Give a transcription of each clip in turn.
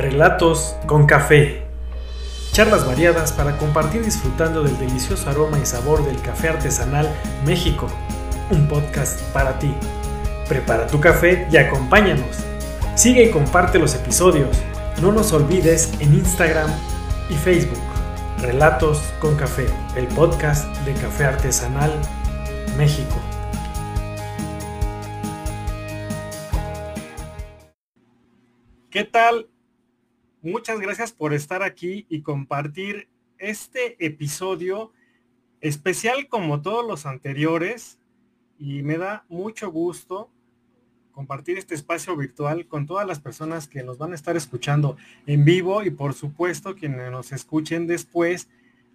Relatos con café. Charlas variadas para compartir disfrutando del delicioso aroma y sabor del café artesanal México. Un podcast para ti. Prepara tu café y acompáñanos. Sigue y comparte los episodios. No nos olvides en Instagram y Facebook. Relatos con café, el podcast de Café Artesanal México. ¿Qué tal? Muchas gracias por estar aquí y compartir este episodio especial como todos los anteriores y me da mucho gusto compartir este espacio virtual con todas las personas que nos van a estar escuchando en vivo y por supuesto quienes nos escuchen después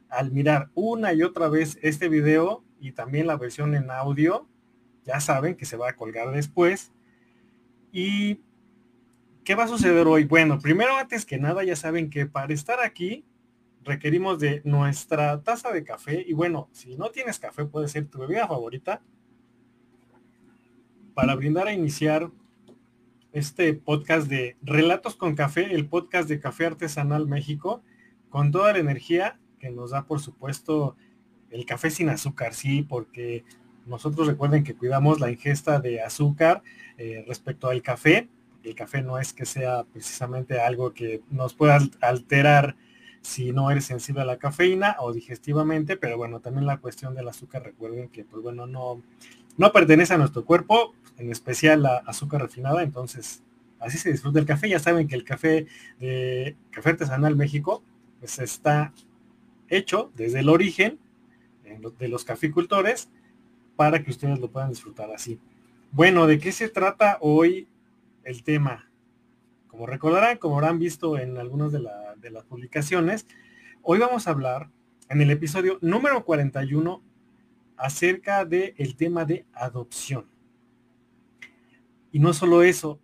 al mirar una y otra vez este video y también la versión en audio, ya saben que se va a colgar después. Y ¿Qué va a suceder hoy? Bueno, primero antes que nada ya saben que para estar aquí requerimos de nuestra taza de café. Y bueno, si no tienes café puede ser tu bebida favorita para brindar a iniciar este podcast de Relatos con Café, el podcast de Café Artesanal México, con toda la energía que nos da por supuesto el café sin azúcar, sí, porque nosotros recuerden que cuidamos la ingesta de azúcar eh, respecto al café el café no es que sea precisamente algo que nos pueda alterar si no eres sensible a la cafeína o digestivamente, pero bueno, también la cuestión del azúcar, recuerden que pues bueno, no, no pertenece a nuestro cuerpo, en especial la azúcar refinada, entonces así se disfruta el café. Ya saben que el café de Café Artesanal México pues está hecho desde el origen de los caficultores para que ustedes lo puedan disfrutar así. Bueno, ¿de qué se trata hoy el tema. Como recordarán, como habrán visto en algunas de, las publicaciones, hoy vamos a hablar en el episodio número 41 acerca del el tema de adopción. Y no solo eso,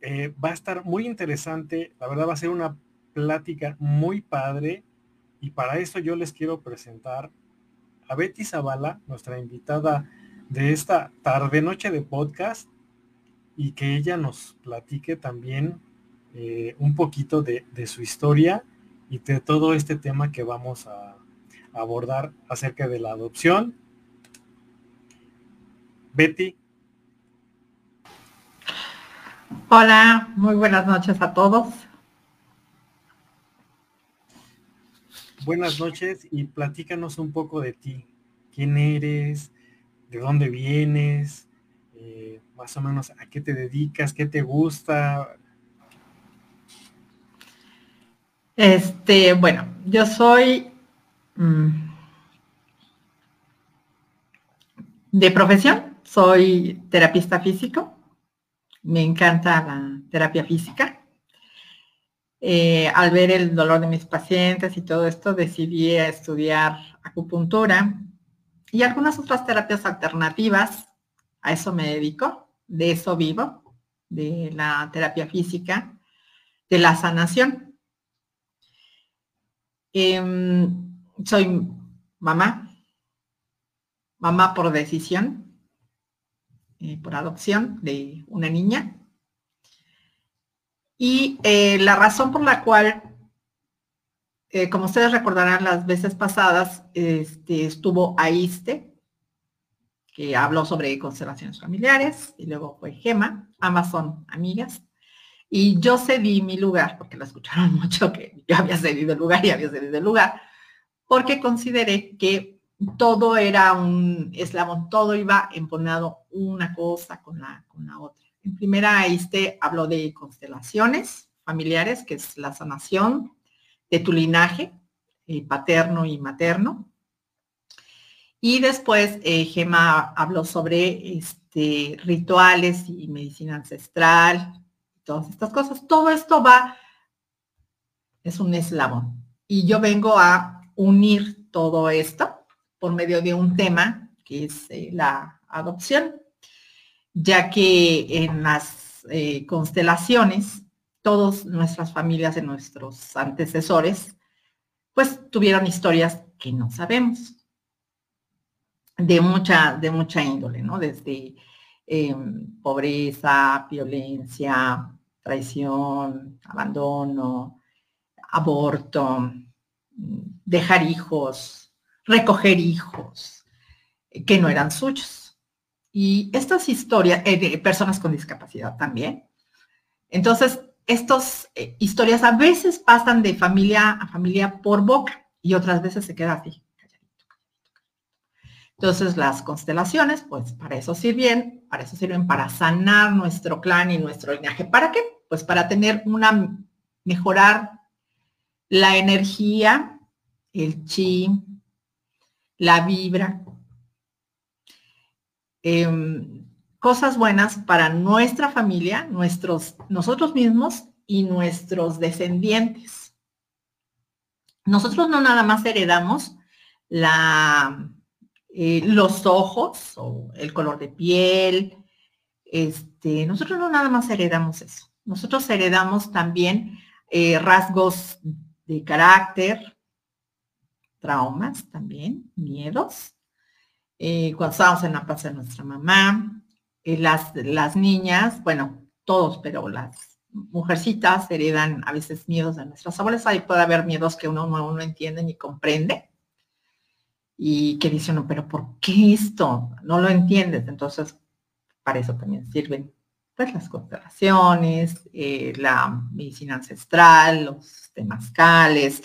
eh, va a estar muy interesante, la verdad va a ser una plática muy padre y para eso yo les quiero presentar a Betty Zavala, nuestra invitada de esta tarde noche de podcast y que ella nos platique también eh, un poquito de, su historia y de todo este tema que vamos a, abordar acerca de la adopción. Betty. Hola, muy buenas noches a todos. Buenas noches y platícanos un poco de ti. ¿Quién eres? ¿De dónde vienes? Eh, más o menos a qué te dedicas, qué te gusta. Este, bueno, yo soy mm, de profesión, soy terapista físico, me encanta la terapia física. Eh, al ver el dolor de mis pacientes y todo esto, decidí estudiar acupuntura y algunas otras terapias alternativas. A eso me dedico de eso vivo, de la terapia física, de la sanación. Em, soy mamá, mamá por decisión, eh, por adopción de una niña. Y eh, la razón por la cual, eh, como ustedes recordarán las veces pasadas, este, estuvo AISTE, habló sobre constelaciones familiares, y luego fue Gema, ambas son amigas. Y yo cedí mi lugar, porque la escucharon mucho que yo había cedido el lugar y había cedido el lugar, porque consideré que todo era un eslabón, todo iba emponado una cosa con la, con la otra. En primera, este habló de constelaciones familiares, que es la sanación de tu linaje eh, paterno y materno. Y después eh, Gema habló sobre este, rituales y medicina ancestral, todas estas cosas. Todo esto va, es un eslabón. Y yo vengo a unir todo esto por medio de un tema que es eh, la adopción, ya que en las eh, constelaciones, todas nuestras familias de nuestros antecesores, pues tuvieron historias que no sabemos de mucha, de mucha índole, ¿no? Desde em, pobreza, violencia, traición, abandono, aborto, dejar hijos, recoger hijos que no eran suyos. Y estas historias, eh, de personas con discapacidad también. Entonces, estas eh, historias a veces pasan de familia a familia por boca y otras veces se queda así. Entonces las constelaciones, pues para eso sirven, para eso sirven para sanar nuestro clan y nuestro linaje. ¿Para qué? Pues para tener una, mejorar la energía, el chi, la vibra, em, cosas buenas para nuestra familia, nuestros, nosotros mismos y nuestros descendientes. Nosotros no nada más heredamos la, eh, los ojos o el color de piel. Este, nosotros no nada más heredamos eso. Nosotros heredamos también eh, rasgos de carácter, traumas también, miedos. Eh, cuando estábamos en la casa de nuestra mamá, las, las niñas, bueno, todos, pero las mujercitas heredan a veces miedos de nuestras abuelas. Ahí puede haber miedos que uno no entiende ni comprende y que dice uno, pero ¿por qué esto? No lo entiendes. Entonces, para eso también sirven pues, las constelaciones, eh, la medicina ancestral, los temazcales,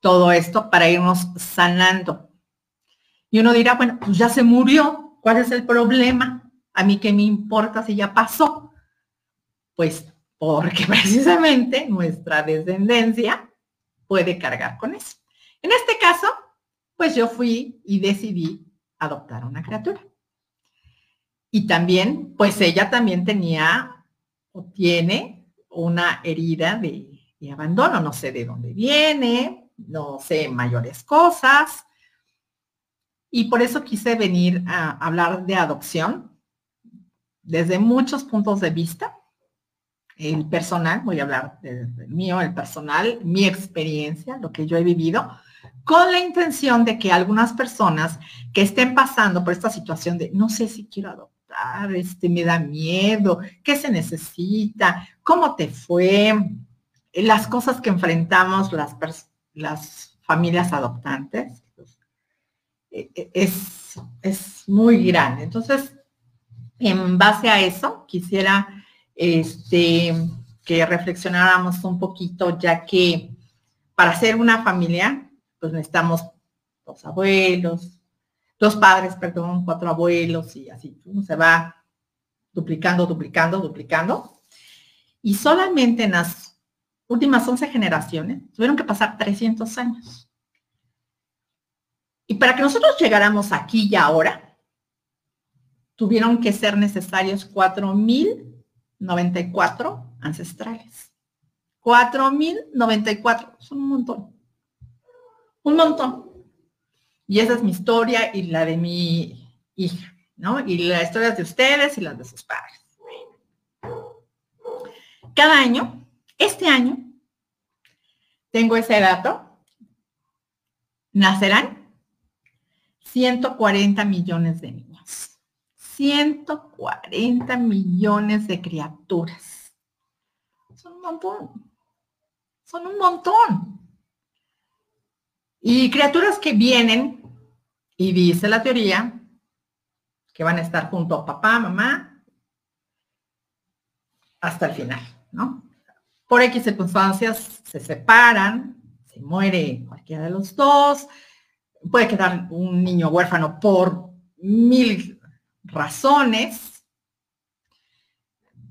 todo esto para irnos sanando. Y uno dirá, bueno, pues ya se murió, ¿cuál es el problema? A mí qué me importa si ya pasó. Pues porque precisamente nuestra descendencia puede cargar con eso. En este caso, pues yo fui y decidí adoptar una criatura. Y también, pues ella también tenía o tiene una herida de, abandono, no sé de dónde viene, no sé mayores cosas. Y por eso quise venir a hablar de adopción desde muchos puntos de vista. El personal, voy a hablar del mío, el personal, mi experiencia, lo que yo he vivido, con la intención de que algunas personas que estén pasando por esta situación de no sé si quiero adoptar, este, me da miedo, qué se necesita, cómo te fue, las cosas que enfrentamos las, las familias adoptantes, e, e, es, es muy grande. Entonces, en base a eso, quisiera este, que reflexionáramos un poquito, ya que para ser una familia pues necesitamos dos abuelos, dos padres, perdón, cuatro abuelos y así. se va duplicando, duplicando, duplicando. Y solamente en las últimas 11 generaciones tuvieron que pasar 300 años. Y para que nosotros llegáramos aquí y ahora, tuvieron que ser necesarios 4.094 ancestrales. 4.094, son un montón un montón. Y esa es mi historia y la de mi hija, ¿no? Y las historias de ustedes y las de sus padres. Cada año, este año, tengo ese dato, nacerán 140 millones de niños. 140 millones de criaturas. Son un montón. Son un montón. Y criaturas que vienen, y dice la teoría, que van a estar junto a papá, mamá, hasta el final, ¿no? Por X circunstancias se separan, se muere cualquiera de los dos, puede quedar un niño huérfano por mil razones,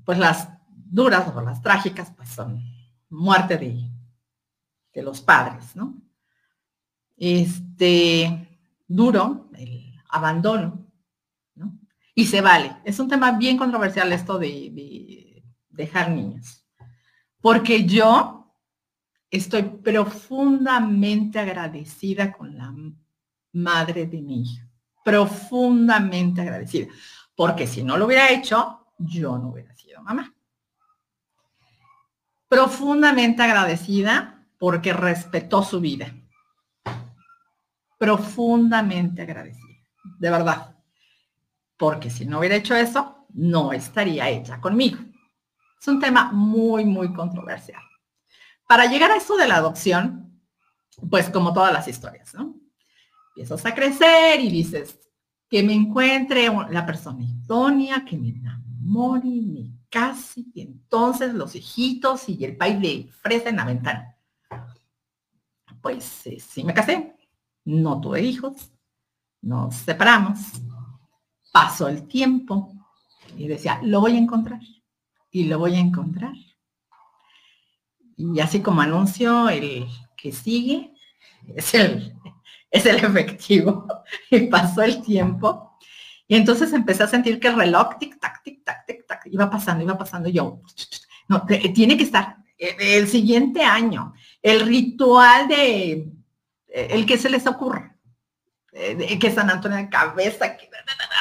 pues las duras o las trágicas, pues son muerte de, de los padres, ¿no? Este, duro, el abandono, ¿no? Y se vale. Es un tema bien controversial esto de, dejar niños. Porque yo estoy profundamente agradecida con la madre de mi hija. Profundamente agradecida. Porque si no lo hubiera hecho, yo no hubiera sido mamá. Profundamente agradecida porque respetó su vida profundamente agradecida, de verdad. Porque si no hubiera hecho eso, no estaría hecha conmigo. Es un tema muy, muy controversial. Para llegar a eso de la adopción, pues como todas las historias, ¿no? Empiezas a crecer y dices, que me encuentre la persona idónea, que me enamore, me casi, y entonces los hijitos y el pay de fresa en la ventana. Pues eh, sí me casé, no tuve hijos, nos separamos, pasó el tiempo y decía, lo voy a encontrar y lo voy a encontrar. Y así como anuncio, el que sigue es el, es el efectivo. Y pasó el tiempo. Y entonces empecé a sentir que el reloj, tic, tac, tic, tac, tic, tac, iba pasando, iba pasando. Yo, no, tiene que estar eh, el siguiente año. El ritual de, eh, el que se les ocurra. Eh, que San Antonio de cabeza,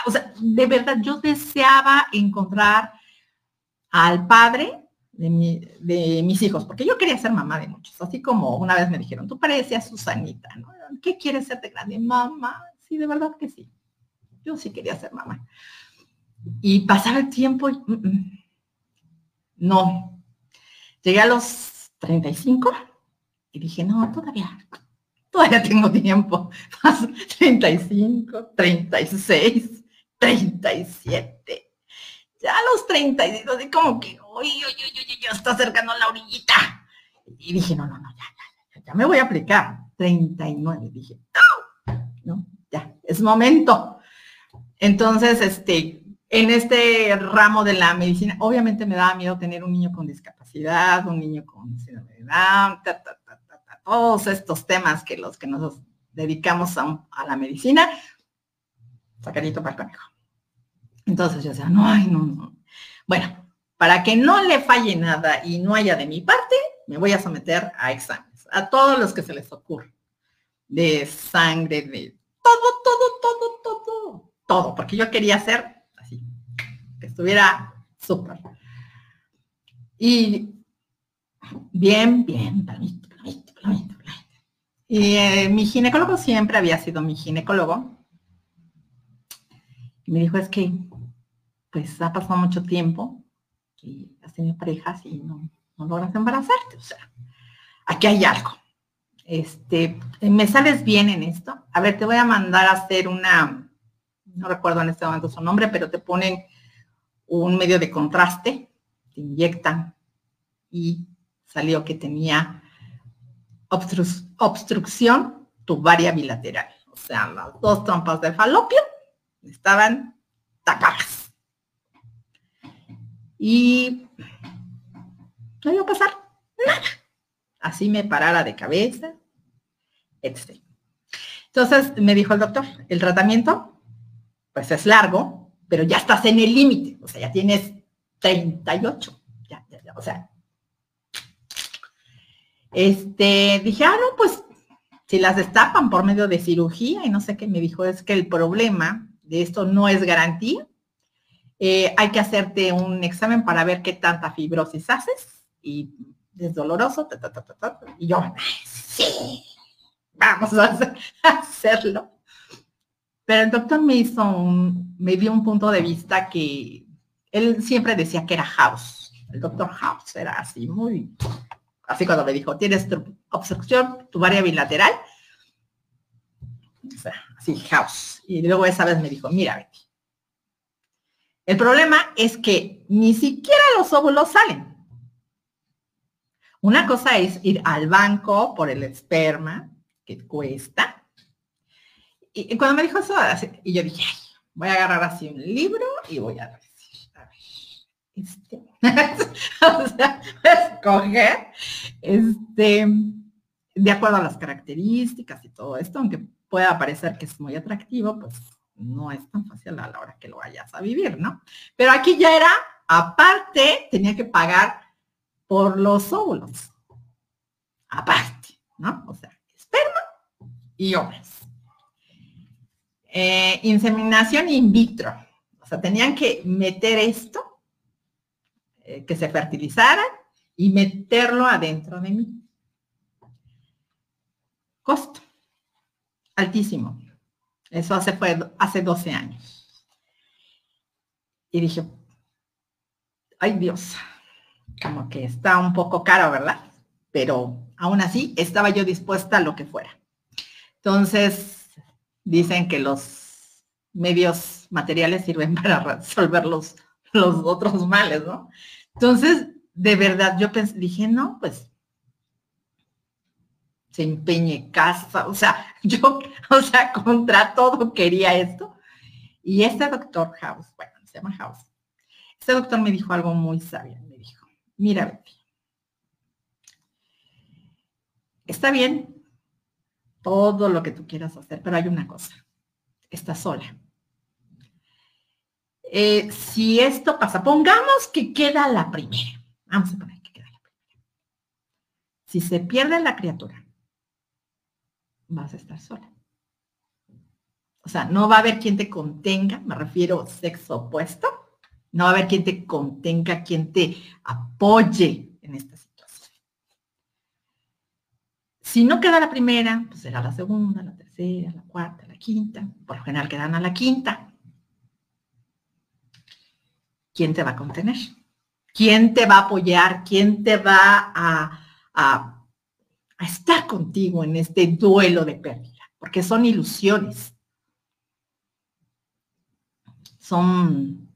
o sea, de verdad yo deseaba encontrar al padre de, mis hijos, porque yo quería ser mamá de muchos, así como una vez me dijeron, tú parecías Susanita, ¿no? ¿Qué quieres ser de grande? Mamá, sí, de verdad que sí. Yo sí quería ser mamá. Y pasaba el tiempo mm, mm, no. Llegué a los 35 y dije, no, todavía, todavía tengo tiempo. 35, 36, 37. Ya a los 32, así como que, uy, uy, uy, ya está acercando la orillita. Y dije, no, no, no, ya, ya, ya, ya me voy a aplicar. 39. Dije, no, ya, es momento. Entonces, este, en este ramo de la medicina, obviamente me daba miedo tener un niño con discapacidad, un niño con síndrome todos estos temas que los que nos dedicamos a, la medicina, sacarito para el conejo. Entonces yo decía, no, no, no. Bueno, para que no le falle nada y no haya de mi parte, me voy a someter a exámenes, a todos los que se les ocurra de sangre, de todo, todo, todo, todo, todo, porque yo quería hacer así, que estuviera súper. Y bien, bien, Y eh, mi ginecólogo siempre había sido mi ginecólogo. Y me dijo, es que, pues ha pasado mucho tiempo y has tenido parejas y no, no logras embarazarte. O sea, aquí hay algo este, me sales bien en esto. A ver, te voy a mandar a hacer una, no recuerdo en este momento su nombre, pero te ponen un medio de contraste, te inyectan y salió que tenía obstrucción tubaria bilateral. O sea, las dos trompas de falopio estaban tapadas. Y no iba a pasar nada así me parara de cabeza, etc. Entonces me dijo el doctor, el tratamiento, pues es largo, pero ya estás en el límite, o sea, ya tienes 38, ya, ya, ya, o sea. Este, dije, ah, no, pues si las destapan por medio de cirugía y no sé qué, me dijo, es que el problema de esto no es garantía. Eh, hay que hacerte un examen para ver qué tanta fibrosis haces y es doloroso, y yo, sí, vamos a, hacerlo. Pero el doctor me hizo un, me dio un punto de vista que él siempre decía que era House. El doctor House era así, muy, así cuando me dijo, tienes tu obstrucción, tu área bilateral. O sea, así, House. Y luego esa vez me dijo, mira, Betty, el problema es que ni siquiera los óvulos salen. Una cosa es ir al banco por el esperma, que cuesta. Y, cuando me dijo eso, y yo dije, voy a agarrar así un libro y voy a este, o sea, escoger, este, de acuerdo a las características y todo esto, aunque pueda parecer que es muy atractivo, pues no es tan fácil a la hora que lo vayas a vivir, ¿no? Pero aquí ya era, aparte, tenía que pagar por los óvulos. Aparte, ¿no? O sea, esperma y óvulos. Eh, inseminación in vitro. O sea, tenían que meter esto, eh, que se fertilizara y meterlo adentro de mí. Costo. Altísimo. Eso hace, fue, hace 12 años. Y dije, ay Dios, como que está un poco caro, ¿verdad? Pero aún así estaba yo dispuesta a lo que fuera. Entonces, dicen que los medios materiales sirven para resolver los, los otros males, ¿no? Entonces, de verdad, yo pensé, dije, no, pues se empeñe casa, o sea, yo, o sea, contra todo quería esto. Y este doctor House, bueno, se llama House, este doctor me dijo algo muy sabio, me dijo, mira, Betty, está bien todo lo que tú quieras hacer, pero hay una cosa, estás sola. Eh, si esto pasa, pongamos que queda la primera. Vamos a poner que queda la primera. Si se pierde la criatura, vas a estar sola. O sea, no va a haber quien te contenga, me refiero sexo opuesto, no va a haber quien te contenga, quien te apoye en esta situación. Si no queda la primera, pues será la segunda, la tercera, la cuarta, la quinta. Por lo general quedan a la quinta. ¿Quién te va a contener? ¿Quién te va a apoyar? ¿Quién te va a, a, a estar contigo en este duelo de pérdida? Porque son ilusiones. Son,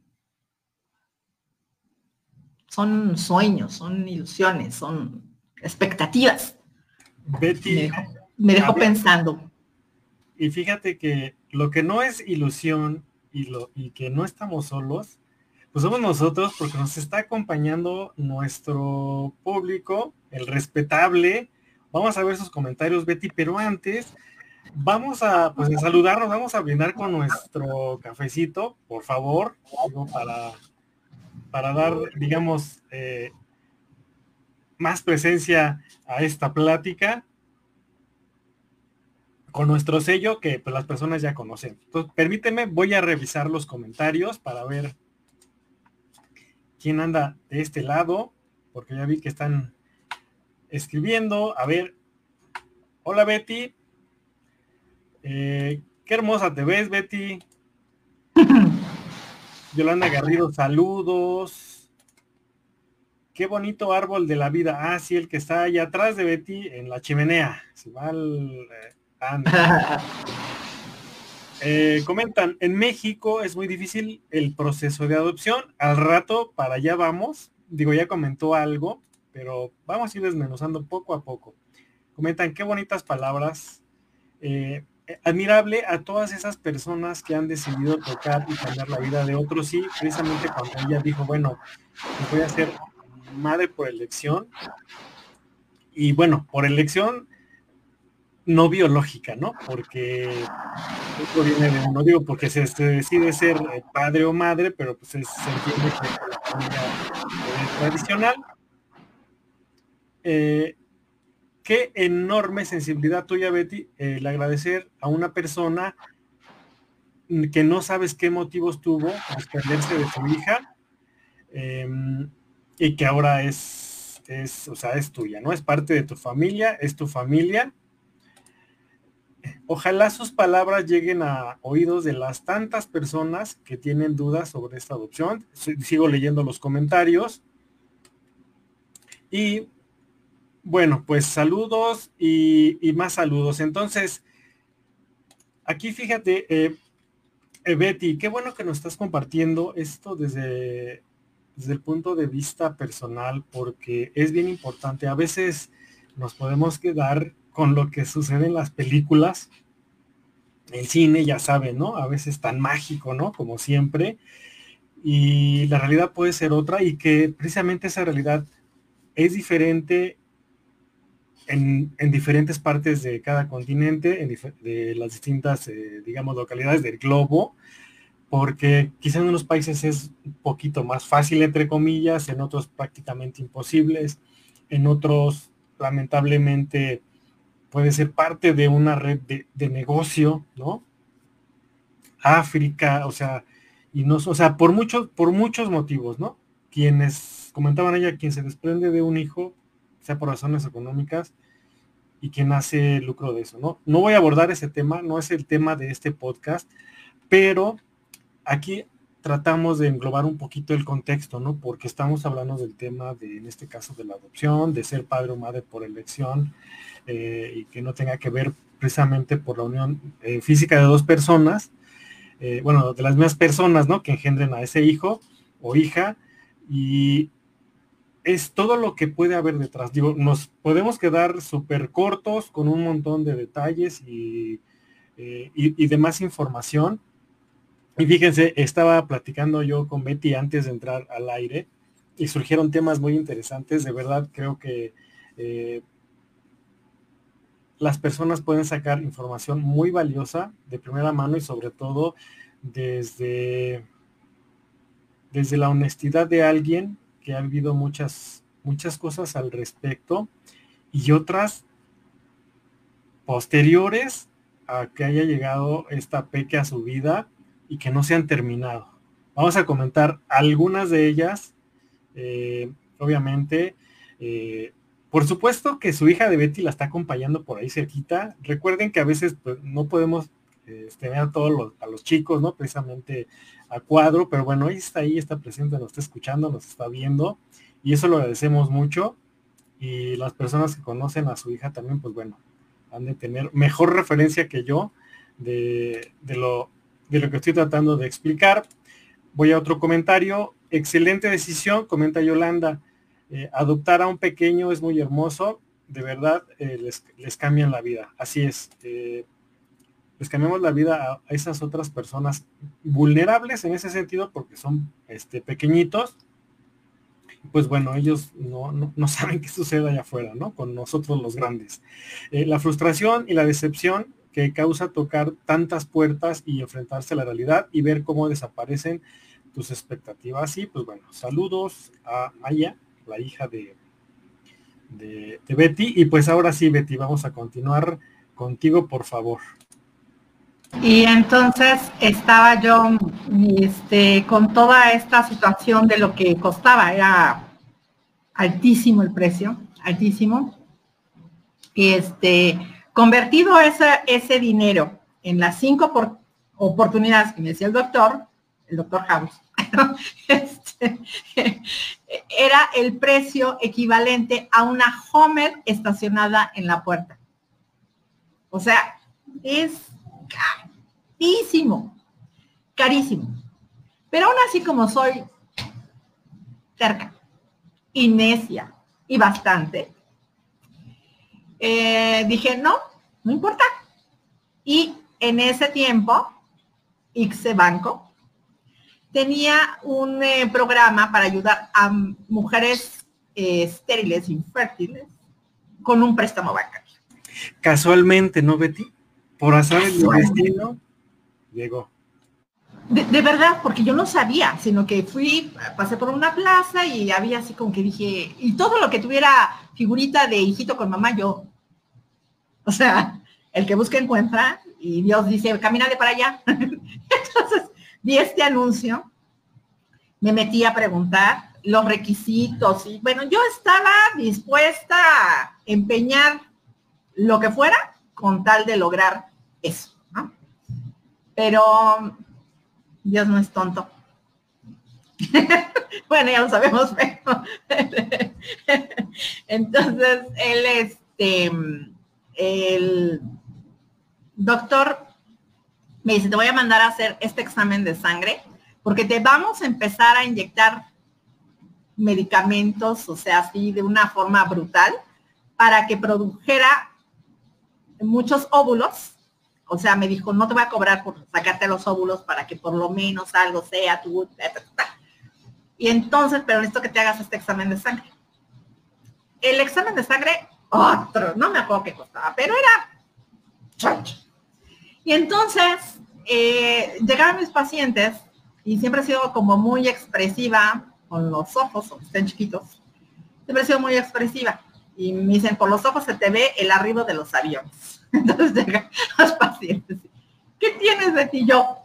son sueños, son ilusiones, son expectativas. Betty. Me dejó, pensando. Y fíjate que lo que no es ilusión y, lo, y que no estamos solos, pues somos nosotros porque nos está acompañando nuestro público, el respetable. Vamos a ver sus comentarios, Betty, pero antes vamos a, pues, saludarnos, vamos a brindar con nuestro cafecito, por favor, para, para dar, digamos, eh, más presencia a esta plática con nuestro sello que pues, las personas ya conocen. Entonces, permíteme, voy a revisar los comentarios para ver quién anda de este lado, porque ya vi que están escribiendo. A ver, hola Betty. Eh, qué hermosa te ves, Betty. Yolanda Garrido, saludos. Qué bonito árbol de la vida. Ah, sí, el que está allá atrás de Betty en la chimenea. Si mal eh, Eh, comentan, en México es muy difícil el proceso de adopción. Al rato, para allá vamos. Digo, ya comentó algo, pero vamos a ir desmenuzando poco a poco. Comentan, qué bonitas palabras. Eh, admirable a todas esas personas que han decidido tocar y cambiar la vida de otros. Sí, precisamente cuando ella dijo, bueno, voy a ser madre por elección. Y bueno, por elección no biológica, ¿no? Porque esto viene de digo, porque se, decide ser eh, padre o madre, pero pues se entiende tradicional. Eh, qué enorme sensibilidad tuya, Betty, el agradecer a una persona que no sabes qué motivos tuvo desprenderse de su hija em, y que ahora es, es, o sea, es tuya, ¿no? Es parte de tu familia, es tu familia Ojalá sus palabras lleguen a oídos de las tantas personas que tienen dudas sobre esta adopción. Sigo leyendo los comentarios. Y bueno, pues saludos y, más saludos. Entonces, aquí fíjate, eh, eh, Betty, qué bueno que nos estás compartiendo esto desde, desde el punto de vista personal, porque es bien importante. A veces nos podemos quedar con lo que sucede en las películas. El cine, ya saben, ¿no? A veces tan mágico, ¿no? Como siempre. Y la realidad puede ser otra y que precisamente esa realidad es diferente en, diferentes partes de cada continente, en de las distintas, eh, digamos, localidades del globo, porque quizá en unos países es un poquito más fácil, entre comillas, en otros prácticamente imposibles, en otros lamentablemente puede ser parte de una red de, negocio, ¿no? África, o sea, y no, o sea, por muchos, por muchos motivos, ¿no? Quienes, comentaban ella, quien se desprende de un hijo, sea por razones económicas, y quien hace lucro de eso, ¿no? No voy a abordar ese tema, no es el tema de este podcast, pero aquí tratamos de englobar un poquito el contexto, ¿no? Porque estamos hablando del tema de, en este caso, de la adopción, de ser padre o madre por elección, eh, y que no tenga que ver precisamente por la unión eh, física de dos personas, eh, bueno, de las mismas personas, ¿no? Que engendren a ese hijo o hija, y es todo lo que puede haber detrás. Digo, nos podemos quedar súper cortos con un montón de detalles y, y, y demás información, y fíjense, estaba platicando yo con Betty antes de entrar al aire y surgieron temas muy interesantes. De verdad, creo que las personas pueden sacar información muy valiosa de primera mano y sobre todo desde, desde la honestidad de alguien que ha vivido muchas, muchas cosas al respecto y otras posteriores a que haya llegado esta peque a su vida y que no se han terminado. Vamos a comentar algunas de ellas, eh, obviamente. Eh, por supuesto que su hija de Betty la está acompañando por ahí cerquita. Recuerden que a veces pues, no podemos tener a todos los, a los chicos, ¿no? Precisamente a cuadro, pero bueno, ahí está ahí, está presente, nos está escuchando, nos está viendo y eso lo agradecemos mucho. Y las personas que conocen a su hija también, pues bueno, han de tener mejor referencia que yo de lo de lo que estoy tratando de explicar. Voy a otro comentario. Excelente decisión, comenta Yolanda. Eh, adoptar a un pequeño es muy hermoso. De verdad, eh, les, cambian la vida. Así es. Eh, les cambiamos la vida a, esas otras personas vulnerables en ese sentido porque son este, pequeñitos. Pues bueno, ellos no, no, saben qué sucede allá afuera, ¿no? Con nosotros los grandes. la frustración y la decepción que causa tocar tantas puertas y enfrentarse a la realidad y ver cómo desaparecen tus expectativas. Y pues bueno, saludos a Aya, la hija de, de, Betty. Y pues ahora sí, Betty, vamos a continuar contigo, por favor. Y entonces estaba yo este, con toda esta situación de lo que costaba, era altísimo el precio, altísimo. Este, Convertido ese, ese dinero en las cinco oportunidades que me decía el doctor, el doctor House, era el precio equivalente a una Homer estacionada en la puerta. O sea, es carísimo, carísimo. Pero aún así como soy cerca y necia y bastante, eh, dije, no, no importa. Y en ese tiempo, Ixe Banco tenía un eh, programa para ayudar a mujeres eh, estériles, infértiles, con un préstamo bancario. Casualmente, ¿no, Betty? Por hacer el destino, llegó. De, verdad, porque yo no sabía, sino que fui, pasé por una plaza y había así como que dije, y todo lo que tuviera figurita de hijito con mamá, yo. O sea, el que busca encuentra y Dios dice, camínale para allá. Entonces, vi este anuncio, me metí a preguntar los requisitos y bueno, yo estaba dispuesta a empeñar lo que fuera con tal de lograr eso. Pero Dios no es tonto. bueno, ya lo sabemos, pero entonces él, este, el doctor me dice, te voy a mandar a hacer este examen de sangre porque te vamos a empezar a inyectar medicamentos, o sea, así de una forma brutal, para que produjera muchos óvulos. O sea, me dijo, no te voy a cobrar por sacarte los óvulos para que por lo menos algo sea tu... Y entonces, pero necesito que te hagas este examen de sangre. El examen de sangre, otro, no me acuerdo qué costaba, pero era... Y entonces, eh, llegaron mis pacientes y siempre he sido como muy expresiva con los ojos, aunque estén chiquitos. Siempre he sido muy expresiva. Y me dicen, por los ojos se te ve el arribo de los aviones. Entonces llegan los pacientes. ¿Qué tienes de ti yo?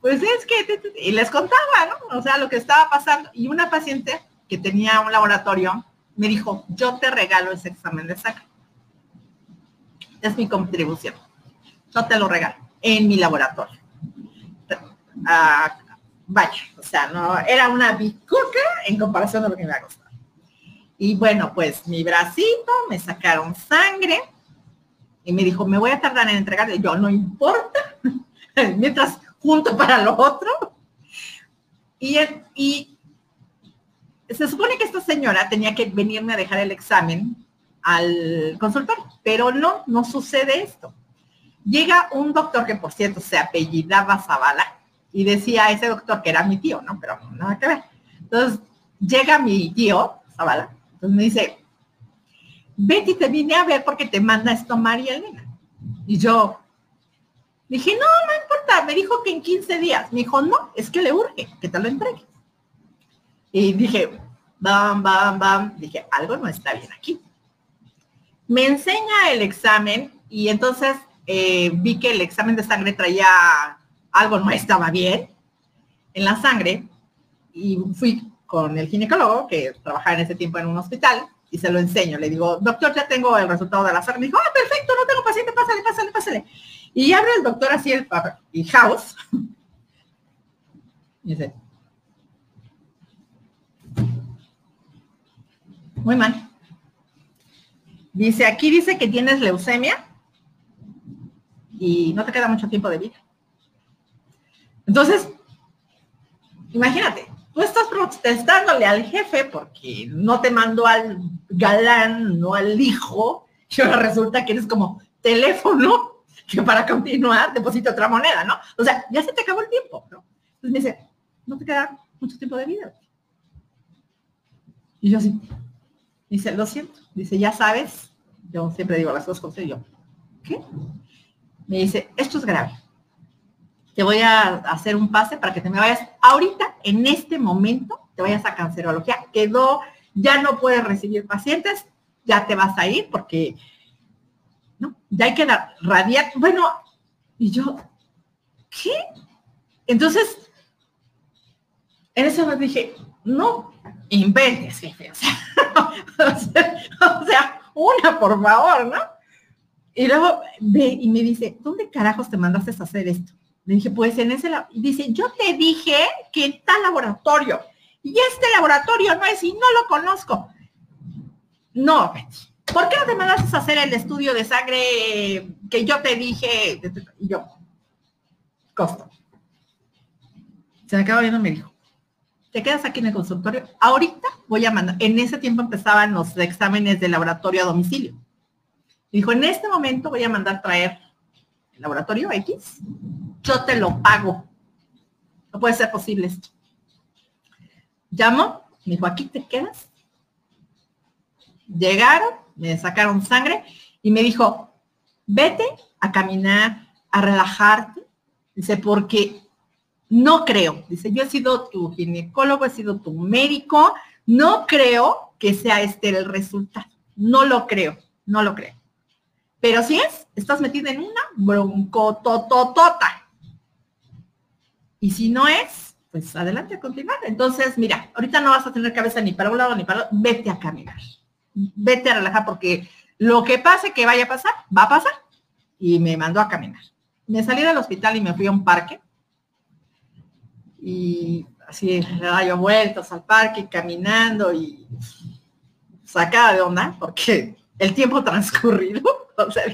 Pues es que, y les contaba, ¿no? O sea, lo que estaba pasando. Y una paciente que tenía un laboratorio me dijo, yo te regalo ese examen de sangre. Es mi contribución. Yo te lo regalo en mi laboratorio. Ah, vaya, o sea, no, era una bicoca en comparación a lo que me ha costado. Y bueno, pues mi bracito, me sacaron sangre y me dijo, me voy a tardar en entregarle. Yo, no importa, mientras junto para lo otro. Y, y se supone que esta señora tenía que venirme a dejar el examen al consultorio, pero no, no sucede esto. Llega un doctor que por cierto se apellidaba Zavala y decía ese doctor que era mi tío, ¿no? Pero nada que ver. Entonces llega mi tío, Zavala, entonces me dice, Betty, te vine a ver porque te manda esto María Elena. Y yo dije, no, no importa, me dijo que en 15 días. Me dijo, no, es que le urge que te lo entregue. Y dije, bam, bam, bam. Dije, algo no está bien aquí. Me enseña el examen y entonces eh, vi que el examen de sangre traía algo no estaba bien en la sangre y fui con el ginecólogo que trabajaba en ese tiempo en un hospital y se lo enseño. Le digo, doctor, ya tengo el resultado de la sangre. Me dijo, ah, perfecto, no tengo paciente, pásale, pásale, pásale. Y abre el doctor así el y House. Dice, muy mal. Dice, aquí dice que tienes leucemia y no te queda mucho tiempo de vida. Entonces, imagínate, tú estás protestándole al jefe porque no te mandó al galán, no al hijo, y ahora resulta que eres como teléfono que para continuar deposita otra moneda, ¿no? O sea, ya se te acabó el tiempo, ¿no? Entonces me dice, no te queda mucho tiempo de vida. Y yo así, dice, lo siento. Dice, ya sabes, yo siempre digo las cosas con yo, ¿qué? Me dice, esto es grave te voy a hacer un pase para que te me vayas ahorita, en este momento, te vayas a cancerología. Quedó, ya no puedes recibir pacientes, ya te vas a ir porque, ¿no? Ya hay que dar, radiar. Bueno, y yo, ¿qué? Entonces, en ese momento dije, no inventes, jefe. o sea, una, por favor, ¿no? Y luego ve y me dice, ¿dónde carajos te mandaste a hacer esto? Le dije, pues en ese, dice, yo te dije que en tal laboratorio, y este laboratorio no es, y no lo conozco. No, ¿por qué no te mandaste a hacer el estudio de sangre que yo te dije? Y yo, costo. Se me acaba viendo y me dijo, te quedas aquí en el consultorio. Ahorita voy a mandar, en ese tiempo empezaban los exámenes de laboratorio a domicilio. Dijo, en este momento voy a mandar traer el laboratorio X yo te lo pago. No puede ser posible esto. Llamo, me dijo, aquí te quedas. Llegaron, me sacaron sangre y me dijo, vete a caminar, a relajarte. Dice, porque no creo. Dice, yo he sido tu ginecólogo, he sido tu médico. No creo que sea este el resultado. No lo creo, no lo creo. Pero si es, estás metida en una broncotototota. Y si no es, pues adelante a continuar. Entonces, mira, ahorita no vas a tener cabeza ni para un lado ni para otro. Vete a caminar. Vete a relajar porque lo que pase que vaya a pasar, va a pasar. Y me mandó a caminar. Me salí del hospital y me fui a un parque. Y así yo vueltas al parque, caminando y sacada de onda, porque el tiempo transcurrido, o sea,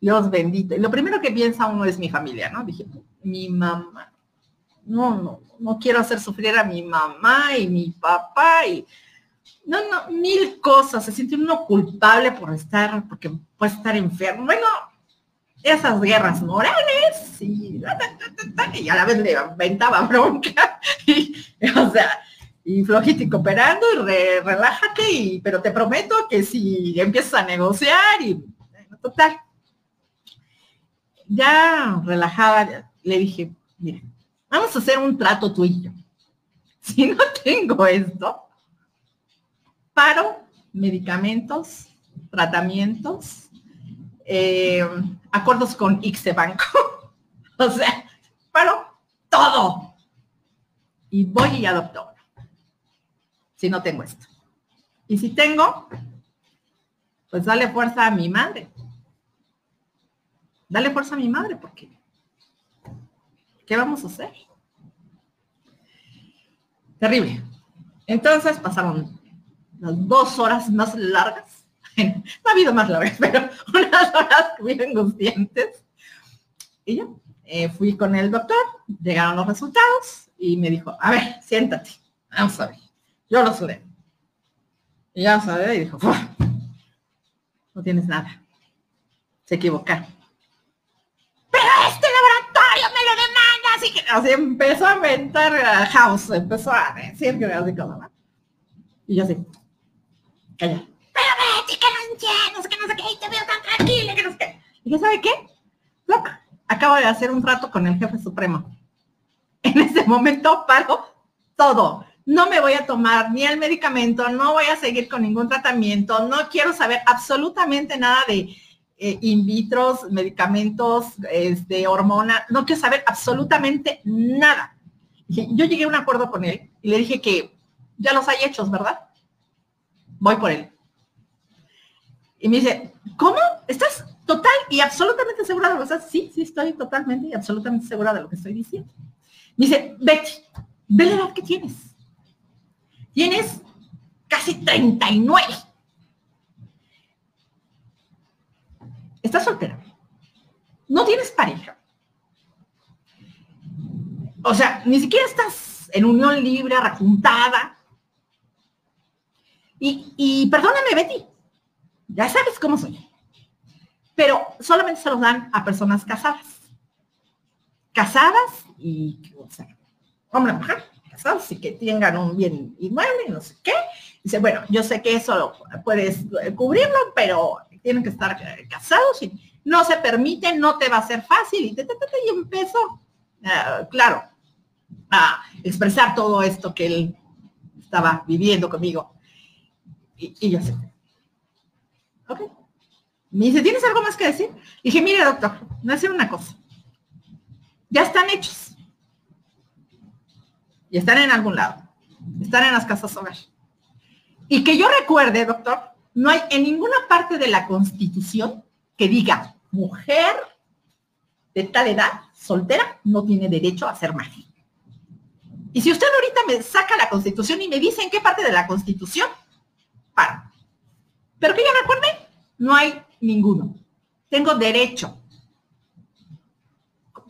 Dios bendito. Y lo primero que piensa uno es mi familia, ¿no? Dije, mi mamá. No, no, no quiero hacer sufrir a mi mamá y mi papá y no, no, mil cosas. Se siente uno culpable por estar, porque puede estar enfermo. Bueno, esas guerras morales y, a la vez le aventaba bronca. Y, o sea, y flojito y cooperando y relájate, y, pero te prometo que si empiezas a negociar y total. Ya relajada, le dije, mira, vamos a hacer un trato tú. Si no tengo esto, paro medicamentos, tratamientos, eh, acuerdos con Ixe Banco. o sea, paro todo. Y voy y adopto Si no tengo esto. Y si tengo, pues dale fuerza a mi madre. Dale fuerza a mi madre porque ¿Qué vamos a hacer? Terrible. Entonces pasaron las dos horas más largas. no ha habido más largas, pero unas horas muy angustiantes. Y yo eh, fui con el doctor, llegaron los resultados y me dijo, a ver, siéntate, vamos a ver. Yo los leo. Y ya sabes, y dijo, no tienes nada. Se equivocaron. Pero este laboratorio me lo demanda, así que así empezó a inventar a House, empezó a decir que así como, Y yo así, calla. Pero Betty, que no entiendes, que no sé qué, y te veo tan tranquila, que no sé qué. Y dije, ¿sabe qué? Loco, acabo de hacer un trato con el jefe supremo. En ese momento paro todo no me voy a tomar ni el medicamento, no voy a seguir con ningún tratamiento, no quiero saber absolutamente nada de eh, in vitro, medicamentos, este, hormona, no quiero saber absolutamente nada. Yo llegué a un acuerdo con él y le dije que ya los hay hechos, ¿verdad? Voy por él. Y me dice, ¿cómo? ¿Estás total y absolutamente segura de lo que estás? Sí, sí, estoy totalmente y absolutamente segura de lo que estoy diciendo. Me dice, Betty, ve la edad que tienes Tienes casi 39. Estás soltera. No tienes pareja. O sea, ni siquiera estás en unión libre, rejuntada. Y, y perdóname, Betty, ya sabes cómo soy. Pero solamente se los dan a personas casadas. Casadas y, o sea, hombre, mujer y que tengan un bien inmueble, no sé qué. Dice, bueno, yo sé que eso puedes cubrirlo, pero tienen que estar casados y no se permite, no te va a ser fácil. Y, y empezó, ah, claro, a expresar todo esto que él estaba viviendo conmigo. Y, yo sé. Ok. Me dice, ¿tienes algo más que decir? Dije, mire, doctor, no hacer una cosa. Ya están hechos y están en algún lado. Están en las casas hogar. Y que yo recuerde, doctor, no hay en ninguna parte de la Constitución que diga mujer de tal edad, soltera, no tiene derecho a ser madre. Y si usted ahorita me saca la Constitución y me dice en qué parte de la Constitución, para. Pero que yo recuerde, no hay ninguno. Tengo derecho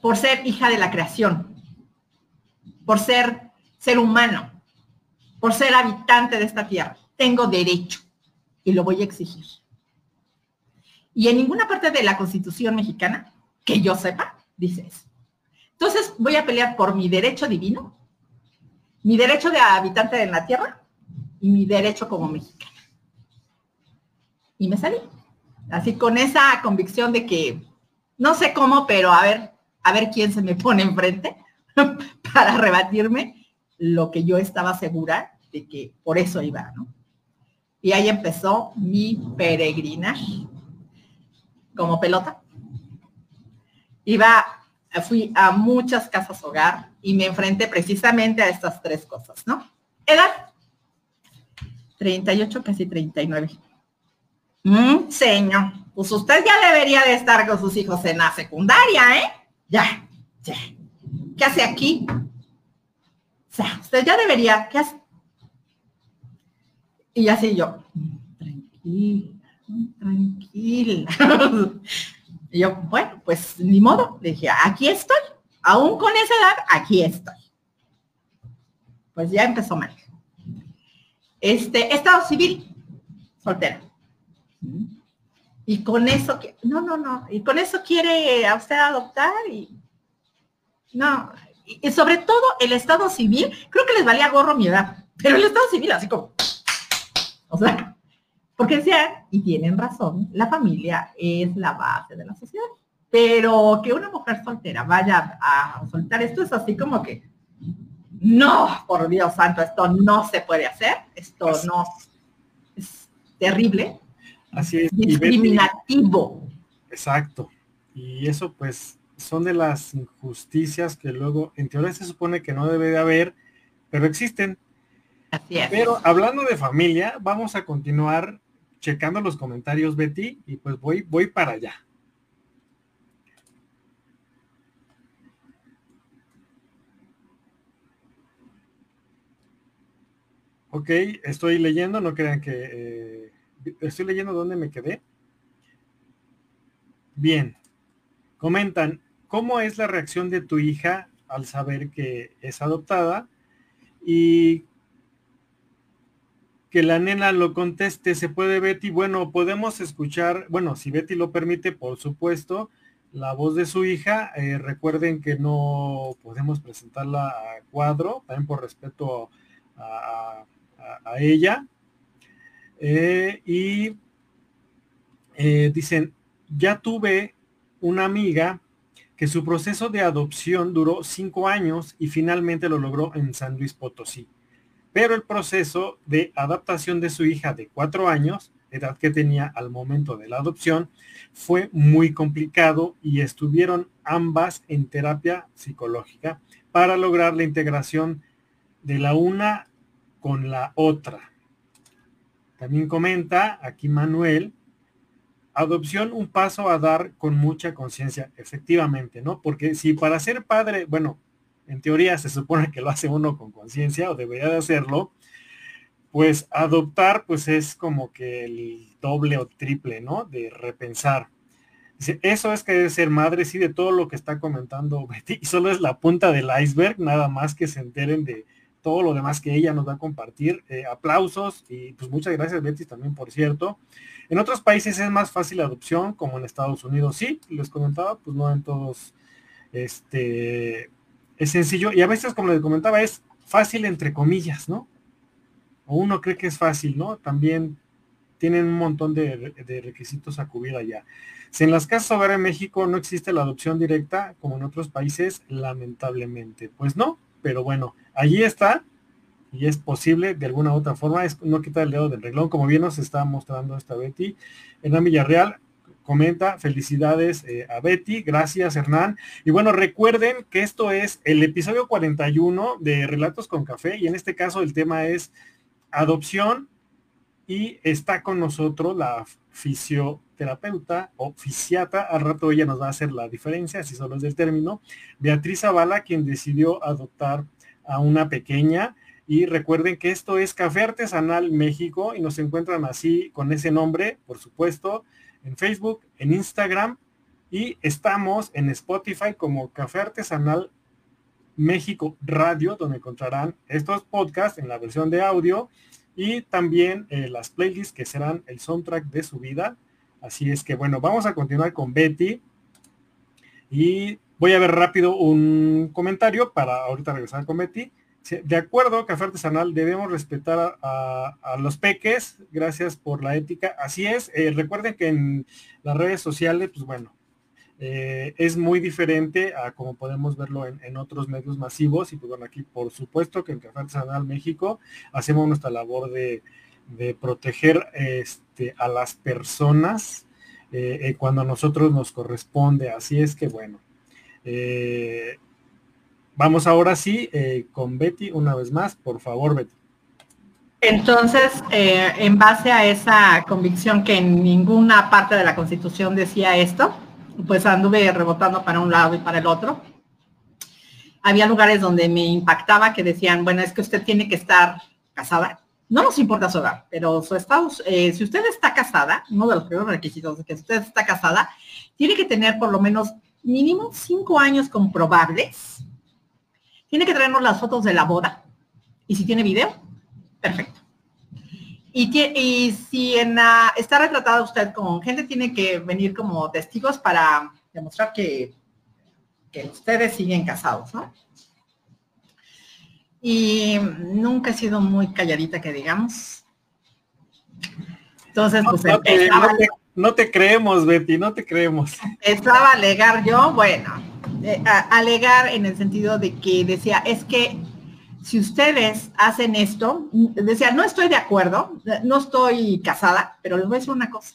por ser hija de la creación, por ser ser humano, por ser habitante de esta tierra. Tengo derecho y lo voy a exigir. Y en ninguna parte de la Constitución mexicana, que yo sepa, dice eso. Entonces voy a pelear por mi derecho divino, mi derecho de habitante de la tierra y mi derecho como mexicana. Y me salí. Así con esa convicción de que no sé cómo, pero a ver, a ver quién se me pone enfrente para rebatirme lo que yo estaba segura de que por eso iba, ¿no? Y ahí empezó mi peregrinaje como pelota. Iba, fui a muchas casas hogar y me enfrenté precisamente a estas tres cosas, ¿no? Edad, 38, casi 39. Mm, señor, pues usted ya debería de estar con sus hijos en la secundaria, ¿eh? Ya, ya. ¿Qué hace aquí? O sea, usted ya debería, ¿qué hace? Y así yo, tranquila, tranquila. y yo, bueno, pues ni modo, le dije, aquí estoy, aún con esa edad, aquí estoy. Pues ya empezó mal. Este, estado civil, soltero. Y con eso, no, no, no, y con eso quiere a usted adoptar y no, y sobre todo el Estado civil, creo que les valía gorro mi edad, pero el Estado civil así como, o sea, porque decían, y tienen razón, la familia es la base de la sociedad, pero que una mujer soltera vaya a soltar esto es así como que, no, por Dios santo, esto no se puede hacer, esto no, es terrible. Así es. Discriminativo. Exacto. Y eso pues son de las injusticias que luego en teoría se supone que no debe de haber, pero existen. Así es. Pero hablando de familia, vamos a continuar checando los comentarios, Betty, y pues voy, voy para allá. Ok, estoy leyendo, no crean que... Eh, estoy leyendo dónde me quedé. Bien. Comentan, ¿cómo es la reacción de tu hija al saber que es adoptada? Y que la nena lo conteste, se puede Betty, bueno, podemos escuchar, bueno, si Betty lo permite, por supuesto, la voz de su hija. Eh, recuerden que no podemos presentarla a cuadro, también por respeto a, ella. Eh, y eh, dicen, ya tuve una amiga que su proceso de adopción duró cinco años y finalmente lo logró en San Luis Potosí. Pero el proceso de adaptación de su hija de cuatro años, edad que tenía al momento de la adopción, fue muy complicado y estuvieron ambas en terapia psicológica para lograr la integración de la una con la otra. También comenta aquí Manuel, adopción un paso a dar con mucha conciencia, efectivamente, ¿no? Porque si para ser padre, bueno, en teoría se supone que lo hace uno con conciencia o debería de hacerlo, pues adoptar pues es como que el doble o triple, ¿no? De repensar. Eso es que debe ser madre, sí, de todo lo que está comentando Betty, y solo es la punta del iceberg, nada más que se enteren de todo lo demás que ella nos va a compartir. Eh, aplausos y pues muchas gracias Betty también, por cierto. En otros países es más fácil la adopción, como en Estados Unidos, sí, les comentaba, pues no en todos, este, es sencillo y a veces, como les comentaba, es fácil entre comillas, ¿no? O uno cree que es fácil, ¿no? También tienen un montón de, requisitos a cubrir allá. Si en las casas hogar en México no existe la adopción directa, como en otros países, lamentablemente, pues no, pero bueno, allí está y es posible de alguna u otra forma, es no quitar el dedo del reglón, como bien nos está mostrando esta Betty. Hernán Villarreal comenta, felicidades eh, a Betty, gracias Hernán. Y bueno, recuerden que esto es el episodio 41 de Relatos con Café y en este caso el tema es adopción y está con nosotros la fisioterapeuta o fisiata, al rato ella nos va a hacer la diferencia, si solo es del término, Beatriz Zavala, quien decidió adoptar a una pequeña. Y recuerden que esto es Café Artesanal México y nos encuentran así con ese nombre, por supuesto, en Facebook, en Instagram y estamos en Spotify como Café Artesanal México Radio, donde encontrarán estos podcasts en la versión de audio y también eh, las playlists que serán el soundtrack de su vida. Así es que bueno, vamos a continuar con Betty y voy a ver rápido un comentario para ahorita regresar con Betty. De acuerdo, Café Artesanal, debemos respetar a, los peques. Gracias por la ética. Así es. Eh, recuerden que en las redes sociales, pues bueno, eh, es muy diferente a como podemos verlo en, otros medios masivos. Y pues bueno, aquí por supuesto que en Café Artesanal México hacemos nuestra labor de, proteger este, a las personas eh, cuando a nosotros nos corresponde. Así es que bueno. Vamos ahora sí eh, con Betty una vez más. Por favor, Betty. Entonces, eh, en base a esa convicción que en ninguna parte de la Constitución decía esto, pues anduve rebotando para un lado y para el otro. Había lugares donde me impactaba que decían, bueno, es que usted tiene que estar casada. No nos importa su edad, pero su eh, si usted está casada, uno de los primeros requisitos de que usted está casada, tiene que tener por lo menos mínimo cinco años comprobables tiene que traernos las fotos de la boda. Y si tiene video, perfecto. Y, si en está retratada usted con gente, tiene que venir como testigos para demostrar que, que ustedes siguen casados, ¿no? Y nunca he sido muy calladita, que digamos. Entonces, pues no te, creemos, Betty, no te creemos. Estaba a alegar yo, bueno, eh, alegar en el sentido de que decía, es que si ustedes hacen esto, decía, no estoy de acuerdo, no estoy casada, pero les voy a decir una cosa.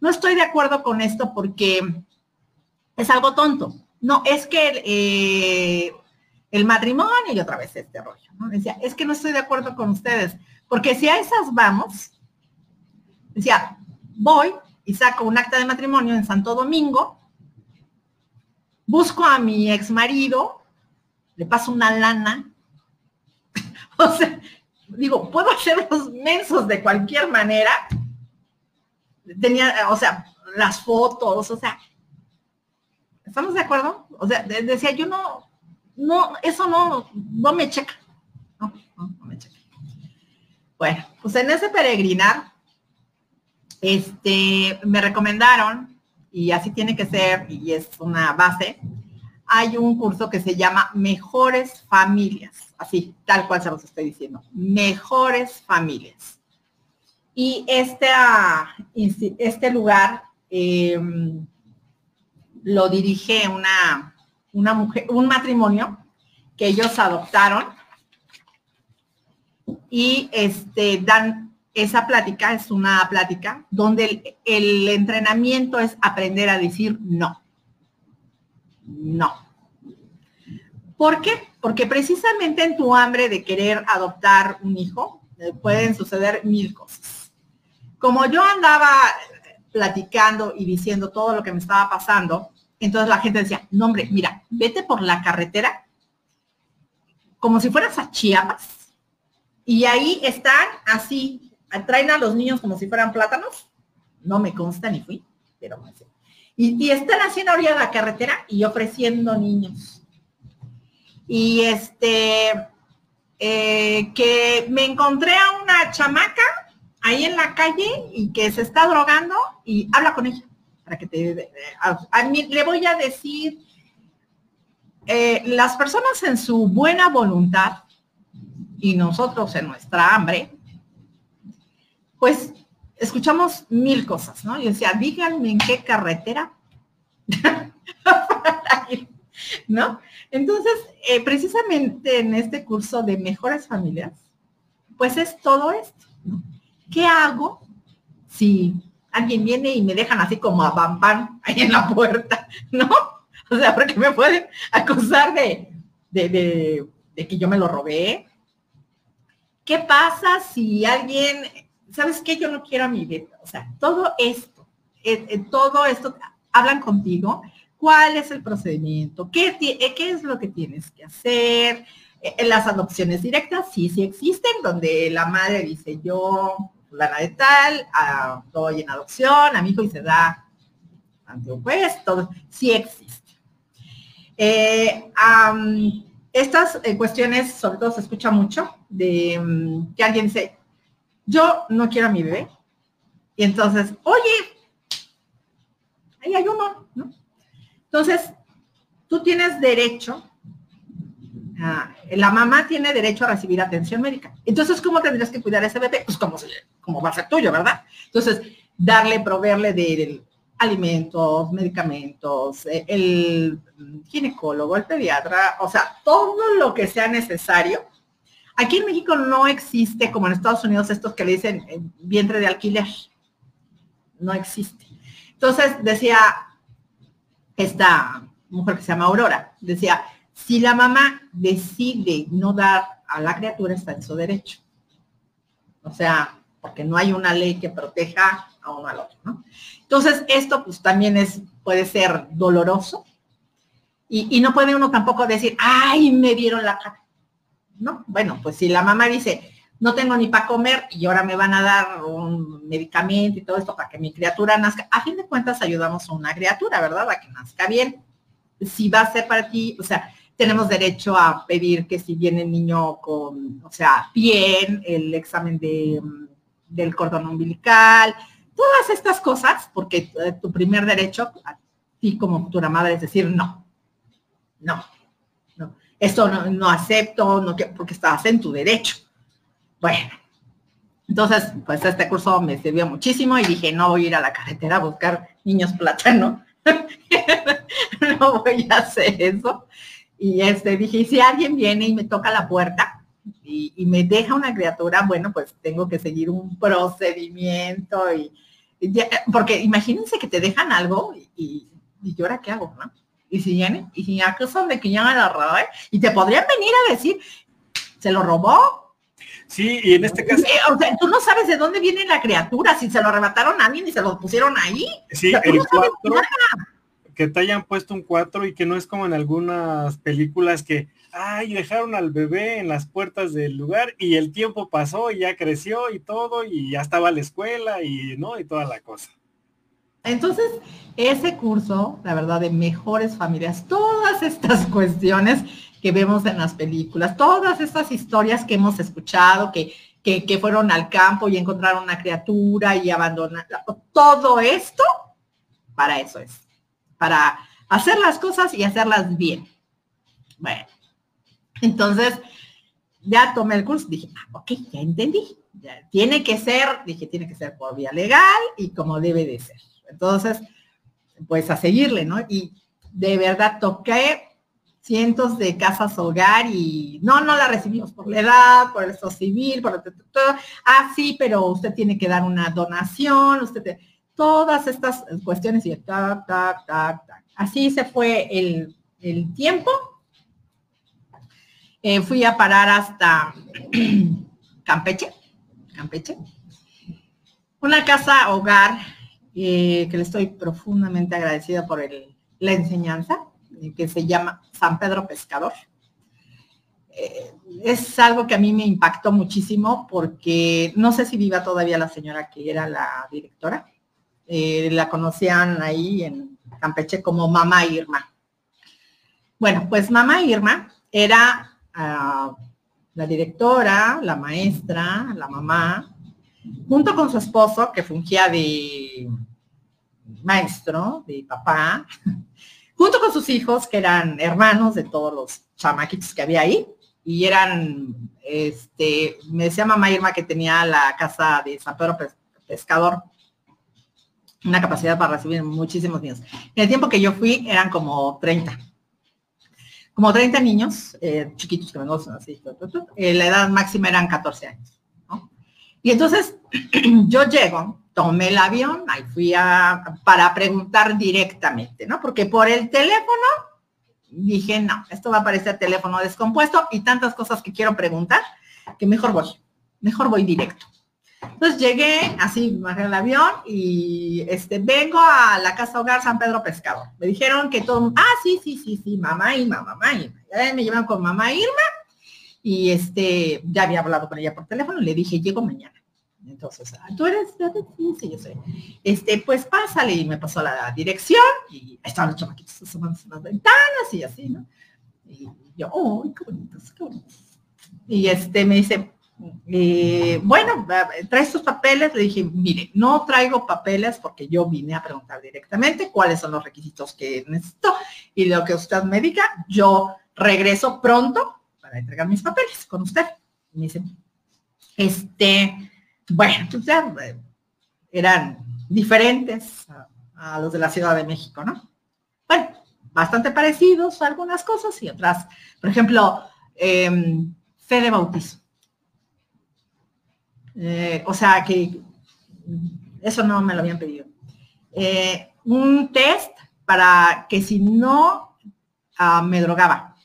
No estoy de acuerdo con esto porque es algo tonto. No, es que eh, el matrimonio y otra vez este rollo. Decía, es que no estoy de acuerdo con ustedes, porque si a esas vamos, decía, voy y saco un acta de matrimonio en Santo Domingo, busco a mi ex marido, le paso una lana, o sea, digo, puedo hacer los mensos de cualquier manera. Tenía, o sea, las fotos, o sea, ¿estamos de acuerdo? O sea, decía, yo no, no, eso no, no me checa. Bueno, pues en ese peregrinar, este, me recomendaron, y así tiene que ser, y es una base, hay un curso que se llama Mejores Familias, así, tal cual se los estoy diciendo, Mejores Familias. Y este, ah, este lugar em, lo dirige una, una mujer, un matrimonio que ellos adoptaron y este, dan esa plática, es una plática donde el, entrenamiento es aprender a decir no. No. ¿Por qué? Porque precisamente en tu hambre de querer adoptar un hijo eh, pueden suceder mil cosas. Como yo andaba platicando y diciendo todo lo que me estaba pasando, entonces la gente decía, no hombre, mira, vete por la carretera como si fueras a Chiapas y ahí están así, traen a los niños como si fueran plátanos. No me consta ni fui, pero no sé. Y, están haciendo a orilla de la carretera y ofreciendo niños. Y este, eh, que me encontré a una chamaca ahí en la calle y que se está drogando y habla con ella para que te mí, le voy a decir eh, las personas en su buena voluntad y nosotros en nuestra hambre, pues escuchamos mil cosas, ¿no? Y decía, díganme en qué carretera. ¿No? Entonces, eh, precisamente en este curso de mejores familias, pues es todo esto. ¿Qué hago si alguien viene y me dejan así como a pam ahí en la puerta? ¿No? O sea, porque me pueden acusar de, de, de que yo me lo robé, ¿Qué pasa si alguien, sabes qué, yo no quiero a mi bebé? O sea, todo esto, eh, eh, todo esto, hablan contigo, cuál es el procedimiento, qué, eh, qué es lo que tienes que hacer. las adopciones directas sí, sí existen, donde la madre dice yo, la de tal, ah, doy en adopción a mi hijo y se da ante todo, sí existe. Estas eh, cuestiones, sobre todo se escucha mucho de mm, que alguien dice, yo no quiero a mi bebé. Y entonces, oye, ahí hay uno, ¿no? Entonces, tú tienes derecho, la mamá tiene derecho a recibir atención médica. Entonces, ¿cómo tendrías que cuidar a ese bebé? Pues como, como ser tuyo, ¿verdad? Entonces, darle, proveerle de, alimentos, medicamentos, eh, el ginecólogo, el pediatra, o sea, todo lo que sea necesario. Aquí en México no existe, como en Estados Unidos, estos que le dicen eh, vientre de alquiler. No existe. Entonces, decía esta mujer que se llama Aurora, decía, si la mamá decide no dar a la criatura, está en su derecho. O sea, porque no hay una ley que proteja a uno al otro, ¿no? Entonces, esto pues también es, puede ser doloroso y, no puede uno tampoco decir, ay, me dieron la cara. No, bueno, pues si la mamá dice, no tengo ni para comer y ahora me van a dar un medicamento y todo esto para que mi criatura nazca, a fin de cuentas ayudamos a una criatura, ¿verdad? A que nazca bien. Si va a ser para ti, o sea, tenemos derecho a pedir que si viene el niño con, o sea, bien, el examen de, del cordón umbilical, Todas estas cosas, porque eh, tu primer derecho a ti como futura madre es decir, no, no, no, esto no, acepto, no, porque estás en tu derecho. Bueno, entonces, pues este curso me sirvió muchísimo y dije, no voy a ir a la carretera a buscar niños plátano. no voy a hacer eso. Y este, dije, si alguien viene y me toca la puerta, y, me deja una criatura, bueno, pues tengo que seguir un procedimiento y, porque imagínense que te dejan algo y, y, ahora qué hago, ¿no? Y si vienen, y si acusan de que ya me lo robé, y te podrían venir a decir, ¿se lo robó? Sí, y en este caso. o sea, tú no sabes de dónde viene la criatura, si se lo arrebataron a alguien y se lo pusieron ahí. Sí, el cuatro, que te hayan puesto un 4 y que no es como en algunas películas que ay, dejaron al bebé en las puertas del lugar y el tiempo pasó y ya creció y todo y ya estaba la escuela y no, y toda la cosa. Entonces, ese curso, la verdad, de mejores familias, todas estas cuestiones que vemos en las películas, todas estas historias que hemos escuchado, que, que, fueron al campo y encontraron una criatura y abandonaron, todo esto, para eso es, para hacer las cosas y hacerlas bien. Bueno, entonces, ya tomé el curso, dije, ah, ok, ya entendí. tiene que ser, dije, tiene que ser por vía legal y como debe de ser. Entonces, pues a seguirle, ¿no? Y de verdad toqué cientos de casas hogar y no, no la recibimos por la edad, por el estado civil, por todo. Ah, sí, pero usted tiene que dar una donación, usted, todas estas cuestiones y tac, tac, tac, tac. Así se fue el tiempo eh, fui a parar hasta Campeche, Campeche. Una casa hogar eh, que le estoy profundamente agradecida por la enseñanza, eh, que se llama San Pedro Pescador. es algo que a mí me impactó muchísimo porque no sé si viva todavía la señora que era la directora. la conocían ahí en Campeche como Mamá Irma. Bueno, pues Mamá Irma era la directora, la maestra, la mamá, junto con su esposo que fungía de maestro, de papá, junto con sus hijos que eran hermanos de todos los chamaquitos que había ahí y eran, este, me decía mamá Irma que tenía la casa de San Pedro Pescador, una capacidad para recibir muchísimos niños. En el tiempo que yo fui eran como 30 como 30 niños, eh, chiquitos que me así, eh, la edad máxima eran 14 años. Y entonces yo llego, tomé el avión, ahí fui a, para preguntar directamente, ¿no? Porque por el teléfono dije, no, esto va a parecer teléfono descompuesto y tantas cosas que quiero preguntar, que mejor voy, mejor voy directo. Entonces llegué, así bajé el avión y este, vengo a la casa hogar San Pedro Pescador. Me dijeron que todo, ah, sí, sí, sí, sí, mamá Irma, mamá Irma. Me llevan con mamá Irma y este, ya había hablado con ella por teléfono y le dije, llego mañana. Entonces, ah, tú eres, sí, sí, yo soy. Este, pues pásale y me pasó la dirección y estaban los chamaquitos asomándose las ventanas y así, ¿no? Y yo, oh, qué bonitos, qué bonitos. Y este me dice, eh, bueno, traes tus papeles. Le dije, mire, no traigo papeles porque yo vine a preguntar directamente cuáles son los requisitos que necesito y lo que usted me diga, yo regreso pronto para entregar mis papeles con usted. Me dice, este, bueno, pues ya eh, eran diferentes a, los de la Ciudad de México, ¿no? Bueno, bastante parecidos algunas cosas y otras, por ejemplo, eh, fe de bautizo eh, o sea que eso no me lo habían pedido. Eh, un test para que si no ah, me drogaba,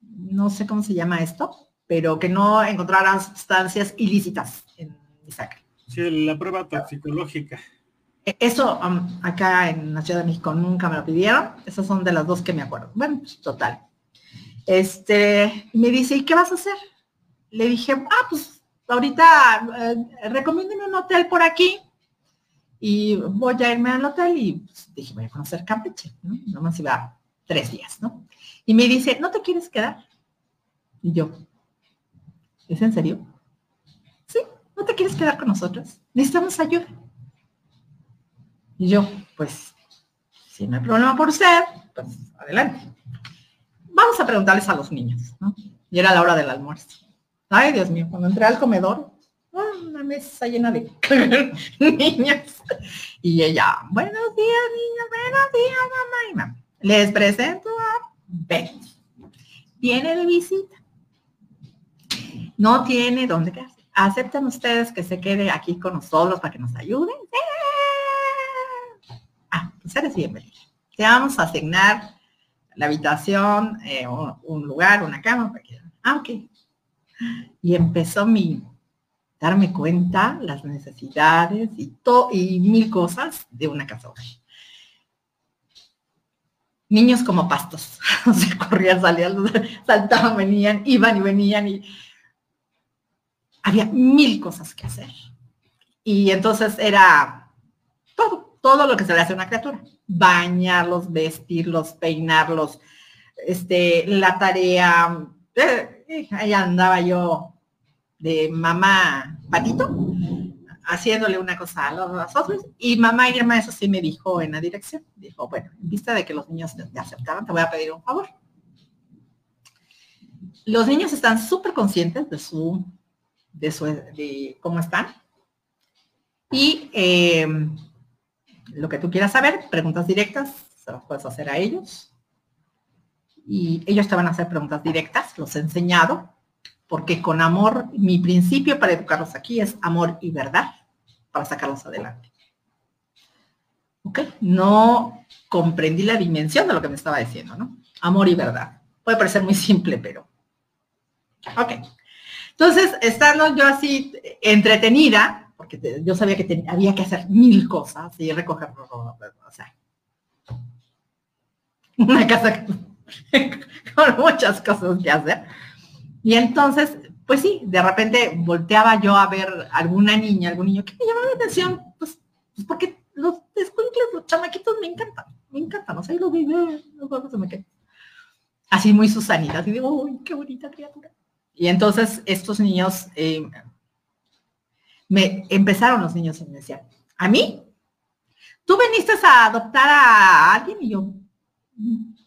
no sé cómo se llama esto, pero que no encontraran sustancias ilícitas en mi sangre. Sí, la prueba toxicológica. E, eso um, acá en la Ciudad de México nunca me lo pidieron. Esas son de las dos que me acuerdo. Bueno, pues, total. Este, me dice, ¿y qué vas a hacer? Le dije, ah, pues ahorita eh, recomiéndeme un hotel por aquí y voy a irme al hotel y pues, dije, voy a conocer Campeche, ¿no? Nomás iba tres días, ¿no? Y me dice, ¿no te quieres quedar? Y yo, ¿es en serio? Sí, ¿no te quieres quedar con nosotros? Necesitamos ayuda. Y yo, pues, si no hay problema por usted, pues adelante. Vamos a preguntarles a los niños, ¿no? Y era la hora del almuerzo. Ay, Dios mío, cuando entré al comedor, una mesa llena de niños. Y ella, buenos días, niños, buenos días, mamá y mamá. Les presento a Betty. Viene de visita. No tiene dónde quedarse. ¿Aceptan ustedes que se quede aquí con nosotros para que nos ayuden? Ah, pues eres bienvenido. Te vamos a asignar la habitación, eh, un, lugar, una cama. Para que... Ah, ok. Y empezó mi darme cuenta las necesidades y, y mil cosas de una casa niños como pastos. Se corrían, salían, saltaban, venían, iban y venían y había mil cosas que hacer. Y entonces era todo, todo lo que se le hace a una criatura. Bañarlos, vestirlos, peinarlos, este, la tarea. Eh, ahí andaba yo de mamá patito, haciéndole una cosa a los otros. Y mamá Irma, eso sí me dijo en la dirección. Dijo, bueno, en vista de que los niños te aceptaban, te voy a pedir un favor. Los niños están súper conscientes de su, de su, de cómo están. Y eh, lo que tú quieras saber, preguntas directas, se las puedes hacer a ellos. Y ellos te van a hacer preguntas directas, los he enseñado, porque con amor, mi principio para educarlos aquí es amor y verdad, para sacarlos adelante. ¿Ok? No comprendí la dimensión de lo que me estaba diciendo, ¿no? Amor y verdad. Puede parecer muy simple, pero... Ok. Entonces, estando yo así entretenida, porque yo sabía que había que hacer mil cosas y recoger, o sea, una casa con muchas cosas que hacer. Y entonces, pues sí, de repente volteaba yo a ver alguna niña, algún niño que me llamaba la atención, pues, pues porque los escuincles, los chamaquitos me encantan, me encantan, o sea, y los vive, se me Así muy susanitas, y digo, uy, qué bonita criatura. Y entonces estos niños, eh, me empezaron los niños y me decían, ¿a mí? ¿Tú viniste a adoptar a alguien? Y yo,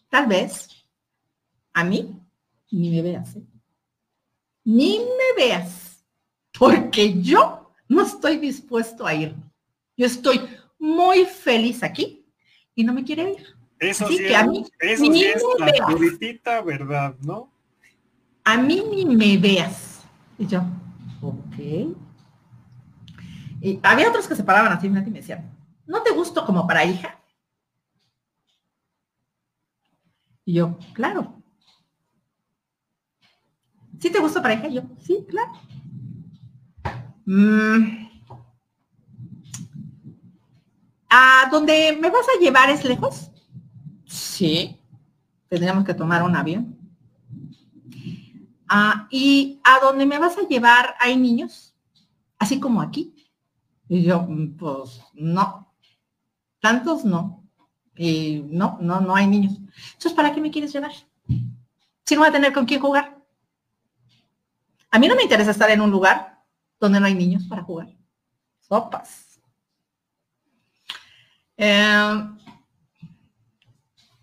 tal vez, a mí, ni me veas, ¿eh? ni me veas, porque yo no estoy dispuesto a ir. Yo estoy muy feliz aquí y no me quiere ir. Eso sí, que a mí, eso sí es la puritita verdad, ¿no? A mí ni me veas. Y yo, ok. Y había otros que se paraban así y me decían, ¿no te gusto como para hija? Y yo, claro. ¿Sí te hija? Y yo, sí, claro. Mm. ¿A dónde me vas a llevar es lejos? Sí. Tendríamos que tomar un avión. Ah, ¿Y a dónde me vas a llevar hay niños? Así como aquí. Y yo, mm, pues no, tantos no. Y no, no, no hay niños. Entonces, ¿para qué me quieres llevar? Si no voy a tener con quién jugar. A mí no me interesa estar en un lugar donde no hay niños para jugar. Sopas. Eh,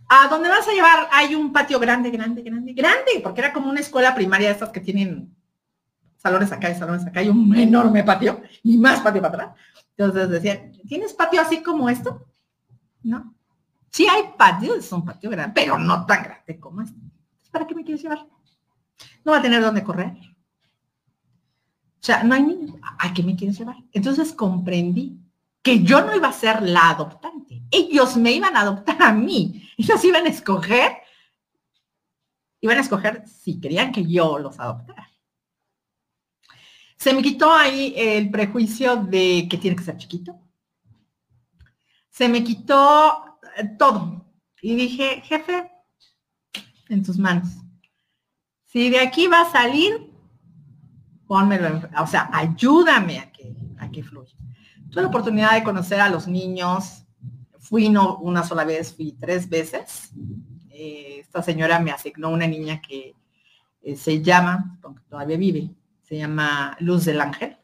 ¿A dónde vas a llevar? Hay un patio grande, grande, grande, grande, porque era como una escuela primaria estas que tienen salones acá y salones acá, hay un enorme patio y más patio para atrás. Entonces decían, ¿tienes patio así como esto? No. Sí hay patio, es un patio grande, pero no tan grande como este. ¿Para qué me quieres llevar? No va a tener dónde correr. O sea, no hay niños. ¿A qué me quieres llevar? Entonces comprendí que yo no iba a ser la adoptante. Ellos me iban a adoptar a mí. Ellos iban a escoger, iban a escoger si querían que yo los adoptara. Se me quitó ahí el prejuicio de que tiene que ser chiquito. Se me quitó todo. Y dije, jefe, en tus manos. Si de aquí va a salir, pónmelo, o sea, ayúdame a que, a que fluya. Tuve la oportunidad de conocer a los niños. Fui no una sola vez, fui tres veces. Eh, esta señora me asignó una niña que eh, se llama, todavía vive, se llama Luz del Ángel,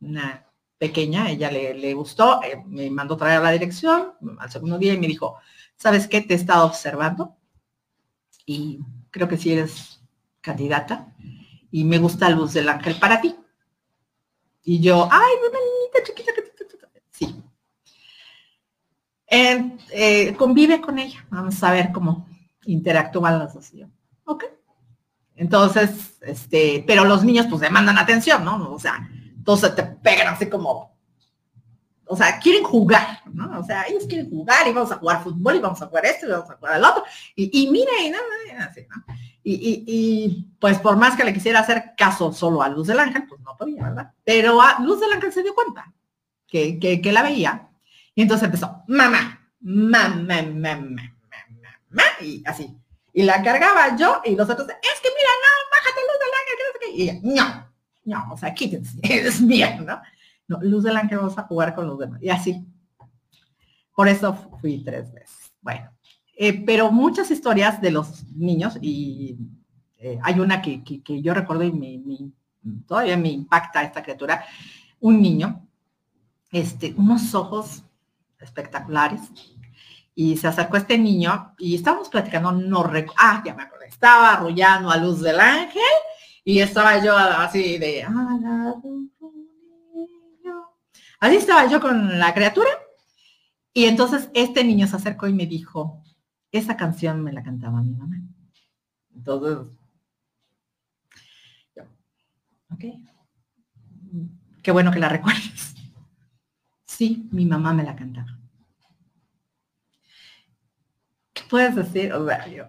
una pequeña, ella le, gustó, eh, me mandó traer la dirección al segundo día y me dijo, ¿sabes qué? Te he estado observando y creo que si eres candidata y me gusta Luz del Ángel para ti. Y yo, ay, niñita chiquita que... Sí. Eh, convive con ella, vamos a ver cómo interactúan las dos. Ok. Entonces, este, pero los niños pues demandan atención, ¿no? O sea, entonces te pegan así como, o sea, quieren jugar, ¿no? O sea, ellos quieren jugar y vamos a jugar fútbol y vamos a jugar esto y vamos a jugar el otro. Y, y mira, y nada, así, ¿no? Y, y, pues por más que le quisiera hacer caso solo a Luz del Ángel, pues no podía, ¿verdad? Pero a Luz del Ángel se dio cuenta que, que, la veía. Y entonces empezó, mamá, mamá, mamá, mamá, y así. Y la cargaba yo y los otros, es que mira, no, bájate luz del ángel, que no sé qué. Y ella, no, no, o sea, quítense, es mía, ¿no? No, luz del ángel, vamos a jugar con los demás. Y así. Por eso fui tres veces. Bueno, eh, pero muchas historias de los niños y eh, hay una que, que, yo recuerdo y me, todavía me impacta esta criatura. Un niño, este, unos ojos espectaculares, y se acercó este niño y estábamos platicando, no recuerdo, ah, ya me acordé, estaba arrullando a luz del ángel y estaba yo así de, así estaba yo con la criatura y entonces este niño se acercó y me dijo, esa canción me la cantaba mi mamá. Entonces, ok, qué bueno que la recuerdes. Sí, mi mamá me la cantaba. puedes decir, o sea, yo,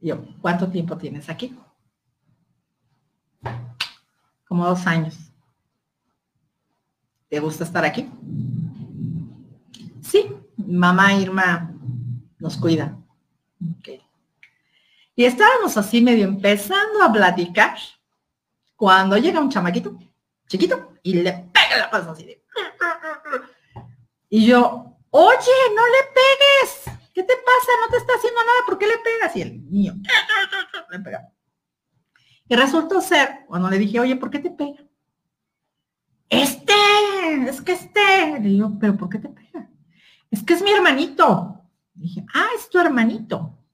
yo, ¿cuánto tiempo tienes aquí? Como dos años. ¿Te gusta estar aquí? Sí, mamá Irma nos cuida. Y estábamos así medio empezando a platicar cuando llega un chamaquito chiquito y le pega la paz así. Y yo, Oye, no le pegues. ¿Qué te pasa? No te está haciendo nada. ¿Por qué le pegas? Y el niño le pega. Y resultó ser, cuando le dije, oye, ¿por qué te pega? Este, es que este. Le digo, ¿pero por qué te pega? Es que es mi hermanito. dije, ah, es tu hermanito.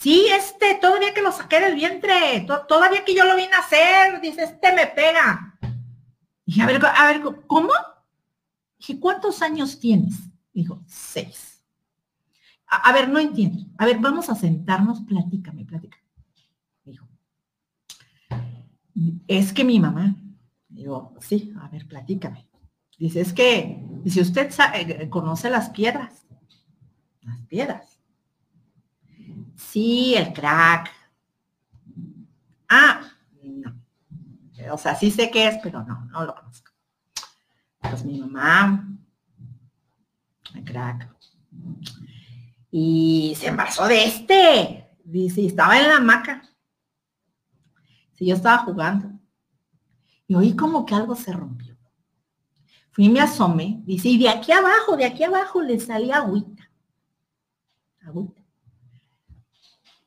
Sí, este, todavía que lo saqué del vientre, todavía que yo lo vine a hacer, dice, este me pega. Dije, a ver, a ver, ¿cómo? Dije, ¿cuántos años tienes? Dijo, seis. A, ver, no entiendo. A ver, vamos a sentarnos, platícame, platícame. Dijo, es que mi mamá, digo, sí, a ver, platícame. Dice, es que, si usted sabe, eh, conoce las piedras, las piedras. Sí, el crack. Ah, no. O sea, sí sé qué es, pero no, no lo conozco. Pues mi mamá crack. Y se embarazó de este. Dice, estaba en la hamaca. Si yo estaba jugando. Y oí como que algo se rompió. Fui y me asomé. Dice, y de aquí abajo, de aquí abajo le salía agüita. Agüita.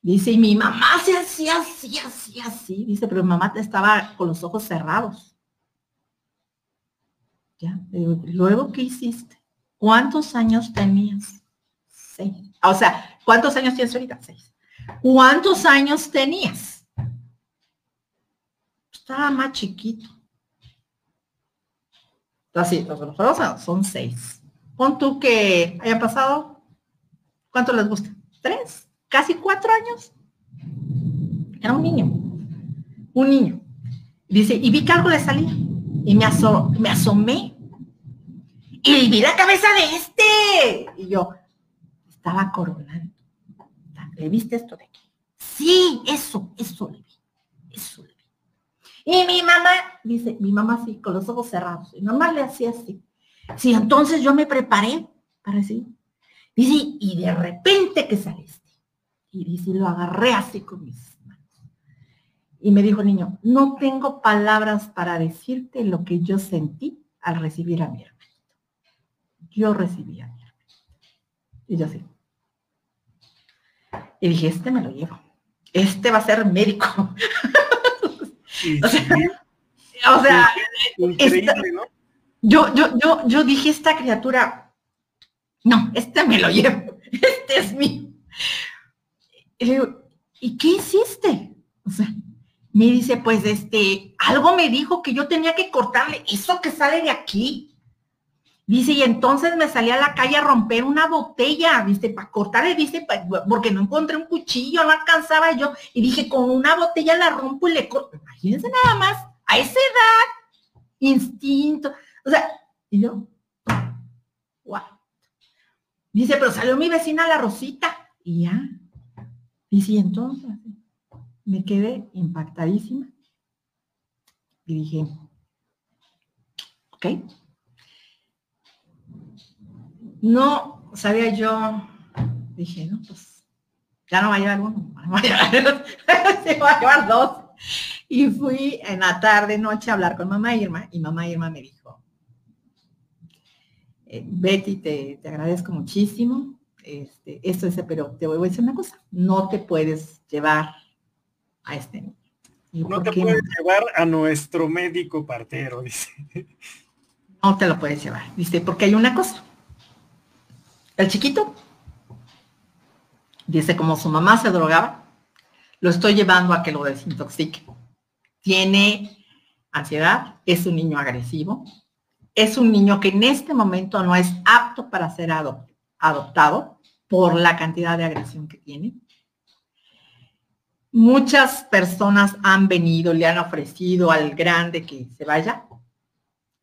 Dice, y mi mamá se hacía así, así, así. Dice, pero mi mamá estaba con los ojos cerrados. Ya, luego, ¿qué hiciste? ¿Cuántos años tenías? Seis. O sea, ¿cuántos años tienes ahorita? Seis. ¿Cuántos años tenías? Estaba más chiquito. Así, los son seis. Pon tú que haya pasado, ¿cuánto les gusta? ¿Tres? ¿Casi cuatro años? Era un niño. Un niño. Dice, y vi que algo le salía. Y me asomé y vi la cabeza de este. Y yo, estaba coronando. ¿Le viste esto de aquí? Sí, eso, eso le vi. Eso le vi. Y mi mamá, dice, mi mamá sí, con los ojos cerrados. Y mamá le hacía así. Sí, entonces yo me preparé para decir. Dice, y de repente que saliste. Y dice, lo agarré así con mis manos. Y me dijo niño, no tengo palabras para decirte lo que yo sentí al recibir a mi hermano yo recibía. Y yo así. Y dije, este me lo llevo. Este va a ser médico. o sea, yo, yo, yo, yo dije, esta criatura, no, este me lo llevo. Este es mío. Y digo, ¿y qué hiciste? O sea, me dice, pues este, algo me dijo que yo tenía que cortarle eso que sale de aquí. Dice, y entonces me salí a la calle a romper una botella, viste, para cortarle, dice, porque no encontré un cuchillo, no alcanzaba yo. Y dije, con una botella la rompo y le corto. Imagínense nada más, a esa edad, instinto. O sea, y yo, wow. Dice, pero salió mi vecina la Rosita. Y ya. Dice, y entonces me quedé impactadísima. Y dije, ok no sabía yo dije, no, pues ya no va a llevar uno, va a llevar, se va a llevar dos. Y fui en la tarde, noche a hablar con mamá Irma y mamá Irma me dijo, eh, Betty, te, te, agradezco muchísimo. Este, esto es, pero te voy a decir una cosa, no te puedes llevar a este niño. No te puedes llevar a nuestro médico partero, dice. No te lo puedes llevar, dice, porque hay una cosa. El chiquito, dice, como su mamá se drogaba, lo estoy llevando a que lo desintoxique. Tiene ansiedad, es un niño agresivo, es un niño que en este momento no es apto para ser adoptado por la cantidad de agresión que tiene. Muchas personas han venido, le han ofrecido al grande que se vaya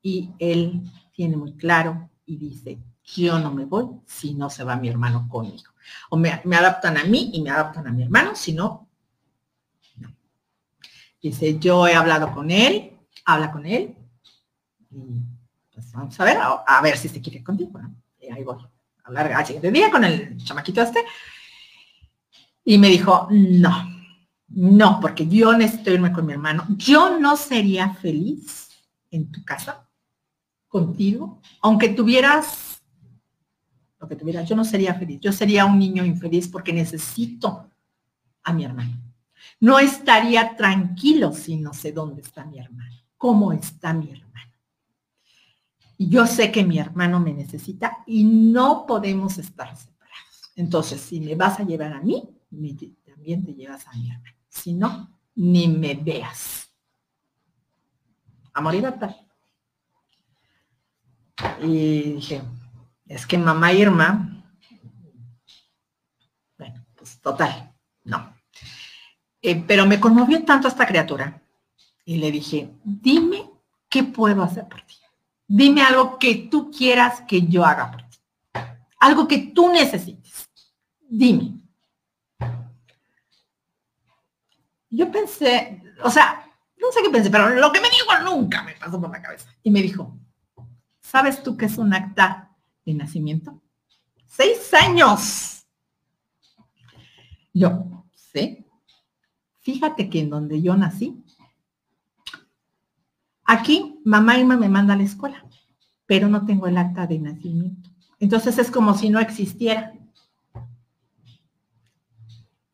y él tiene muy claro y dice, yo no me voy si no se va mi hermano conmigo. O me, adaptan a mí y me adaptan a mi hermano, si no. Dice, yo he hablado con él, habla con él y pues vamos a ver, a, ver si se quiere contigo, ahí voy. A hablar al siguiente día con el chamaquito este. Y me dijo, no, no, porque yo necesito irme con mi hermano. Yo no sería feliz en tu casa contigo, aunque tuvieras lo que tuvieras, yo no sería feliz. Yo sería un niño infeliz porque necesito a mi hermano. No estaría tranquilo si no sé dónde está mi hermano, cómo está mi hermano yo sé que mi hermano me necesita y no podemos estar separados. Entonces, si me vas a llevar a mí, también te llevas a mi hermano. Si no, ni me veas. A morir a. Y dije, es que mamá Irma, bueno, pues total, no. Eh, pero me conmovió tanto esta criatura y le dije, dime qué puedo hacer por ti. Dime algo que tú quieras que yo haga por ti. Algo que tú necesites. Dime. Yo pensé, o sea, no sé qué pensé, pero lo que me dijo nunca me pasó por la cabeza. Y me dijo, ¿sabes tú qué es un acta de nacimiento? Seis años. Yo, sí. Fíjate que en donde yo nací, Aquí, mamá Irma me manda a la escuela, pero no tengo el acta de nacimiento. Entonces es como si no existiera.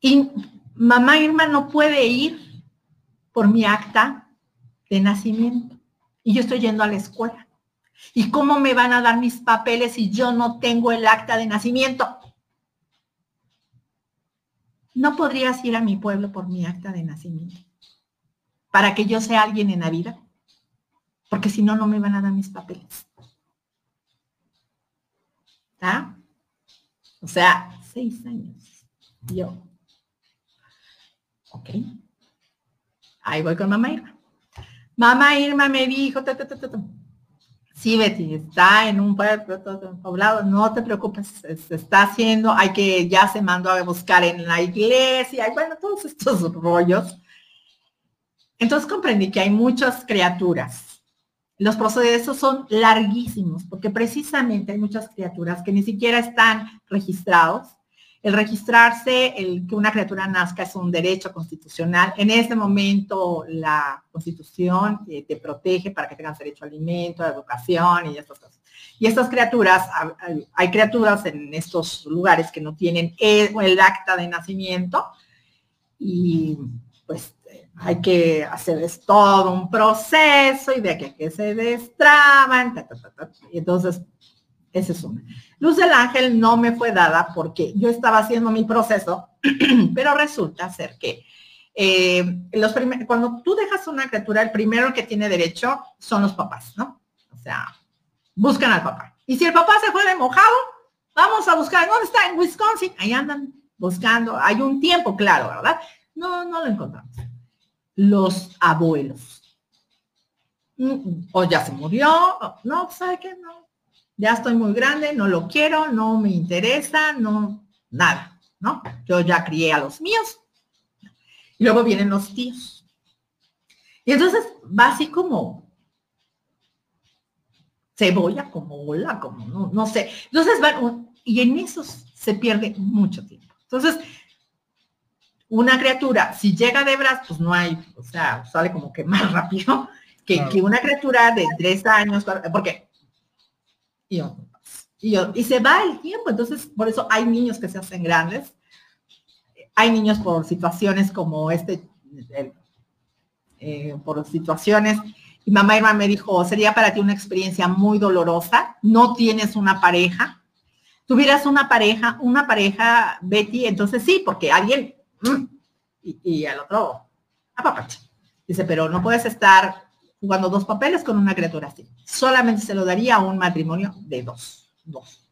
Y mamá Irma no puede ir por mi acta de nacimiento. Y yo estoy yendo a la escuela. ¿Y cómo me van a dar mis papeles si yo no tengo el acta de nacimiento? No podrías ir a mi pueblo por mi acta de nacimiento. Para que yo sea alguien en la vida porque si no, no me van a dar mis papeles. ¿Está? O sea, seis años. Yo. Ok. Ahí voy con mamá Irma. Mamá Irma me dijo, sí, Betty, está en un poblado, no te preocupes, se está haciendo, hay que, ya se mandó a buscar en la iglesia, y bueno, todos estos rollos. Entonces comprendí que hay muchas criaturas los procesos son larguísimos porque precisamente hay muchas criaturas que ni siquiera están registrados. El registrarse, el que una criatura nazca es un derecho constitucional. En este momento la constitución eh, te protege para que tengas derecho a alimento, a educación y estas cosas. Y estas criaturas, hay criaturas en estos lugares que no tienen el acta de nacimiento y pues hay que hacerles todo un proceso y de que se destraban, y entonces, ese es una. Luz del ángel no me fue dada porque yo estaba haciendo mi proceso, pero resulta ser que eh, los cuando tú dejas una criatura, el primero que tiene derecho son los papás, ¿no? O sea, buscan al papá. Y si el papá se fue de mojado, vamos a buscar, ¿dónde está? En Wisconsin. Ahí andan buscando. Hay un tiempo, claro, ¿verdad? No, no lo encontramos los abuelos. Mm, o ya se murió, no, ¿sabe qué? No, ya estoy muy grande, no lo quiero, no me interesa, no, nada, ¿no? Yo ya crié a los míos. Y luego vienen los tíos. Y entonces va así como cebolla, como hola, como no, no sé. Entonces van, y en esos se pierde mucho tiempo. Entonces, una criatura, si llega de brazos, pues no hay, o sea, sale como que más rápido que, que una criatura de tres años, porque y, y, y se va el tiempo, entonces por eso hay niños que se hacen grandes, hay niños por situaciones como este, eh, por situaciones, y mamá Irma me dijo, sería para ti una experiencia muy dolorosa, no tienes una pareja, tuvieras una pareja, una pareja, Betty, entonces sí, porque alguien, mm, y, y al otro, apapache. Dice, pero no puedes estar jugando dos papeles con una criatura así. Solamente se lo daría a un matrimonio de dos. Dos.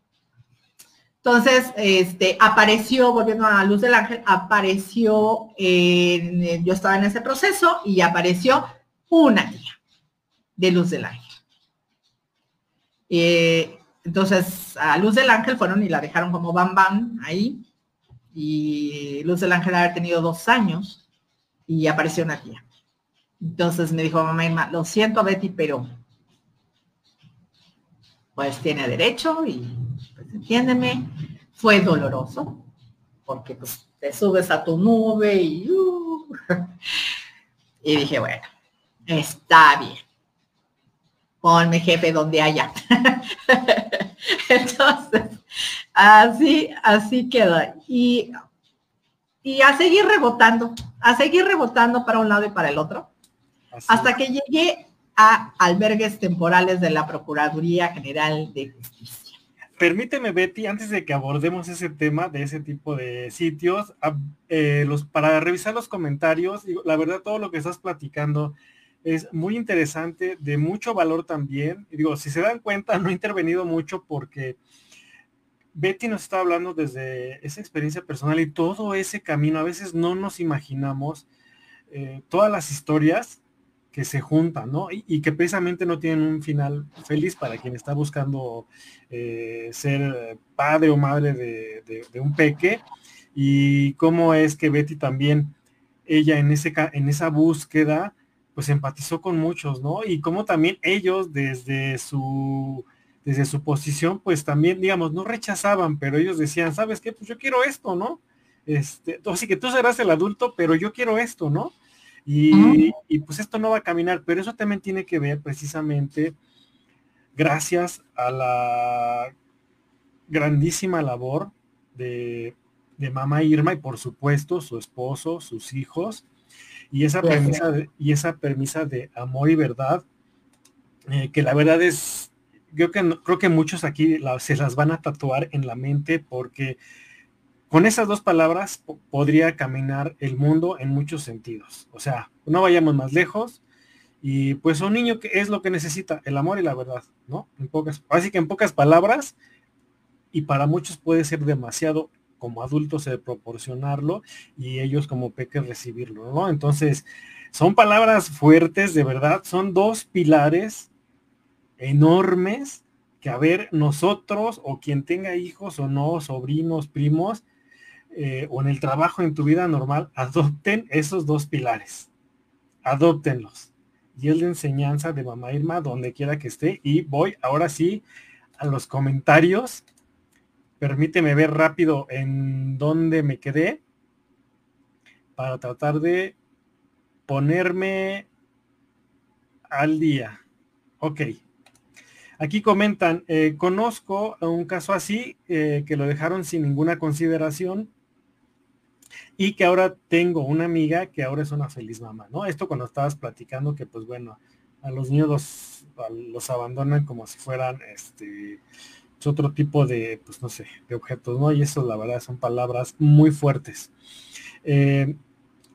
Entonces, este, apareció, volviendo a luz del ángel, apareció, en, yo estaba en ese proceso y apareció una tía de luz del ángel. Eh, entonces, a luz del ángel fueron y la dejaron como bam bam ahí. Y luz del ángel haber tenido dos años y apareció una tía. Entonces me dijo mamá lo siento Betty, pero pues tiene derecho y pues entiéndeme. Fue doloroso porque pues te subes a tu nube y, uh, y dije, bueno, está bien. Ponme jefe donde haya. Entonces, así, así quedó. Y, y a seguir rebotando, a seguir rebotando para un lado y para el otro hasta que llegué a albergues temporales de la Procuraduría General de Justicia. Permíteme, Betty, antes de que abordemos ese tema de ese tipo de sitios, eh, los, para revisar los comentarios, la verdad todo lo que estás platicando es muy interesante, de mucho valor también. Y digo, si se dan cuenta, no he intervenido mucho porque Betty nos está hablando desde esa experiencia personal y todo ese camino. A veces no nos imaginamos eh, todas las historias que se juntan, ¿no? Y, que precisamente no tienen un final feliz para quien está buscando eh, ser padre o madre de, un peque. Y cómo es que Betty también, ella en, ese, en esa búsqueda, pues empatizó con muchos, ¿no? Y cómo también ellos desde su desde su posición, pues también, digamos, no rechazaban, pero ellos decían, ¿sabes qué? Pues yo quiero esto, ¿no? Este, así que tú serás el adulto, pero yo quiero esto, ¿no? Y, pues esto no va a caminar, pero eso también tiene que ver precisamente gracias a la grandísima labor de, de mamá Irma y por supuesto su esposo, sus hijos, y esa premisa de, y esa premisa de amor y verdad, eh, que la verdad es, yo que, creo que muchos aquí se las van a tatuar en la mente porque con esas dos palabras podría caminar el mundo en muchos sentidos. O sea, no vayamos más lejos. Y pues un niño que es lo que necesita, el amor y la verdad, ¿no? En pocas, así que en pocas palabras, y para muchos puede ser demasiado como adultos de proporcionarlo y ellos como peques recibirlo, ¿no? Entonces, son palabras fuertes, de verdad, son dos pilares enormes que a ver nosotros o quien tenga hijos o no, sobrinos, primos, eh, o en el trabajo, en tu vida normal, adopten esos dos pilares. Adóptenlos. Y es la enseñanza de mamá Irma donde quiera que esté. Y voy ahora sí a los comentarios. Permíteme ver rápido en dónde me quedé para tratar de ponerme al día. Ok. Aquí comentan, eh, conozco un caso así eh, que lo dejaron sin ninguna consideración y que ahora tengo una amiga que ahora es una feliz mamá, ¿no? Esto cuando estabas platicando que pues bueno, a los niños los, abandonan como si fueran este otro tipo de, pues no sé, de objetos, ¿no? Y eso la verdad son palabras muy fuertes. Eh,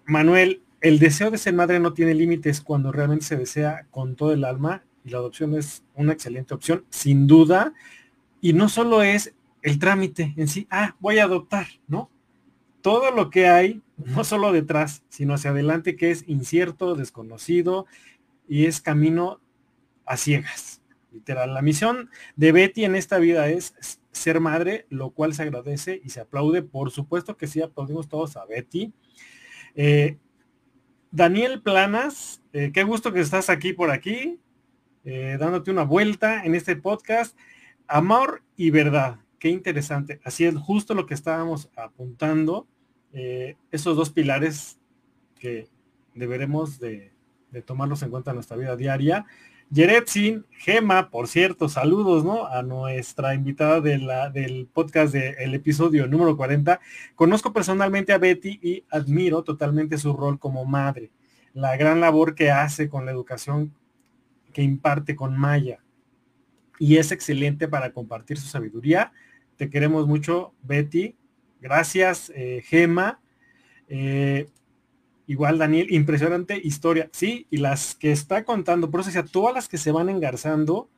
Manuel, el deseo de ser madre no tiene límites cuando realmente se desea con todo el alma y la adopción es una excelente opción, sin duda. Y no solo es el trámite en sí, ah, voy a adoptar, ¿no? Todo lo que hay, no solo detrás, sino hacia adelante, que es incierto, desconocido y es camino a ciegas. Literal, la misión de Betty en esta vida es ser madre, lo cual se agradece y se aplaude. Por supuesto que sí, aplaudimos todos a Betty. Eh, Daniel Planas, eh, qué gusto que estás aquí por aquí, eh, dándote una vuelta en este podcast. Amor y verdad qué interesante. Así es justo lo que estábamos apuntando, eh, esos dos pilares que deberemos de, tomarlos en cuenta en nuestra vida diaria. Yeretzin, Gema, por cierto, saludos, ¿no? A nuestra invitada del podcast del episodio número 40. Conozco personalmente a Betty y admiro totalmente su rol como madre, la gran labor que hace con la educación que imparte con Maya. Y es excelente para compartir su sabiduría. Te queremos mucho, Betty. Gracias, eh, Gema. Eh, igual, Daniel, impresionante historia. Sí, y las que está contando, por eso sea, todas las que se van engarzando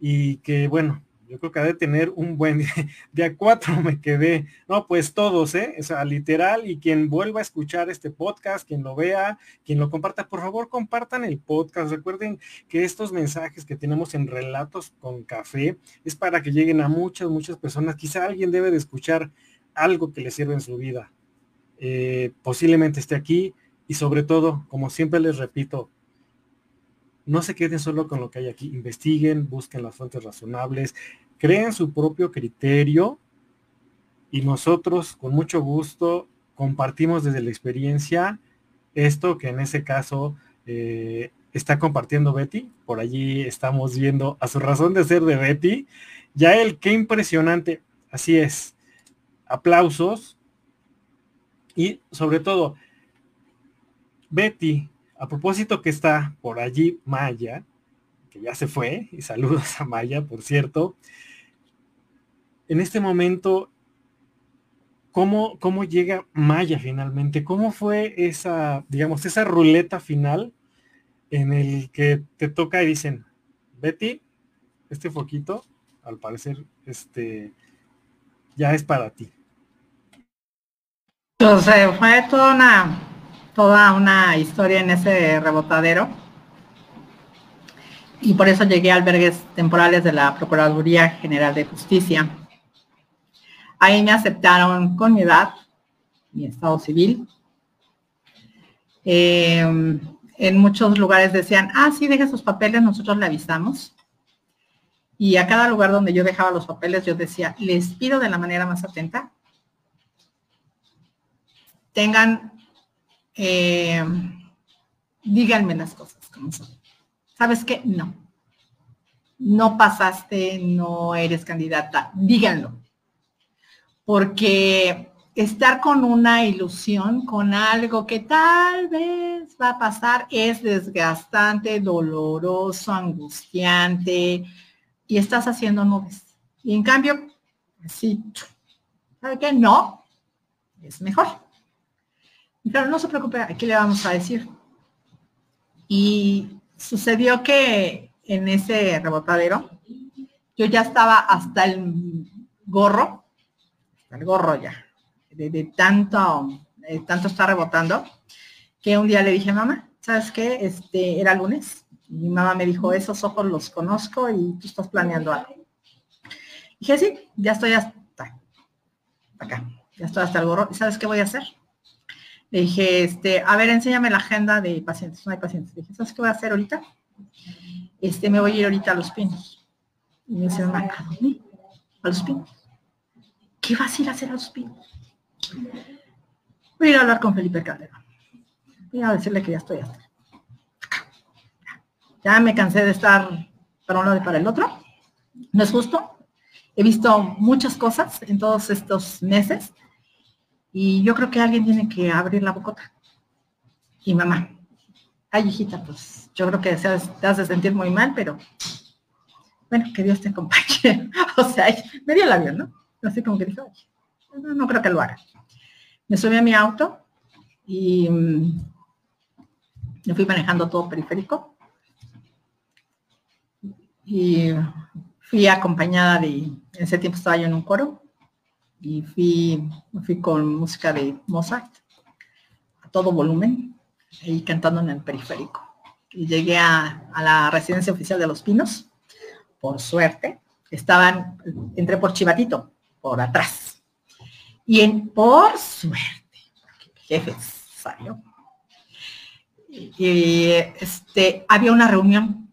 y que, bueno, yo creo que ha de tener un buen día. Cuatro me quedé. No, pues todos, ¿eh? O sea, literal. Y quien vuelva a escuchar este podcast, quien lo vea, quien lo comparta, por favor, compartan el podcast. Recuerden que estos mensajes que tenemos en Relatos con Café es para que lleguen a muchas, muchas personas. Quizá alguien debe de escuchar algo que le sirva en su vida. Eh, posiblemente esté aquí. Y sobre todo, como siempre les repito, no se queden solo con lo que hay aquí, investiguen, busquen las fuentes razonables, creen su propio criterio y nosotros con mucho gusto compartimos desde la experiencia esto que en ese caso eh, está compartiendo Betty. Por allí estamos viendo a su razón de ser de Betty. Ya el qué impresionante. Así es. Aplausos. Y sobre todo, Betty a propósito que está por allí Maya, que ya se fue, y saludos a Maya, por cierto. En este momento, ¿cómo, cómo llega Maya finalmente? ¿Cómo fue esa, digamos, esa ruleta final en el que te toca y dicen, Betty, este foquito, al parecer, este, ya es para ti? Entonces fue toda una toda una historia en ese rebotadero. Y por eso llegué a albergues temporales de la Procuraduría General de Justicia. Ahí me aceptaron con mi edad, mi estado civil. Em, en muchos lugares decían, ah, sí, deje sus papeles, nosotros le avisamos. Y a cada lugar donde yo dejaba los papeles, yo decía, les pido de la manera más atenta, tengan eh, díganme las cosas como son. ¿Sabes qué? No. No pasaste, no eres candidata. Díganlo. Porque estar con una ilusión, con algo que tal vez va a pasar, es desgastante, doloroso, angustiante, y estás haciendo nubes. Y en cambio, sí, ¿sabe qué? No, es mejor. Y claro, no se preocupe, aquí le vamos a decir. Y sucedió que en ese rebotadero, yo ya estaba hasta el gorro, hasta el gorro ya, de, tanto, tanto estar rebotando, que un día le dije, mamá, ¿sabes qué? Este, era lunes. Mi mamá me dijo, esos ojos los conozco y tú estás planeando algo. Dije, sí, ya estoy hasta acá, ya estoy hasta el gorro. ¿Y sabes qué voy a hacer? Le dije, este, a ver, enséñame la agenda de pacientes. No hay pacientes. Le dije, ¿sabes qué voy a hacer ahorita? Este, me voy a ir ahorita a los pinos. Y me dice, ¿a dónde? A los pinos. ¿Qué vas a ir hacer a los pinos? Voy a ir a hablar con Felipe Calderón. Voy a decirle que ya estoy hasta. Ya me cansé de estar para un lado y para el otro. No es justo. He visto muchas cosas en todos estos meses y yo creo que alguien tiene que abrir la bocota. Y mamá, ay hijita, pues yo creo que te has de sentir muy mal, pero bueno, que Dios te acompañe. o sea, me dio el avión, ¿no? Así como que dijo, no, no, creo que lo haga. Me subí a mi auto y mm, me fui manejando todo periférico. Y fui acompañada de, en ese tiempo estaba yo en un coro, y fui, fui con música de Mozart a todo volumen y cantando en el periférico. Y llegué a, la residencia oficial de Los Pinos, por suerte, estaban, entré por Chivatito, por atrás. Y en, por suerte, jefe salió. Y, este, había una reunión.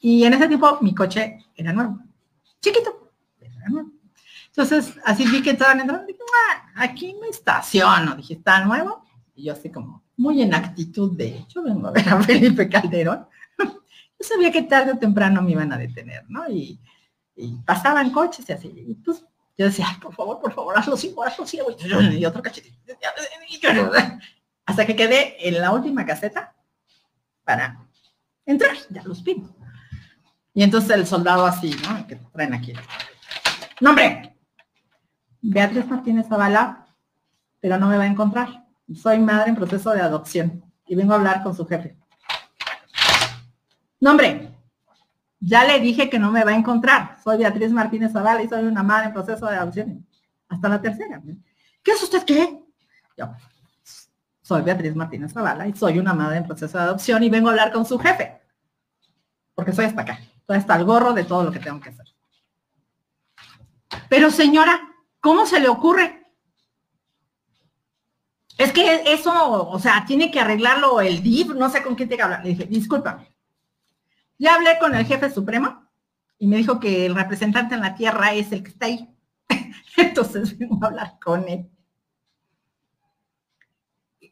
Y en ese tiempo mi coche era nuevo, chiquito, era nuevo. Entonces, así vi que estaban entrando, aquí me estaciono. Dije, ¿está nuevo? Y yo así como, muy en actitud de, yo vengo a ver a Felipe Calderón. yo sabía que tarde o temprano me iban a detener, ¿no? Y, pasaban coches y así. Y pues yo decía, por favor, por favor, hazlo ciego, hazlo ciego. Y otro cachetito. Hasta que quedé en la última caseta para entrar, ya los pino. Y entonces el soldado así, ¿no? Que traen aquí. Nombre. Beatriz Martínez Zavala, pero no me va a encontrar. Soy madre en proceso de adopción y vengo a hablar con su jefe. Nombre. Ya le dije que no me va a encontrar. Soy Beatriz Martínez Zavala y soy una madre en proceso de adopción. Hasta la tercera. ¿Qué es usted qué? Yo, soy Beatriz Martínez Zavala y soy una madre en proceso de adopción y vengo a hablar con su jefe. Porque soy hasta acá. Estoy hasta el gorro de todo lo que tengo que hacer. Pero señora, ¿cómo se le ocurre? Es que eso, o sea, tiene que arreglarlo el DIF, no sé con quién te que hablar. Le dije, discúlpame. Ya hablé con el jefe supremo y me dijo que el representante en la tierra es el que está ahí. Entonces vengo a hablar con él.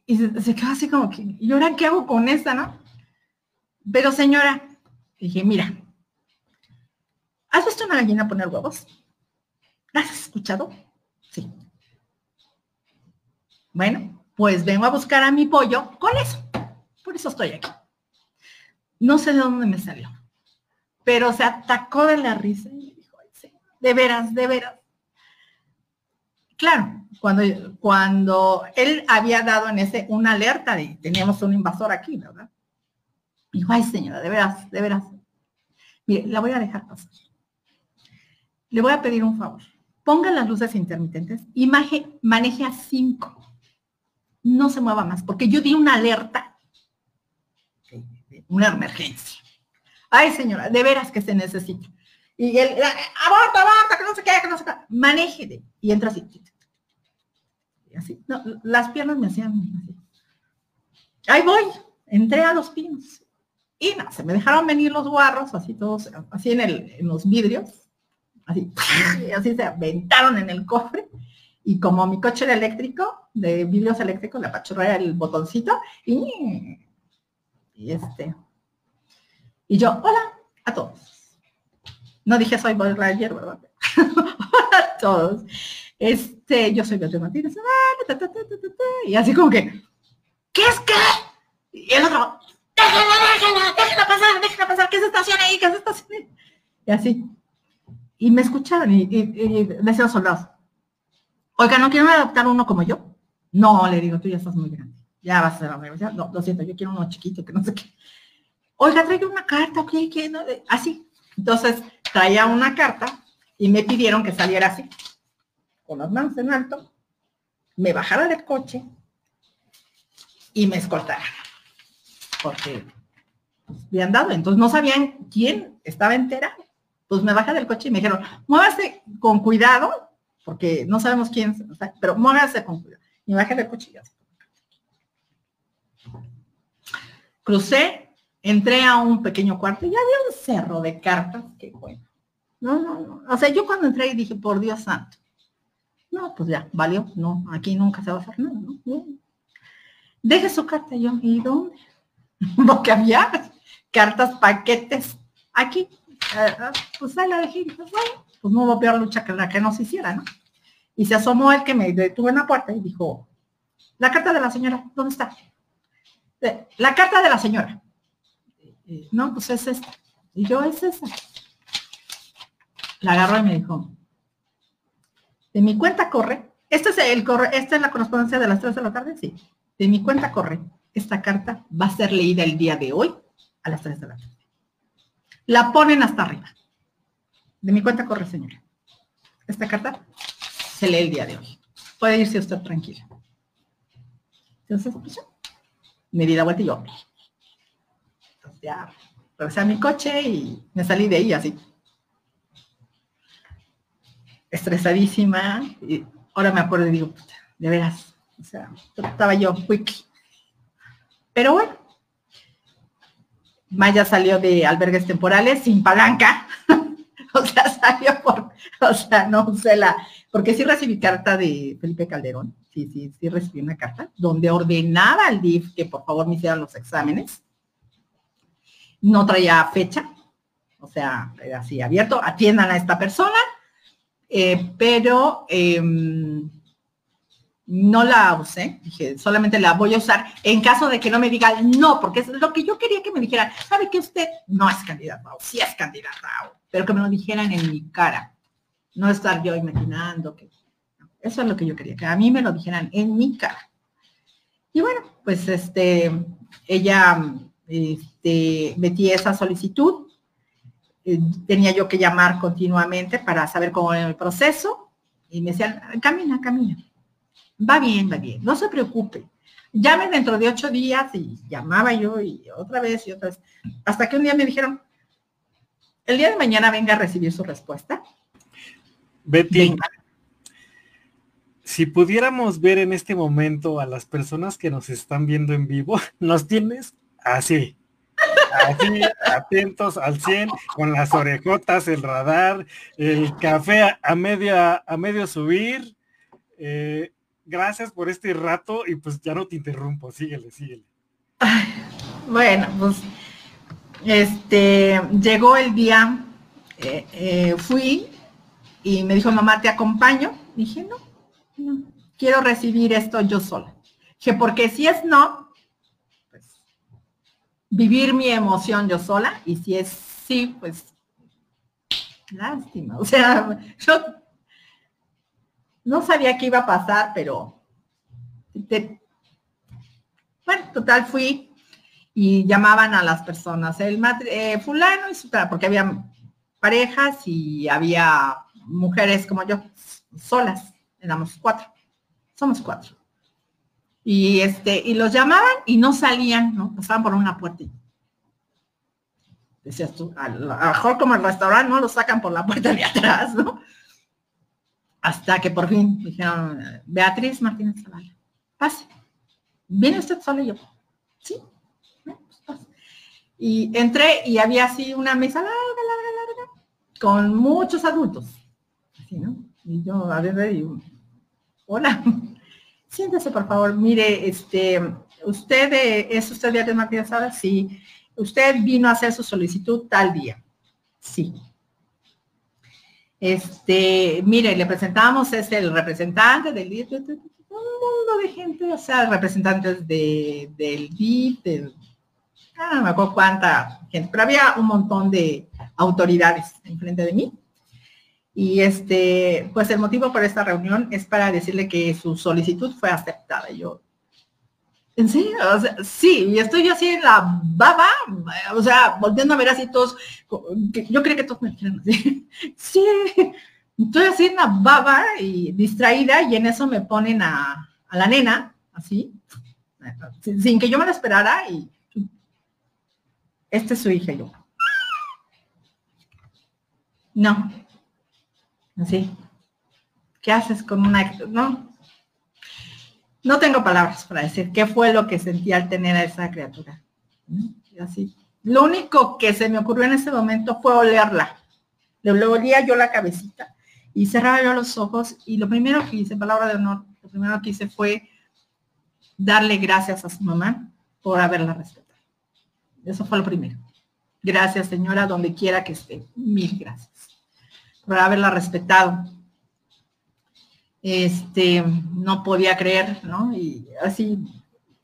Y se, quedó así como que, ¿y ahora qué hago con esta, no? Pero señora, dije, mira, ¿has visto una gallina poner huevos? ¿La has escuchado? Sí. Bueno, pues vengo a buscar a mi pollo con eso. Por eso estoy aquí. No sé de dónde me salió, pero se atacó de la risa y me dijo, de veras, de veras. Claro, cuando, cuando él había dado en ese una alerta de teníamos un invasor aquí, ¿verdad? Dijo, ay señora, de veras, de veras. Mire, la voy a dejar pasar. Le voy a pedir un favor. Ponga las luces intermitentes y maneje, a cinco. No se mueva más, porque yo di una alerta, una emergencia. Ay, señora, de veras que se necesita. Y él, aborta, aborta, que no se qué, que no se qué. Maneje. Y entra así así. Las piernas me hacían así. Ahí voy, entré a los pinos. Y no, se me dejaron venir los guarros, así todos, así en los vidrios, así, así se aventaron en el cofre. Y como mi coche era eléctrico, de vidrios eléctricos, le apachurré el botoncito y, este. Y yo, hola a todos. No dije soy Boy Ranger, ¿verdad? hola a todos. Este, yo soy Beatriz Martínez, y así como que, ¿qué es qué? Y el otro, déjala, déjala, déjala pasar, déjala pasar, que se estacione ahí, que se estacione. Y así. Y me escucharon y, y, y decían soldados, oiga, ¿no quieren adoptar uno como yo? No, le digo, tú ya estás muy grande. Ya vas a la universidad. No, lo siento, yo quiero uno chiquito, que no sé qué. Oiga, traigo una carta, ok, que no, así. Entonces, traía una carta y me pidieron que saliera así con las manos en alto, me bajara del coche y me escoltara. Porque pues, habían dado, entonces no sabían quién estaba entera. Pues me bajé del coche y me dijeron, muévase con cuidado, porque no sabemos quién, pero muévase con cuidado. Y me bajé del coche y. Crucé, entré a un pequeño cuarto y había un cerro de cartas, qué bueno. No, no, no. O sea, yo cuando entré y dije, por Dios santo, no, pues ya, valió. No, aquí nunca se va a hacer nada. Deje su carta yo. ¿Y dónde? Porque había cartas, paquetes. Aquí. Eh, pues ahí la dejé. Bueno, pues no hubo peor lucha que la que no se hiciera, ¿no? Y se asomó el que me detuvo en la puerta y dijo, la carta de la señora, ¿dónde está? Eh, la carta de la señora. No, pues es esta. Y yo, es esa. La agarró y me dijo, de mi cuenta corre, este es el corre, esta es la correspondencia de las 3 de la tarde, sí. De mi cuenta corre, esta carta va a ser leída el día de hoy a las 3 de la tarde. La ponen hasta arriba. De mi cuenta corre, señora. Esta carta se lee el día de hoy. Puede irse usted tranquila. Entonces, pues, me di la vuelta y yo. Entonces ya regresé a mi coche y me salí de ahí así estresadísima. Y ahora me acuerdo y digo, de veras, o sea, estaba yo quick. Pero bueno, Maya salió de albergues temporales sin palanca, O sea, salió por, o sea, no usé la, porque sí recibí carta de Felipe Calderón, sí, sí, sí recibí una carta donde ordenaba al DIF que por favor me hicieran los exámenes. No traía fecha, o sea, era así abierto, atiendan a esta persona, eh, pero em, no la usé, dije, solamente la voy a usar en caso de que no me digan no, porque es lo que yo quería que me dijeran, ¿sabe que usted no es candidata o sí es candidata? Pero que me lo dijeran en mi cara, no estar yo imaginando que... Eso es lo que yo quería, que a mí me lo dijeran en mi cara. Y bueno, pues este, ella este, metí esa solicitud, eh, tenía yo que llamar continuamente para saber cómo era el proceso, y me decían, camina, camina va bien, va bien, no se preocupe. Llame dentro de ocho días y llamaba yo y otra vez y otra vez. Hasta que un día me dijeron, el día de mañana venga a recibir su respuesta. Betty, si pudiéramos ver en este momento a las personas que nos están viendo en vivo, nos tienes así. Así, atentos al 100, con las orejotas, el radar, el café a, medio, a medio subir, eh, gracias por este rato y pues ya no te interrumpo, síguele, síguele. bueno, pues este llegó el día, eh, eh, fui y me dijo, mamá, ¿te acompaño? Dije, no, no, quiero recibir esto yo sola. Dije, porque si es no, pues vivir mi emoción yo sola y si es sí, pues lástima. O sea, yo no sabía qué iba a pasar, pero bueno, total fui y llamaban a las personas, el eh, fulano y su porque había parejas y había mujeres como yo, solas, éramos cuatro, somos cuatro. Y este, y los llamaban y no salían, ¿no? Pasaban por una puerta. Decías tú, a lo mejor como el restaurante, ¿no? Lo sacan por la puerta de atrás, ¿no? Hasta que por fin dijeron, Beatriz Martínez Zavala, pase. ¿Viene usted solo? Y yo, sí. Pues y entré y había así una mesa con muchos adultos. Así, ¿no? Y yo, a ver, y, hola, siéntese por favor. Mire, este, usted eh, es usted Beatriz Martínez Zavala, sí. Usted vino a hacer su solicitud tal día. Sí. Este, mire, le presentamos, es el representante del un mundo de gente, o sea, representantes de, del DIF, del, ah, no me acuerdo cuánta gente, pero había un montón de autoridades enfrente de mí. Y este, pues el motivo por esta reunión es para decirle que su solicitud fue aceptada. Yo, ¿En serio? Sí, y estoy así en la baba, o sea, volviendo a ver así todos, yo creo que todos me dijeron así, sí, estoy así en la baba y distraída y en eso me ponen a, la nena, así, sin, que yo me la esperara y esta es su hija yo. No, así. ¿Qué haces con una, no, no tengo palabras para decir qué fue lo que sentí al tener a esa criatura. Así. Lo único que se me ocurrió en ese momento fue olerla. Le olía yo la cabecita y cerraba yo los ojos y lo primero que hice, palabra de honor, lo primero que hice fue darle gracias a su mamá por haberla respetado. Eso fue lo primero. Gracias, señora, donde quiera que esté. Mil gracias por haberla respetado este, no podía creer, ¿no? Y así,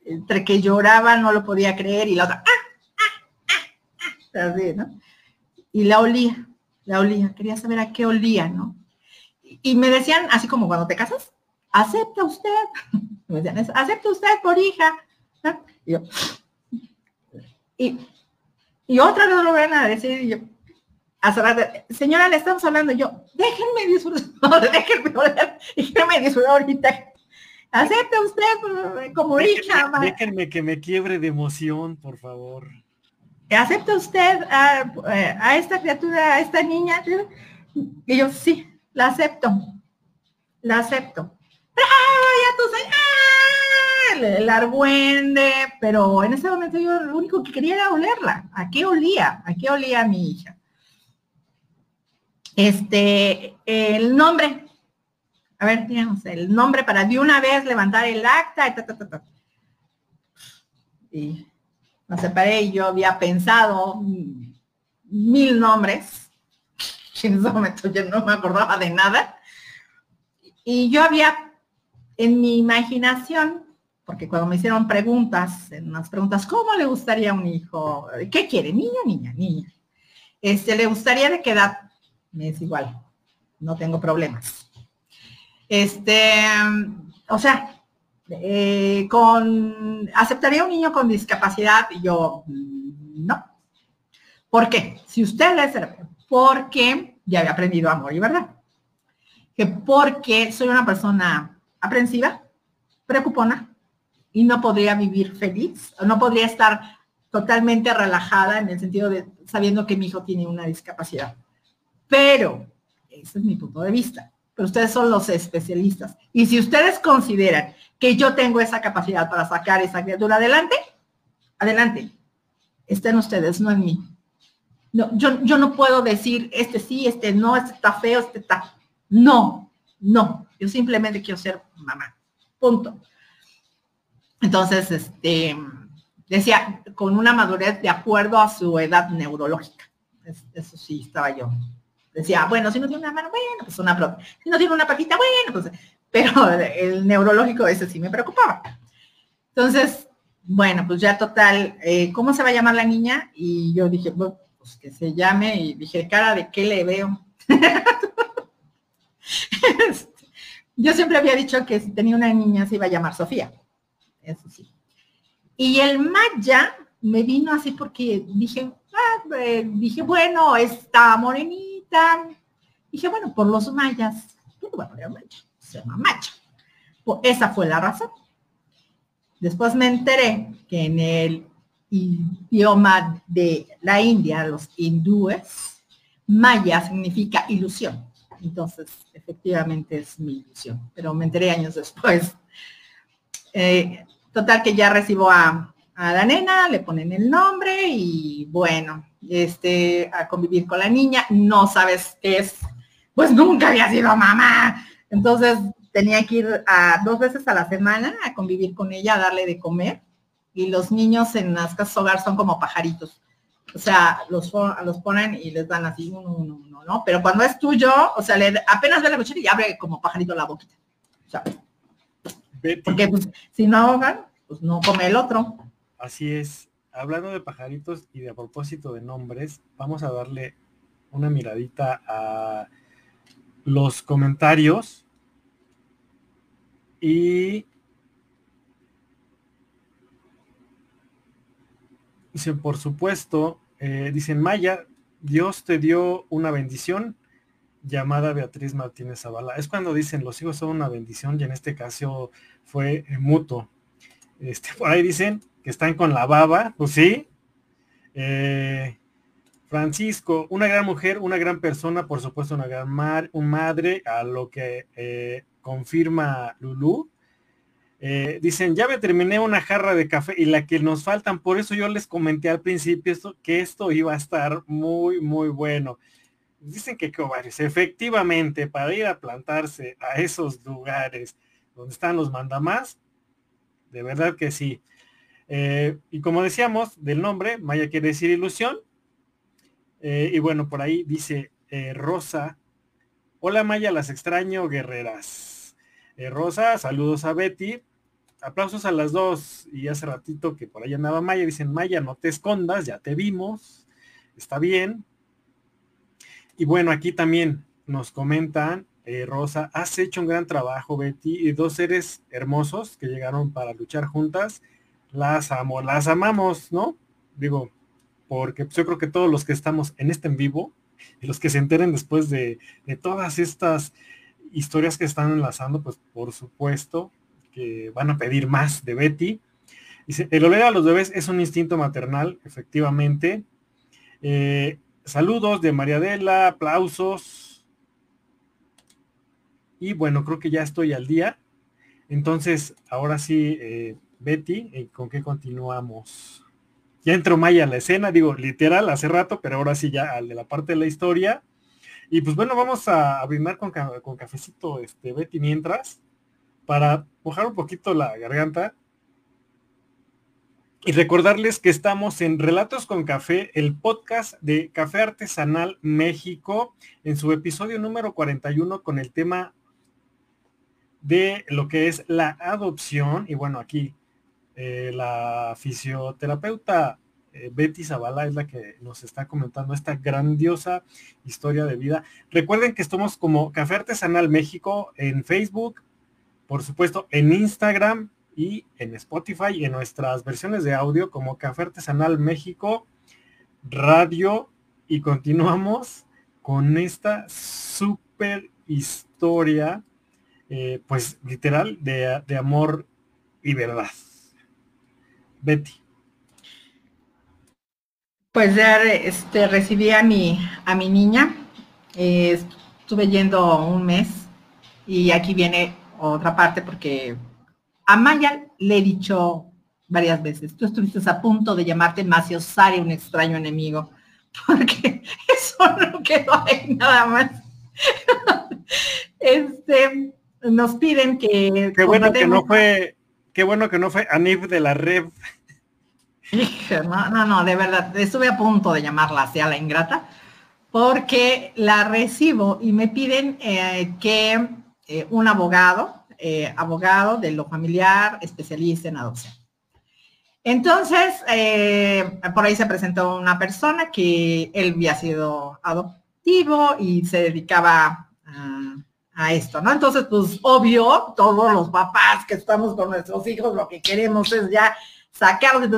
entre que lloraba, no lo podía creer, y la otra, ¡ah, ah, ah, así, ¿no? Y la olía, la olía, quería saber a qué olía, ¿no? Y me decían, así como cuando te casas, acepta usted, me decían, acepta usted por hija, Y, yo, y, y otra vez lo van a decir, y yo, señora, le estamos hablando yo, déjenme disfrutar, déjenme, déjenme disfrutar ahorita. Acepte usted como hija. Déjenme que me quiebre de emoción, por favor. ¿Acepta usted a, esta criatura, a esta niña? Y yo, sí, la acepto. La acepto. ¡Ay, tu señor! El argüende, pero en ese momento yo lo único que quería era olerla. ¿A qué olía? ¿A qué olía mi hija? Este, el nombre. A ver, digamos, el nombre para de una vez levantar el acta. Y, y me separé y yo había pensado mil nombres. En ese momento yo no me acordaba de nada. Y yo había en mi imaginación, porque cuando me hicieron preguntas, en unas preguntas, ¿cómo le gustaría un hijo? ¿Qué quiere? ¿Niño niña? Niña. Este, ¿Le gustaría de qué edad? Me es igual, no tengo problemas. Este, o sea, eh, con, ¿aceptaría un niño con discapacidad? Yo, mm, no. ¿Por qué? Si usted le porque ya había aprendido amor y verdad. Que porque soy una persona aprensiva, preocupona y no podría vivir feliz, no podría estar totalmente relajada en el sentido de sabiendo que mi hijo tiene una discapacidad. Pero, ese es mi punto de vista. Pero ustedes son los especialistas. Y si ustedes consideran que yo tengo esa capacidad para sacar esa criatura adelante, adelante. Estén ustedes, no en mí. No, yo, yo no puedo decir, este sí, este no, este está feo, este está... No, no. Yo simplemente quiero ser mamá. Punto. Entonces, este, decía, con una madurez de acuerdo a su edad neurológica. eso sí, estaba yo. Decía, bueno, si no tiene una mano, bueno, pues una prótesis. Si no tiene una patita, bueno, pues, pero el neurológico ese sí me preocupaba. Entonces, bueno, pues ya total, eh, ¿cómo se va a llamar la niña? Y yo dije, pues que se llame, y dije, cara, ¿de qué le veo? Yo siempre había dicho que si tenía una niña se iba a llamar Sofía. Eso sí. Y el Maya me vino así porque dije, ah, eh, dije, bueno, está morenita. Dije, bueno, por los mayas, ¿qué voy a poner Maya? Se llama Maya. Pues esa fue la razón. Después me enteré que en el idioma de la India, los hindúes, Maya significa ilusión. Entonces, efectivamente es mi ilusión, pero me enteré años después. Eh, total que ya recibo a, la nena, le ponen el nombre y bueno, este, a convivir con la niña, no sabes qué es, pues nunca había sido mamá. Entonces tenía que ir a dos veces a la semana a convivir con ella, a darle de comer. Y los niños en las casas hogar son como pajaritos. O sea, los, los ponen y les dan así uno, uno, uno, ¿no? Pero cuando es tuyo, o sea, le, apenas ve la cuchara y abre como pajarito la boquita. O sea, porque pues, si no ahogan, pues no come el otro. Así es. Hablando de pajaritos y de a propósito de nombres, vamos a darle una miradita a los comentarios y Dicen, por supuesto, eh, dicen, Maya, Dios te dio una bendición llamada Beatriz Martínez Zavala. Es cuando dicen, los hijos son una bendición y en este caso fue mutuo. Este, por ahí dicen que están con la baba, pues sí. Eh, Francisco, una gran mujer, una gran persona, por supuesto, una gran madre, a lo que confirma Lulú. Eh, dicen, ya me terminé una jarra de café y la que nos faltan, por eso yo les comenté al principio esto, que esto iba a estar muy, muy bueno. Dicen que varios efectivamente, para ir a plantarse a esos lugares donde están los mandamás, de verdad que sí. Eh, y como decíamos, del nombre, Maya quiere decir ilusión. Eh, y bueno, por ahí dice Rosa, hola Maya, las extraño, guerreras. Rosa, saludos a Betty aplausos a las dos. Y hace ratito que por ahí andaba Maya, dicen, Maya, no te escondas, ya te vimos, está bien. Y bueno, aquí también nos comentan, eh, Rosa, has hecho un gran trabajo, Betty, y dos seres hermosos que llegaron para luchar juntas, las amo, las amamos, ¿no? Digo, porque pues, yo creo que todos los que estamos en este en vivo, y los que se enteren después de, todas estas historias que están enlazando, pues por supuesto, que van a pedir más de Betty. Dice, el oler a los bebés es un instinto maternal, efectivamente. Eh, saludos de María Adela, aplausos. Y bueno, creo que ya estoy al día. Entonces, ahora sí, eh, Betty, eh, ¿con qué continuamos? Ya entró Maya a la escena, digo, literal, hace rato, pero ahora sí ya al de la parte de la historia. Y pues bueno, vamos a, brindar con, con, cafecito, este, Betty, mientras, para mojar un poquito la garganta. Y recordarles que estamos en Relatos con Café, el podcast de Café Artesanal México, en su episodio número 41 con el tema de lo que es la adopción. Y bueno, aquí eh, la fisioterapeuta eh, Betty Zavala es la que nos está comentando esta grandiosa historia de vida. Recuerden que estamos como Café Artesanal México en Facebook, por supuesto en Instagram y en Spotify y en nuestras versiones de audio como Café Artesanal México Radio y continuamos con esta super historia, eh, pues literal, de, de amor y verdad. Betty. Pues ya este, recibí a mi, a mi niña, eh, estuve yendo un mes y aquí viene otra parte porque a Maya le he dicho varias veces, tú estuviste a punto de llamarte Macio Sari, un extraño enemigo, porque eso no quedó ahí nada más. este, nos piden que... Qué bueno que no fue, qué bueno que no fue Anif de la Red. No, no, no, de verdad, estuve a punto de llamarla así la ingrata, porque la recibo y me piden eh, que eh, un abogado, eh, abogado de lo familiar, especialista en adopción. Entonces, por ahí se presentó una persona que él había sido adoptivo y se dedicaba a, a esto, ¿no? Entonces, pues obvio, todos los papás que estamos con nuestros hijos, lo que queremos es ya sacarlos,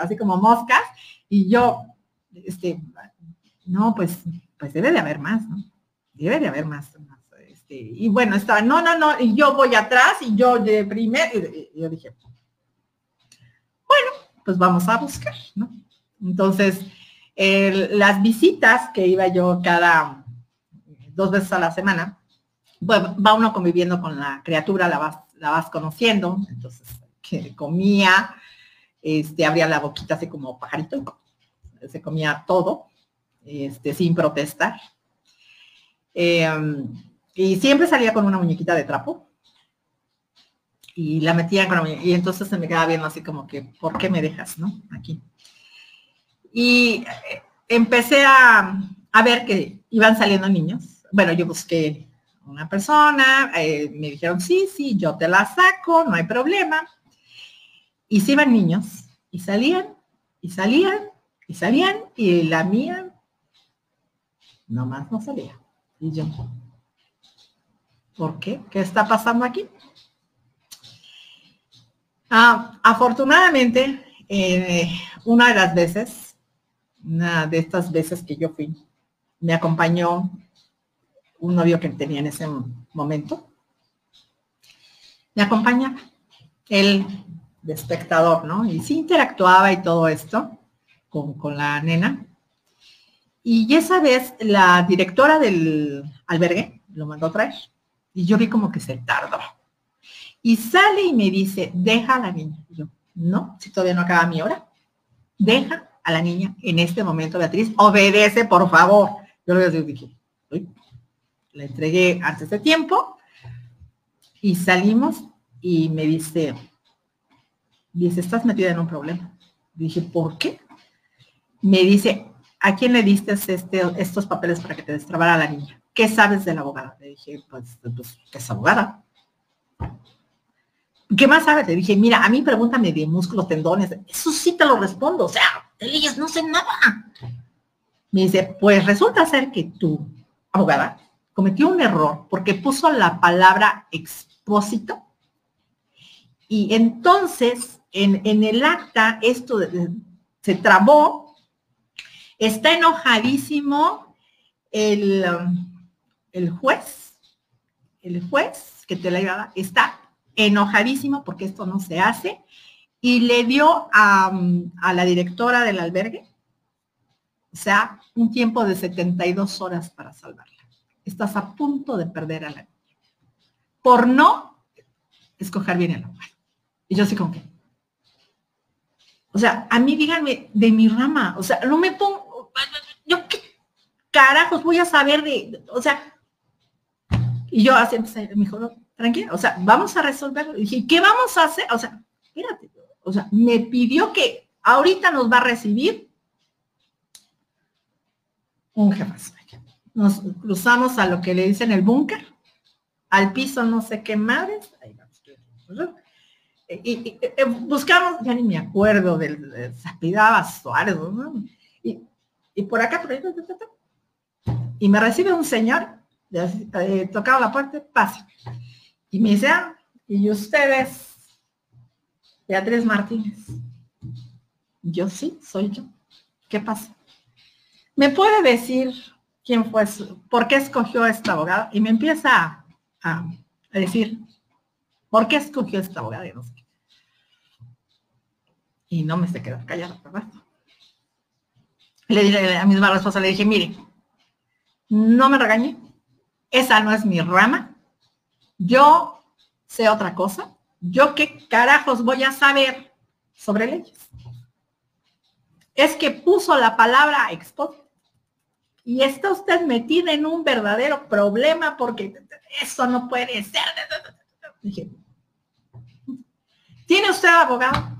así como moscas, y yo, este, no, pues, pues debe de haber más, ¿no? Debe de haber más. este, y bueno, estaba, no, no, no, y yo voy atrás y yo de primero, y, yo dije, bueno, pues vamos a buscar, ¿no? Entonces, las visitas que iba yo cada dos veces a la semana, pues va uno conviviendo con la criatura, la vas, la vas conociendo, entonces que comía, este, abría la boquita así como pajarito, se comía todo, este, sin protestar. Em, y siempre salía con una muñequita de trapo. Y la metían con la muñequita. Y entonces se me quedaba viendo así como que, ¿por qué me dejas, no? Aquí. Y eh, empecé a, a ver que iban saliendo niños. Bueno, yo busqué una persona, eh, me dijeron, sí, sí, yo te la saco, no hay problema. Y se iban niños y salían y salían y salían y la mía nomás no salía. Y yo, ¿por qué? ¿Qué está pasando aquí? Ah, afortunadamente, eh, una de las veces, una de estas veces que yo fui, me acompañó un novio que tenía en ese momento. Me acompaña. Él de espectador, ¿no? Y sí interactuaba y todo esto con, la nena. Y esa vez la directora del albergue lo mandó a traer. Y yo vi como que se tardó. Y sale y me dice, deja a la niña. Y yo, no, si todavía no acaba mi hora. Deja a la niña en este momento, Beatriz. Obedece, por favor. Yo le dije, Uy. Le entregué antes de tiempo. Y salimos y me dice, Dice, estás metida en un problema. Dije, ¿por qué? Me dice, ¿a quién le diste este, estos papeles para que te destrabara la niña? ¿Qué sabes de la abogada? Le dije, pues, pues es abogada. ¿Qué más sabes? Le dije, mira, a mí pregúntame de músculos, tendones. Eso sí te lo respondo. O sea, de leyes no sé nada. Me dice, pues resulta ser que tu abogada cometió un error porque puso la palabra expósito y entonces en, el acta esto se trabó, está enojadísimo el, el juez, el juez que te la iba está enojadísimo porque esto no se hace y le dio a, a, la directora del albergue, o sea, un tiempo de 72 horas para salvarla. Estás a punto de perder a la niña. Por no escoger bien el lugar. Y yo así como que, o sea, a mí díganme de mi rama, o sea, no me pongo, yo qué, carajos voy a saber de, o sea, y yo así empecé, me dijo, no, tranquila, o sea, vamos a resolverlo. Y dije, ¿qué vamos a hacer? O sea, espérate, o sea, me pidió que ahorita nos va a recibir un jefazo. Nos cruzamos a lo que le dicen el búnker, al piso no sé qué madres. Y, eh, buscamos, ya ni me acuerdo del Zapidaba Suárez, y, por acá, por ahí, y me recibe un señor, eh, tocaba la puerta, pasa. Y me dice, ah, y ustedes, Beatriz Martínez. Yo sí, soy yo. ¿Qué pasa? ¿Me puede decir quién fue, su, por qué escogió esta abogada? Y me empieza a, decir, ¿por qué escogió esta abogada? Y no, sé me se quedó callada, ¿verdad? Le dije a mi misma esposa, le dije, mire, no me regañe, esa no es mi rama, yo sé otra cosa, yo qué carajos voy a saber sobre leyes. Es que puso la palabra expo y está usted metida en un verdadero problema porque eso no puede ser. Dije, ¿tiene usted abogado?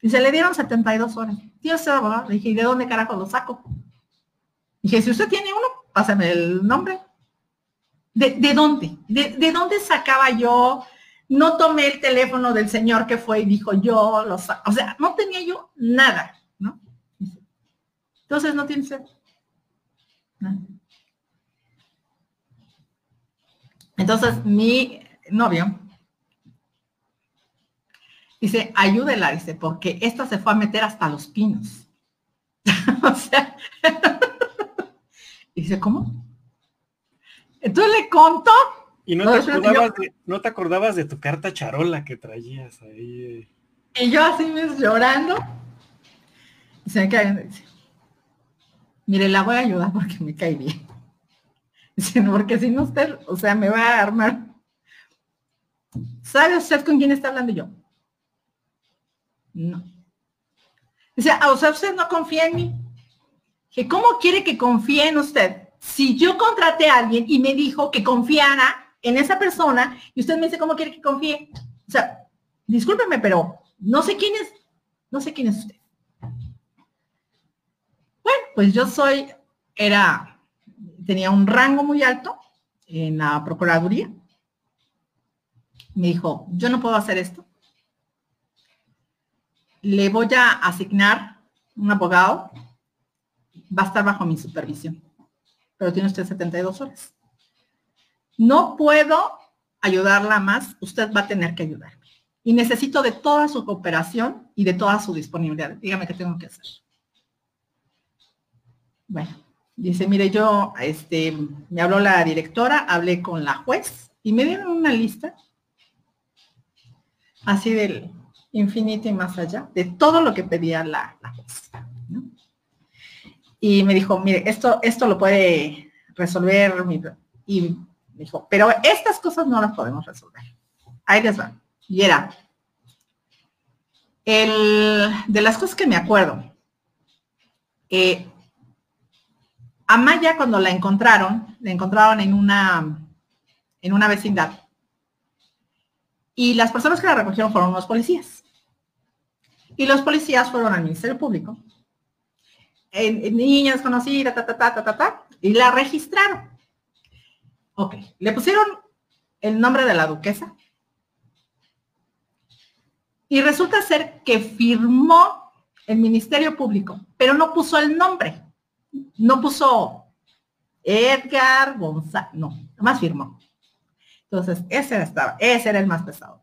Y se le dieron 72 horas. ¿Tiene usted abogado? dije, ¿y de dónde carajo lo saco? Dije, si usted tiene uno, pásame el nombre. ¿De, dónde? ¿De, dónde sacaba yo? No tomé el teléfono del señor que fue y dijo yo, lo o sea, no tenía yo nada, ¿no? Entonces no tiene sed. Entonces, mi novio dice, ayúdela, dice, porque esta se fue a meter hasta los pinos. o sea, dice, ¿cómo? Entonces le contó. Y no te, acordabas de, no te acordabas de tu carta charola que traías ahí. Eh. Y yo así me llorando. Y se me cae, dice, mire, la voy a ayudar porque me cae bien. Porque si no usted, o sea, me va a armar. ¿Sabe usted con quién está hablando yo? No. Dice, ah, o sea, usted no confía en mí. Que ¿cómo quiere que confíe en usted? Si yo contraté a alguien y me dijo que confiara en esa persona y usted me dice, ¿cómo quiere que confíe? O sea, discúlpeme, pero no sé quién es, no sé quién es usted. Pues yo soy, era, tenía un rango muy alto en la Procuraduría. Me dijo, yo no puedo hacer esto. Le voy a asignar un abogado. Va a estar bajo mi supervisión. Pero tiene usted 72 horas. No puedo ayudarla más. Usted va a tener que ayudarme. Y necesito de toda su cooperación y de toda su disponibilidad. Dígame qué tengo que hacer. Bueno, dice, mire, yo, este, me habló la directora, hablé con la juez y me dieron una lista así del infinito y más allá, de todo lo que pedía la, juez. Y me dijo, mire, esto, esto lo puede resolver. Y me dijo, pero estas cosas no las podemos resolver. Ahí les va. Y era, el, de las cosas que me acuerdo, eh, a Maya cuando la encontraron, la encontraron en una, en una vecindad. Y las personas que la recogieron fueron los policías. Y los policías fueron al Ministerio Público. En, ta, ta, ta, y la registraron. Ok, le pusieron el nombre de la duquesa. Y resulta ser que firmó el Ministerio Público, pero no puso el nombre no puso Edgar González, no, más firmó. Entonces, ese estaba, ese era el más pesado.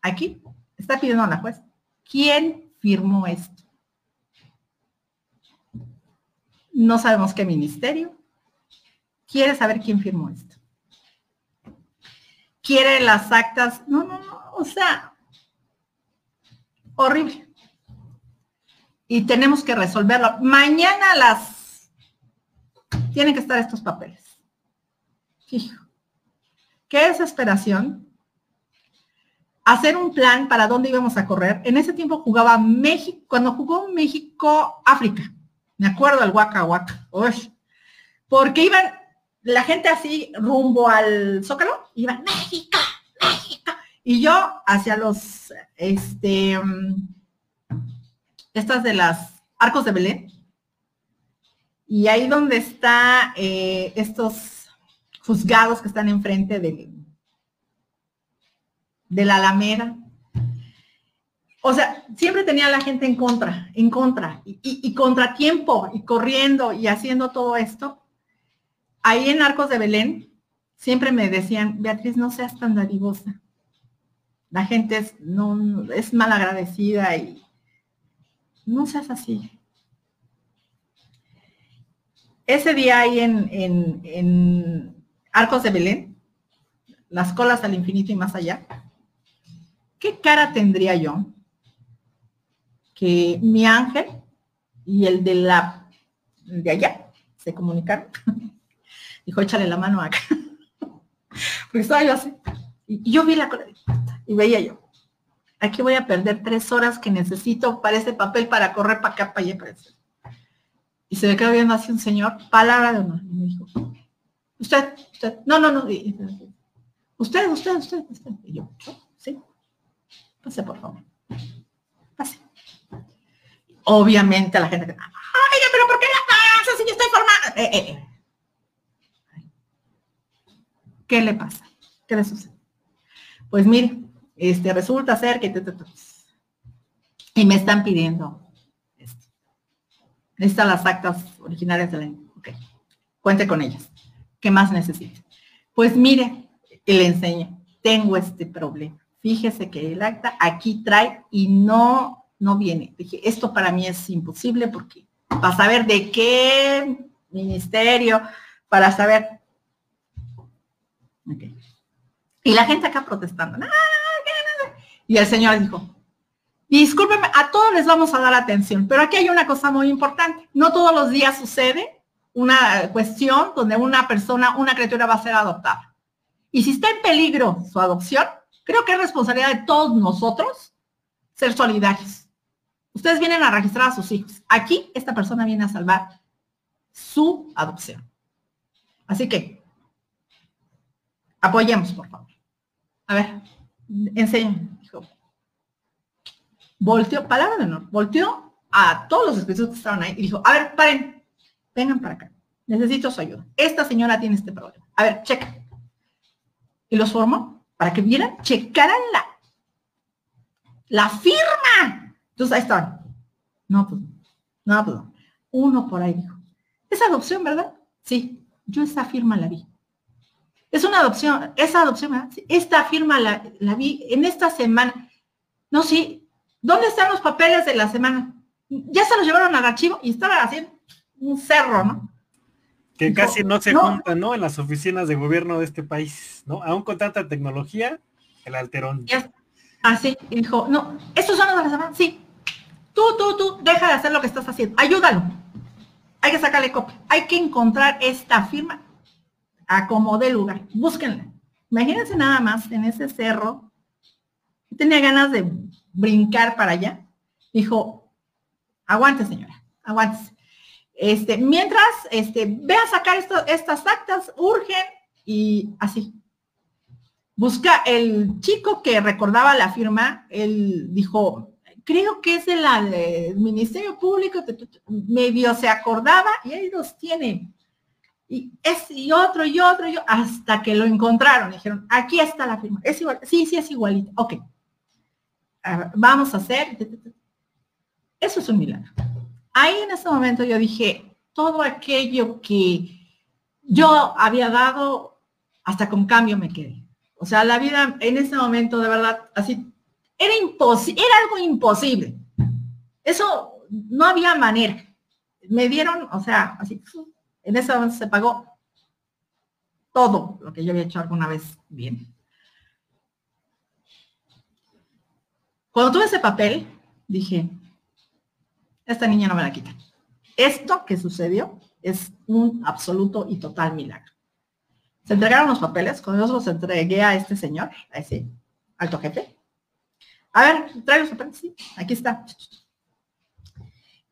Aquí está pidiendo a la juez, ¿quién firmó esto? No sabemos qué ministerio. Quiere saber quién firmó esto. Quiere las actas. No, no, no. O sea, horrible. Y tenemos que resolverlo. Mañana las tienen que estar estos papeles. Fijo. Qué desesperación. Hacer un plan para dónde íbamos a correr. En ese tiempo jugaba México, cuando jugó México, África. Me acuerdo del Waka Waka. porque iban la gente así rumbo al Zócalo, iban México, México, y yo hacia los, este, mm, estas de las arcos de Belén, y ahí donde está eh, estos juzgados que están enfrente de, de la Alameda. O sea, siempre tenía la gente en contra, en contra, y, y, contratiempo, y corriendo y haciendo todo esto. Ahí en Arcos de Belén, siempre me decían, Beatriz, no seas tan dadivosa. La gente es, no, es mal agradecida y no seas así ese día ahí en, Arcos de Belén, las colas al infinito y más allá, ¿qué cara tendría yo que mi ángel y el de la de allá se comunicaron? Dijo, échale la mano acá. Porque estaba yo así. Y yo vi la cola y veía yo. Aquí voy a perder tres horas que necesito para ese papel para correr para acá, para allá, para eso. Y se me quedó viendo así un señor, palabra de honor. Y me dijo, usted, usted, no, no, no. usted, usted, usted, usted. Y yo, sí. Pase, por favor. Pase. Obviamente la gente, ay, pero ¿por qué la pasa si yo estoy formada? Eh, eh, eh. ¿Qué le pasa? ¿Qué le sucede? Pues mire, este, resulta ser que... Y me están pidiendo Necesita las actas originales de la... Ok, cuente con ellas. ¿Qué más necesita? Pues mire, le enseño. Tengo este problema. Fíjese que el acta aquí trae y no, no viene. Dije, esto para mí es imposible porque para saber de qué ministerio, para saber. Okay. Y la gente acá protestando. Y el Señor dijo, discúlpeme, a todos les vamos a dar atención, pero aquí hay una cosa muy importante. No todos los días sucede una cuestión donde una persona, una criatura va a ser adoptada. Y si está en peligro su adopción, creo que es responsabilidad de todos nosotros ser solidarios. Ustedes vienen a registrar a sus hijos. Aquí esta persona viene a salvar su adopción. Así que apoyemos, por favor. A ver, enséñame volteó, palabra de honor, volteó a todos los espíritus que estaban ahí y dijo, a ver, paren, vengan para acá, necesito su ayuda. Esta señora tiene este problema. A ver, checa. Y los formó para que vieran, checaran la, la firma. Entonces ahí estaban. No, pues, no, pues, uno por ahí dijo, es adopción, ¿verdad? Sí, yo esa firma la vi. Es una adopción, esa adopción, ¿verdad? esta firma la, la vi en esta semana. No, sí, ¿Dónde están los papeles de la semana? Ya se los llevaron al archivo y estaba haciendo un cerro, ¿no? Que casi no se juntan, ¿no? En las oficinas de gobierno de este país, ¿no? Aún con tanta tecnología, el alterón. Así, y dijo, no, estos son los de la semana, sí. Tú, tú, tú, deja de hacer lo que estás haciendo, ayúdalo. Hay que sacarle copia. Hay que encontrar esta firma a como de lugar. Búsquenla. Imagínense nada más en ese cerro. Tenía ganas de brincar para allá. Dijo, aguante señora, aguante. Este, mientras, este, ve a sacar estas actas, urgen y así. Busca el chico que recordaba la firma, él dijo, creo que es el, Ministerio Público, medio se acordaba y ahí los tiene. Y es y otro y otro y otro, hasta que lo encontraron. Dijeron, aquí está la firma. Es igual, sí, sí es igualito. Ok vamos a hacer. Eso es un milagro. Ahí en ese momento yo dije, todo aquello que yo había dado, hasta con cambio me quedé. O sea, la vida en ese momento de verdad, así, era imposible, era algo imposible. Eso no había manera. Me dieron, o sea, así, en ese momento se pagó todo lo que yo había hecho alguna vez bien. Cuando tuve ese papel, dije, esta niña no me la quita. Esto que sucedió es un absoluto y total milagro. Se entregaron los papeles, cuando yo los entregué a este señor, a ese alto jefe. A ver, trae los papeles, sí, aquí está.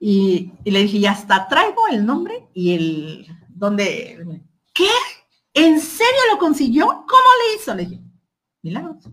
Y, le dije, ya está, traigo el nombre y el donde, ¿qué? ¿En serio lo consiguió? ¿Cómo le hizo? Le dije, milagros.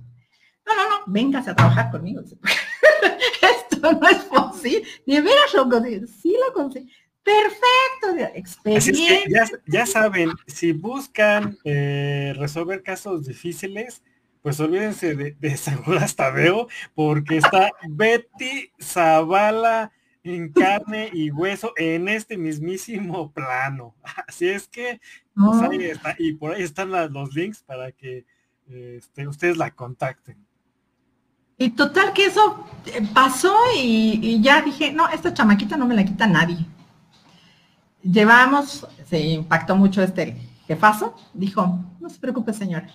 No, no, no, véngase a trabajar conmigo. Esto no es posible. De veras lo consigo. Sí lo consigo. Perfecto, experiencia. ya, saben, si buscan eh, resolver casos difíciles, pues olvídense de, de hasta veo porque está Betty Zavala en carne y hueso en este mismísimo plano. Así es que pues, ahí está, y por ahí están los links para que este, ustedes la contacten. Y total que eso eh, pasó y, ya dije, no, esta chamaquita no me la quita nadie. Llevamos, se impactó mucho este jefazo, dijo, no se preocupe señora,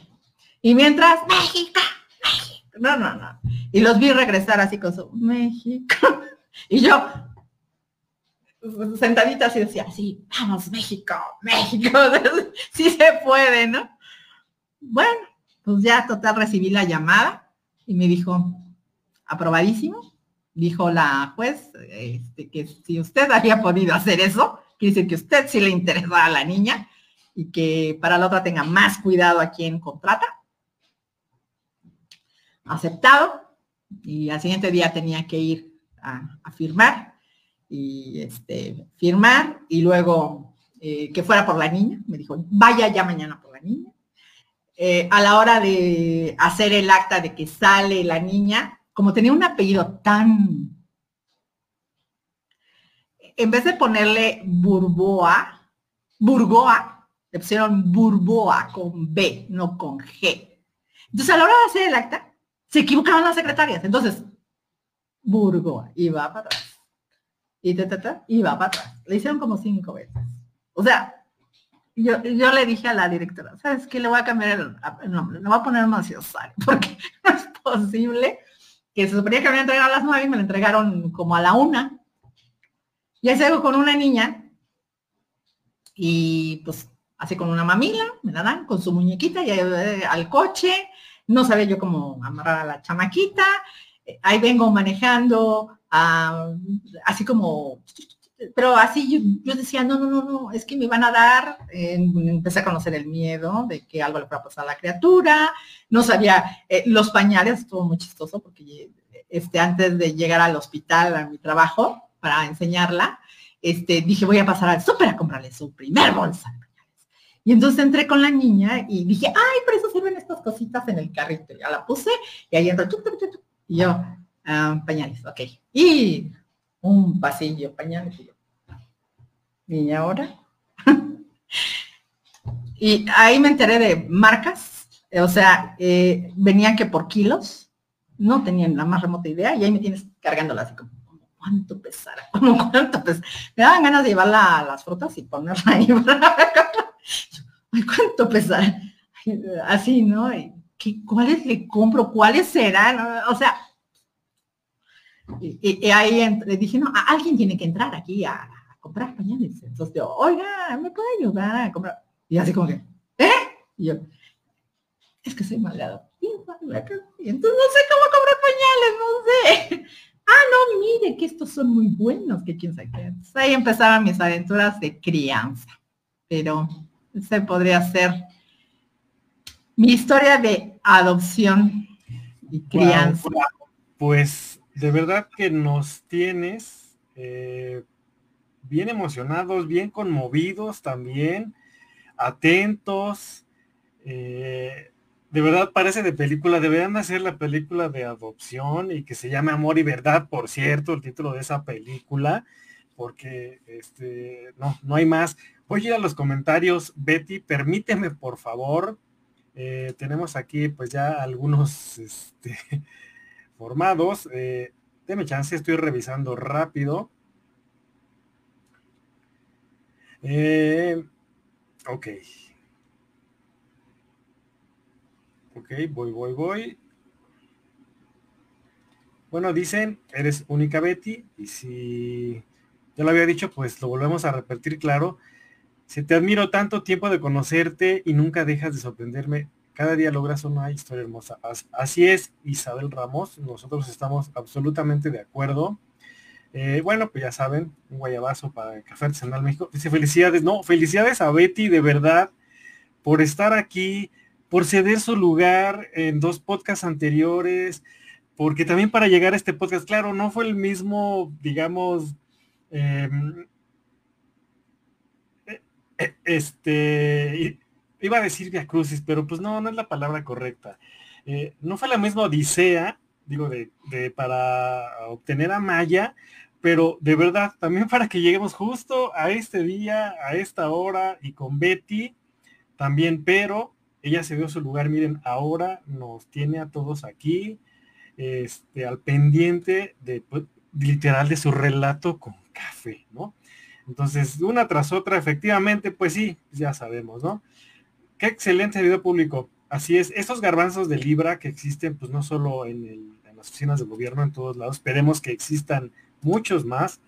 y mientras, México, México. No, no, no. Y los vi regresar así con su México. Y yo, sentadita así decía, sí, vamos, México, México. Sí se puede, ¿no? Bueno, pues ya total recibí la llamada y me dijo, aprobadísimo. Dijo la juez este, que si usted había podido hacer eso, quiere decir que usted sí le interesaba a la niña y que para la otra tenga más cuidado a quien contrata aceptado y al siguiente día tenía que ir a, firmar y este, firmar y luego eh, que fuera por la niña. Me dijo, vaya ya mañana por la niña. Eh, a la hora de hacer el acta de que sale la niña, como tenía un apellido tan... En vez de ponerle Burboa, Burgoa, le pusieron Burboa con B, no con G. Entonces a la hora de hacer el acta, se equivocaban las secretarias. Entonces, Burgo iba para atrás. Y ta, iba para atrás. Le hicieron como cinco veces. O sea, yo, yo le dije a la directora, ¿sabes qué? Le voy a cambiar el, nombre. Le voy a poner Maciosari, porque no es posible que se suponía que me entregado a las nueve y me lo entregaron como a la una. Y ahí salgo con una niña y pues así con una mamila, me la dan con su muñequita y eh, al coche no sabía yo cómo amarrar a la chamaquita, eh, ahí vengo manejando, ah, así como, pero así yo, decía, no, no, no, no, es que me van a dar, empecé a conocer el miedo de que algo le fuera a pasar a la criatura, no sabía, eh, los pañales, estuvo muy chistoso porque este, antes de llegar al hospital, a mi trabajo, para enseñarla, este, dije, voy a pasar al súper a comprarle su primer bolsa y entonces entré con la niña y dije, ay, por eso se ven estas cositas en el carrito. Ya la puse y ahí entró, y yo, ah, pañales, ok. Y un pasillo, pañales. Y, yo, ¿Y ahora? y ahí me enteré de marcas, o sea, eh, venían que por kilos, no tenían la más remota idea, y ahí me tienes cargándola así como, ¿cuánto pesará? ¿Cómo cuánto pesará? Me daban ganas de llevarla las frutas y ponerla ahí ¿cuánto pesará? Así, ¿no? ¿Qué, ¿Cuáles le compro? ¿Cuáles serán? O sea, y, ahí le dije, no, alguien tiene que entrar aquí a, comprar pañales. Entonces yo, oiga, ¿me puede ayudar a comprar? Y así como que, ¿eh? Y yo, es que soy maleado. Y entonces no sé cómo comprar pañales, no sé. Ah, no, mire que estos son muy buenos, que quién sabe qué. ahí empezaron mis aventuras de crianza. Pero ese podría ser mi historia de adopción y crianza. pues de verdad que nos tienes eh, bien emocionados, bien conmovidos también, atentos. Eh, de verdad parece de película, deberían hacer la película de adopción y que se llame Amor y Verdad, por cierto, el título de esa película, porque este, no, no hay más. Voy a ir a los comentarios, Betty, permíteme por favor. Eh, tenemos aquí pues ya algunos este, formados. Eh, deme chance, estoy revisando rápido. Eh, ok. Ok, voy, voy, voy. Bueno, dicen, eres única Betty, y si ya lo había dicho, pues lo volvemos a repetir claro. Si te admiro tanto tiempo de conocerte y nunca dejas de sorprenderme. Cada día logras una historia hermosa. Así es, Isabel Ramos. Nosotros estamos absolutamente de acuerdo. Eh, bueno, pues ya saben, un guayabazo para el Café Artesanal México. Dice felicidades, no, felicidades a Betty, de verdad, por estar aquí, por ceder su lugar en dos podcasts anteriores, porque también para llegar a este podcast, claro, no fue el mismo, digamos, em, e, e, este, iba a decir Via Crucis, pero pues no, no es la palabra correcta. Eh, no fue la misma odisea, digo, de, para obtener a Maya, pero de verdad, también para que lleguemos justo a este día, a esta hora y con Betty también, pero ella se dio su lugar, miren, ahora nos tiene a todos aquí, este, al pendiente de, pues, literal de su relato con café, ¿no? Entonces, una tras otra, efectivamente, pues sí, ya sabemos, ¿no? Qué excelente video público. Así es, estos garbanzos de libra que existen, pues no solo en, en las oficinas de gobierno, en todos lados, esperemos que existan muchos más.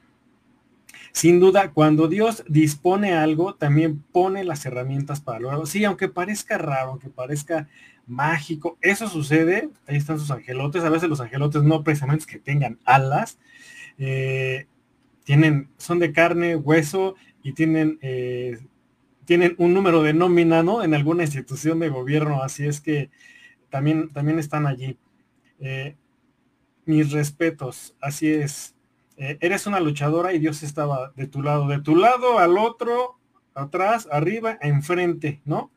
Sin duda, cuando Dios dispone algo, también pone las herramientas para lograrlo. Sí, aunque parezca raro, aunque parezca mágico, eso sucede. Ahí están sus angelotes. A veces los angelotes no precisamente que tengan alas. Eh, tienen, son de carne, hueso y tienen, eh, tienen un número de nómina, ¿no? En alguna institución de gobierno. Así es que también, también están allí. Eh, mis respetos, así es. Eh, eres una luchadora y Dios estaba de tu lado, de tu lado al otro, atrás, arriba, enfrente, ¿no?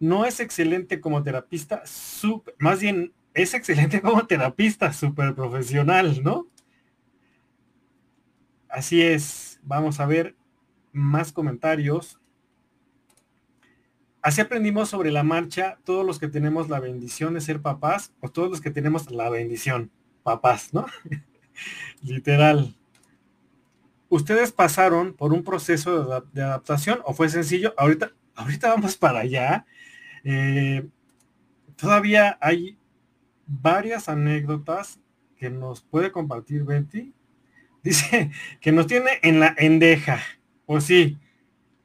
No es excelente como terapista, más bien es excelente como terapista, súper profesional, ¿no? Así es, vamos a ver más comentarios. Así aprendimos sobre la marcha todos los que tenemos la bendición de ser papás o todos los que tenemos la bendición, papás, ¿no? Literal. ¿Ustedes pasaron por un proceso de, adaptación o fue sencillo? Ahorita, ahorita vamos para allá. Eh, todavía hay varias anécdotas que nos puede compartir Betty. Dice que nos tiene en la endeja. Pues sí,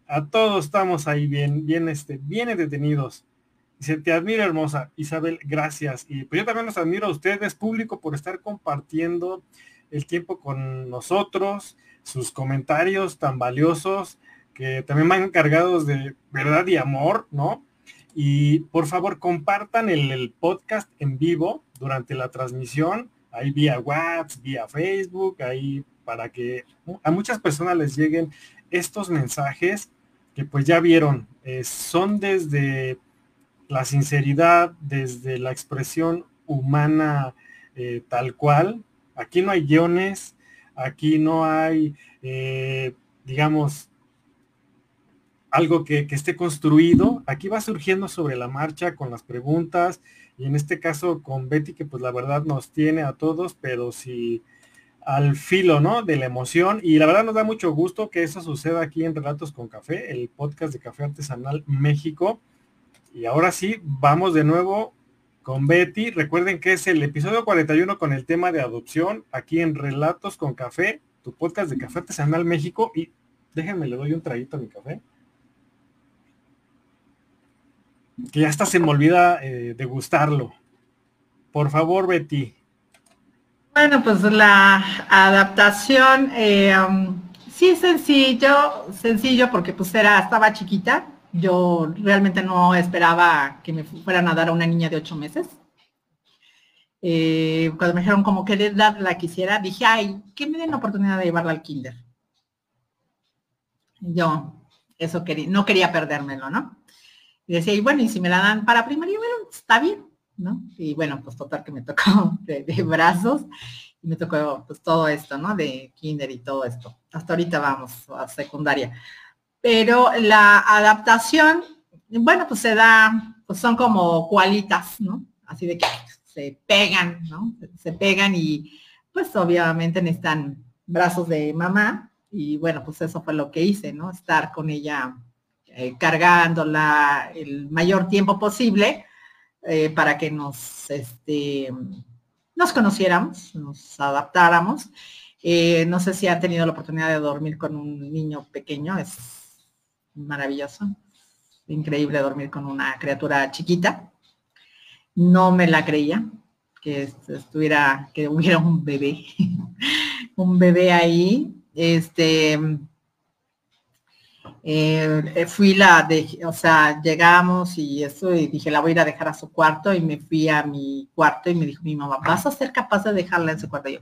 a todos estamos ahí bien, bien, este, bien detenidos. Dice, te admiro hermosa. Isabel, gracias. Y pues yo también los admiro a ustedes, público, por estar compartiendo el tiempo con nosotros, sus comentarios tan valiosos, que también van cargados de verdad y amor, ¿no? Y por favor, compartan el, podcast en vivo durante la transmisión, ahí vía WhatsApp, vía Facebook, ahí para que a muchas personas les lleguen estos mensajes que pues ya vieron, eh, son desde la sinceridad, desde la expresión humana eh, tal cual. Aquí no hay guiones, aquí no hay, eh, digamos, algo que, esté construido. Aquí va surgiendo sobre la marcha con las preguntas y en este caso con Betty que pues la verdad nos tiene a todos, pero si al filo, ¿no? De la emoción y la verdad nos da mucho gusto que eso suceda aquí en Relatos con Café, el podcast de Café Artesanal México. Y ahora sí, vamos de nuevo con Betty. Recuerden que es el episodio 41 con el tema de adopción aquí en Relatos con Café, tu podcast de Café Artesanal México. Y déjenme, le doy un traguito a mi café. Que ya hasta se me olvida eh, degustarlo. Por favor, Betty. Bueno, pues la adaptación, eh, um, sí sencillo, sencillo porque pues era, estaba chiquita, yo realmente no esperaba que me fueran a dar a una niña de ocho meses. Eh, cuando me dijeron como que edad la quisiera, dije, ay, que me den la oportunidad de llevarla al kinder. Yo eso quería, no quería perdérmelo, ¿no? Decía, y bueno, y si me la dan para primaria, bueno, está bien, ¿no? Y bueno, pues total que me tocó de, de brazos y me tocó pues todo esto, ¿no? De kinder y todo esto. Hasta ahorita vamos a secundaria pero la adaptación, bueno, pues se da, pues son como cualitas, ¿no? Así de que se pegan, ¿no? Se pegan y pues obviamente necesitan brazos de mamá y bueno, pues eso fue lo que hice, ¿no? Estar con ella eh, cargándola el mayor tiempo posible eh, para que nos, este, nos conociéramos, nos adaptáramos. Eh, no sé si han tenido la oportunidad de dormir con un niño pequeño, es maravilloso. Increíble dormir con una criatura chiquita. No me la creía que estuviera, que hubiera un bebé un bebé ahí. Este, eh, fui la de, o sea, llegamos y eso, y dije, la voy a ir a dejar a su cuarto y me fui a mi cuarto y me dijo mi mamá, ¿vas a ser capaz de dejarla en su cuarto? yo,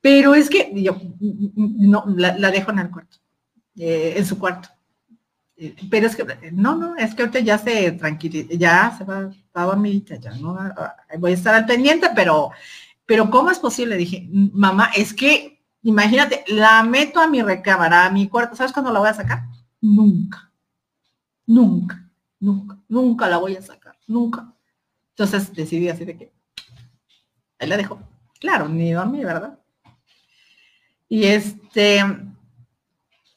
pero es que yo no, la, dejo en el cuarto, eh, en su cuarto. Eh, pero es que, no, no, es que ahorita ya se tranquiliza, ya se va a dormir, ya no, voy a estar al pendiente, pero, pero ¿cómo es posible? Dije, mamá, es que Imagínate, la meto a mi recámara, a mi cuarto. ¿Sabes cuándo la voy a sacar? Nunca. Nunca. Nunca. Nunca la voy a sacar. Nunca. Entonces decidí así de que ahí la dejo. Claro, ni a mí, ¿verdad? Y este,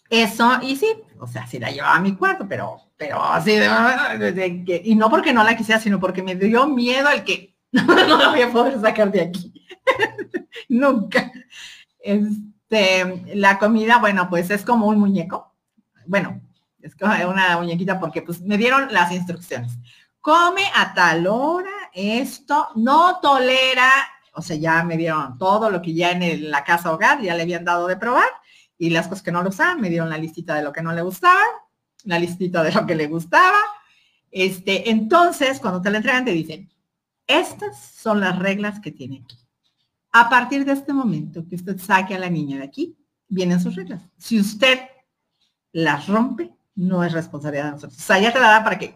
eso, y sí, o sea, sí la llevaba a mi cuarto, pero, pero así y no porque no la quisiera, sino porque me dio miedo el que no la voy a poder sacar de aquí. Nunca. Este, la comida, bueno, pues es como un muñeco. Bueno, es como una muñequita porque pues me dieron las instrucciones. Come a tal hora esto, no tolera, o sea, ya me dieron todo lo que ya en la casa hogar ya le habían dado de probar y las cosas que no le usaban, me dieron la listita de lo que no le gustaba, la listita de lo que le gustaba. Este, entonces, cuando te la entregan, te dicen, estas son las reglas que tiene aquí. A partir de este momento que usted saque a la niña de aquí, vienen sus reglas. Si usted las rompe, no es responsabilidad de nosotros. O sea, ya te la da para que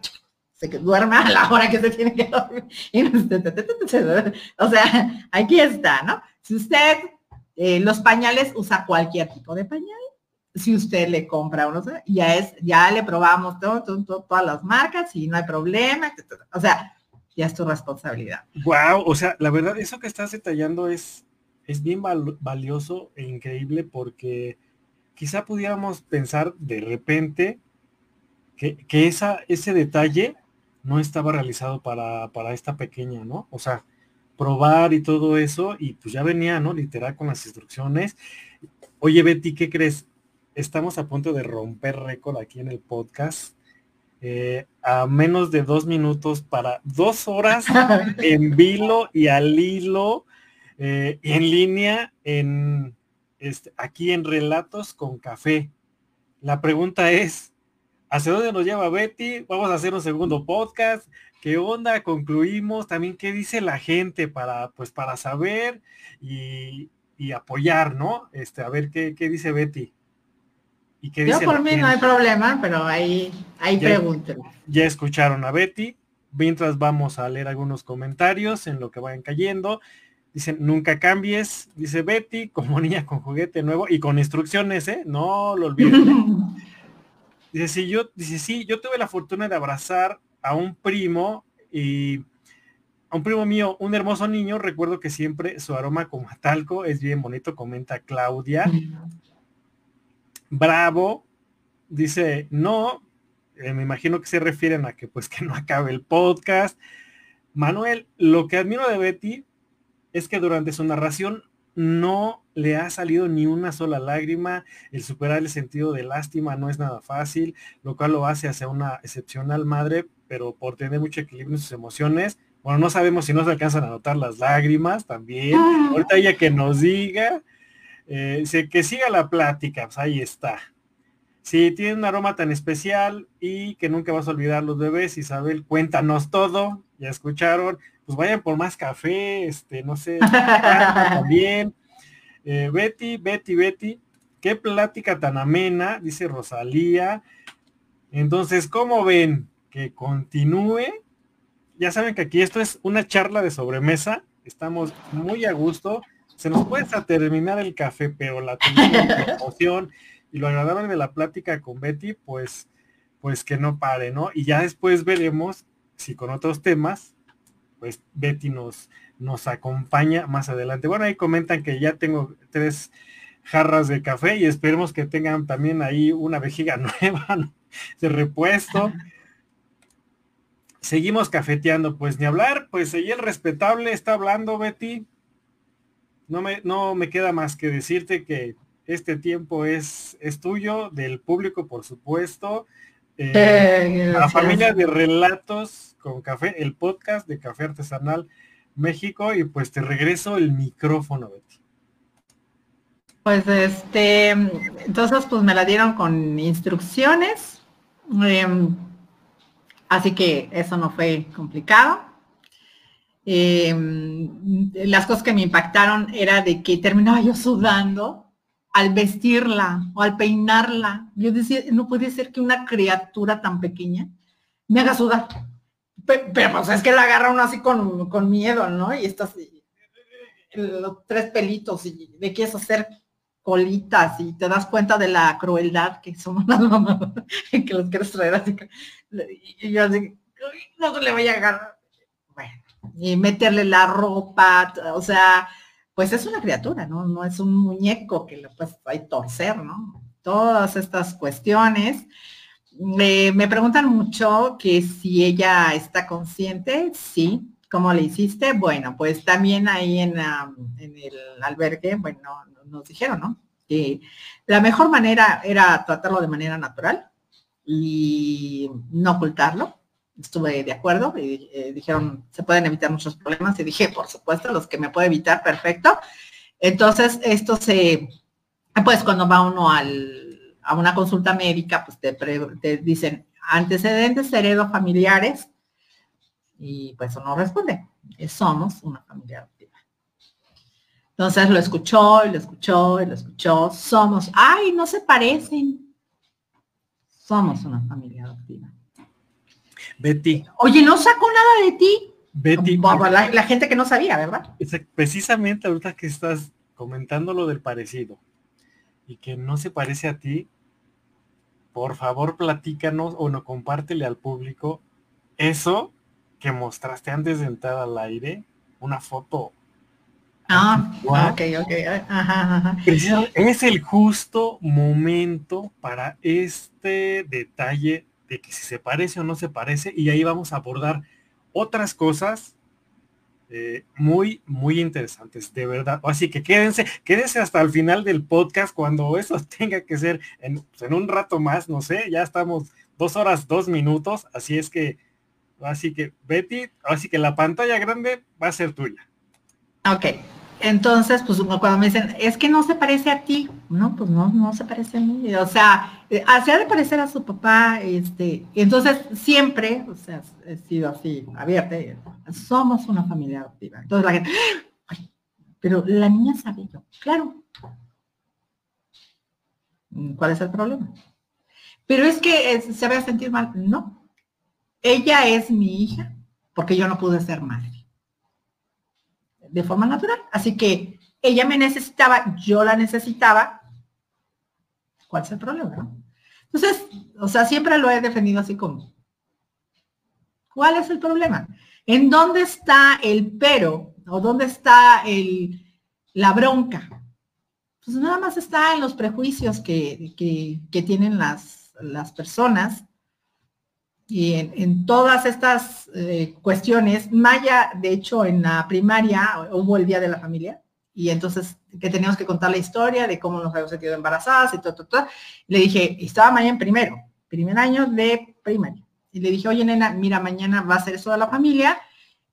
se duerma a la hora que se tiene que dormir. O sea, aquí está, ¿no? Si usted eh, los pañales usa cualquier tipo de pañal, si usted le compra uno, ya es, ya le probamos todo, todas las marcas y no hay problema. O sea, ya es tu responsabilidad. Wow, o sea, la verdad, eso que estás detallando es, es bien valioso e increíble porque quizá pudiéramos pensar de repente que, que esa, ese detalle no estaba realizado para, para esta pequeña, ¿no? O sea, probar y todo eso, y pues ya venía, ¿no? Literal con las instrucciones. Oye, Betty, ¿qué crees? Estamos a punto de romper récord aquí en el podcast eh, a menos de dos minutos para dos horas en vilo y al hilo eh, en línea en este, aquí en Relatos con Café. La pregunta es, ¿hacia dónde nos lleva Betty? Vamos a hacer un segundo podcast. ¿Qué onda? Concluimos. También qué dice la gente para, pues, para saber y, apoyar, ¿no? Este, a ver qué, qué dice Betty. Yo por mí no hay problema, pero ahí, ahí pregúntenme. Ya escucharon a Betty. Mientras vamos a leer algunos comentarios en lo que vayan cayendo. Dicen, nunca cambies, dice Betty, como niña con juguete nuevo y con instrucciones, ¿eh? No lo olviden. dice, sí, yo, dice, sí, yo tuve la fortuna de abrazar a un primo y a un primo mío, un hermoso niño, recuerdo que siempre su aroma como talco es bien bonito, comenta Claudia. Bravo dice, no, eh, me imagino que se refieren a que pues que no acabe el podcast. Manuel, lo que admiro de Betty es que durante su narración no le ha salido ni una sola lágrima. El superar el sentido de lástima no es nada fácil, lo cual lo hace hacia una excepcional madre, pero por tener mucho equilibrio en sus emociones. Bueno, no sabemos si no se alcanzan a notar las lágrimas también. Ah. Ahorita ella que nos diga. Eh, que siga la plática, pues ahí está. Si tiene un aroma tan especial y que nunca vas a olvidar los bebés, Isabel, cuéntanos todo, ya escucharon, pues vayan por más café, este, no sé, también. Eh, Betty, Betty, Betty, qué plática tan amena, dice Rosalía. Entonces, ¿cómo ven? Que continúe. Ya saben que aquí esto es una charla de sobremesa. Estamos muy a gusto se nos puede terminar el café, pero la emoción y lo agradable de la plática con Betty, pues, pues que no pare, ¿no? Y ya después veremos si con otros temas, pues Betty nos, nos acompaña más adelante. Bueno, ahí comentan que ya tengo tres jarras de café y esperemos que tengan también ahí una vejiga nueva de repuesto. Seguimos cafeteando, pues ni hablar, pues ahí el respetable está hablando, Betty no me, no me queda más que decirte que este tiempo es, es tuyo, del público, por supuesto. Eh, eh, la familia de relatos con café, el podcast de Café Artesanal México, y pues te regreso el micrófono, Betty. Pues este, entonces pues me la dieron con instrucciones. Em, así que eso no fue complicado. Em, las cosas que me impactaron era de que terminaba yo sudando al vestirla o al peinarla. Yo decía, no puede ser que una criatura tan pequeña me haga sudar. Pero, pues es que la agarra uno así con, con miedo, ¿no? Y estas, los tres pelitos y le quieres hacer colitas y te das cuenta de la crueldad que somos las mamás, que los quieres traer así. Y yo así, no le voy a agarrar. Bueno, y meterle la ropa, o sea, pues es una criatura, ¿no? No es un muñeco que le puedes ahí torcer, ¿no? Todas estas cuestiones. me preguntan mucho que si ella está consciente, sí. ¿Cómo le hiciste? Bueno, pues también ahí en, en el albergue, bueno, nos dijeron, ¿no? Que la mejor manera era tratarlo de manera natural y no ocultarlo estuve de acuerdo y eh, dijeron, se pueden evitar muchos problemas y dije, por supuesto, los que me puede evitar, perfecto. Entonces, esto se, pues cuando va uno al, a una consulta médica, pues te, te dicen antecedentes heredo familiares y pues uno responde, somos una familia adoptiva. Entonces lo escuchó y lo escuchó y lo escuchó, somos, ay, no se parecen, somos una familia adoptiva. Betty. Oye, no sacó nada de ti. Betty. La, gente que no sabía, ¿verdad? Precisamente ahorita que estás comentando lo del parecido y que no se parece a ti, por favor platícanos o no compártele al público eso que mostraste antes de entrar al aire, una foto. Ah, ok, ok. Ajá, Es el justo momento para este detalle de que si se parece o no se parece y ahí vamos a abordar otras cosas eh, muy, muy interesantes, de verdad. Así que quédense, quédense hasta el final del podcast cuando eso tenga que ser en, pues, en un rato más, no sé, ya estamos dos horas, dos minutos, así es que, así que Betty, así que la pantalla grande va a ser tuya. Ok, entonces, pues cuando me dicen, es que no se parece a ti, no, pues no, no se parece a mí. O sea, eh, hacía de parecer a su papá, este, entonces siempre, o sea, he sido así, abierta, somos una familia adoptiva. Entonces la gente, pero la niña sabe yo, claro. ¿Cuál es el problema? Pero es que se va a sentir mal. No. Ella es mi hija porque yo no pude ser madre de forma natural. Así que ella me necesitaba, yo la necesitaba. ¿Cuál es el problema? Entonces, o sea, siempre lo he defendido así como, ¿cuál es el problema? ¿En dónde está el pero? ¿O dónde está el, la bronca? Pues nada más está en los prejuicios que, que, tienen las, las personas y en, todas estas eh, cuestiones, Maya, de hecho, en la primaria hubo el Día de la Familia, y entonces que teníamos que contar la historia de cómo nos habíamos sentido embarazadas y todo, todo, todo. Le dije, estaba Maya en primero, primer año de primaria. Y le dije, oye, nena, mira, mañana va a ser eso de la familia,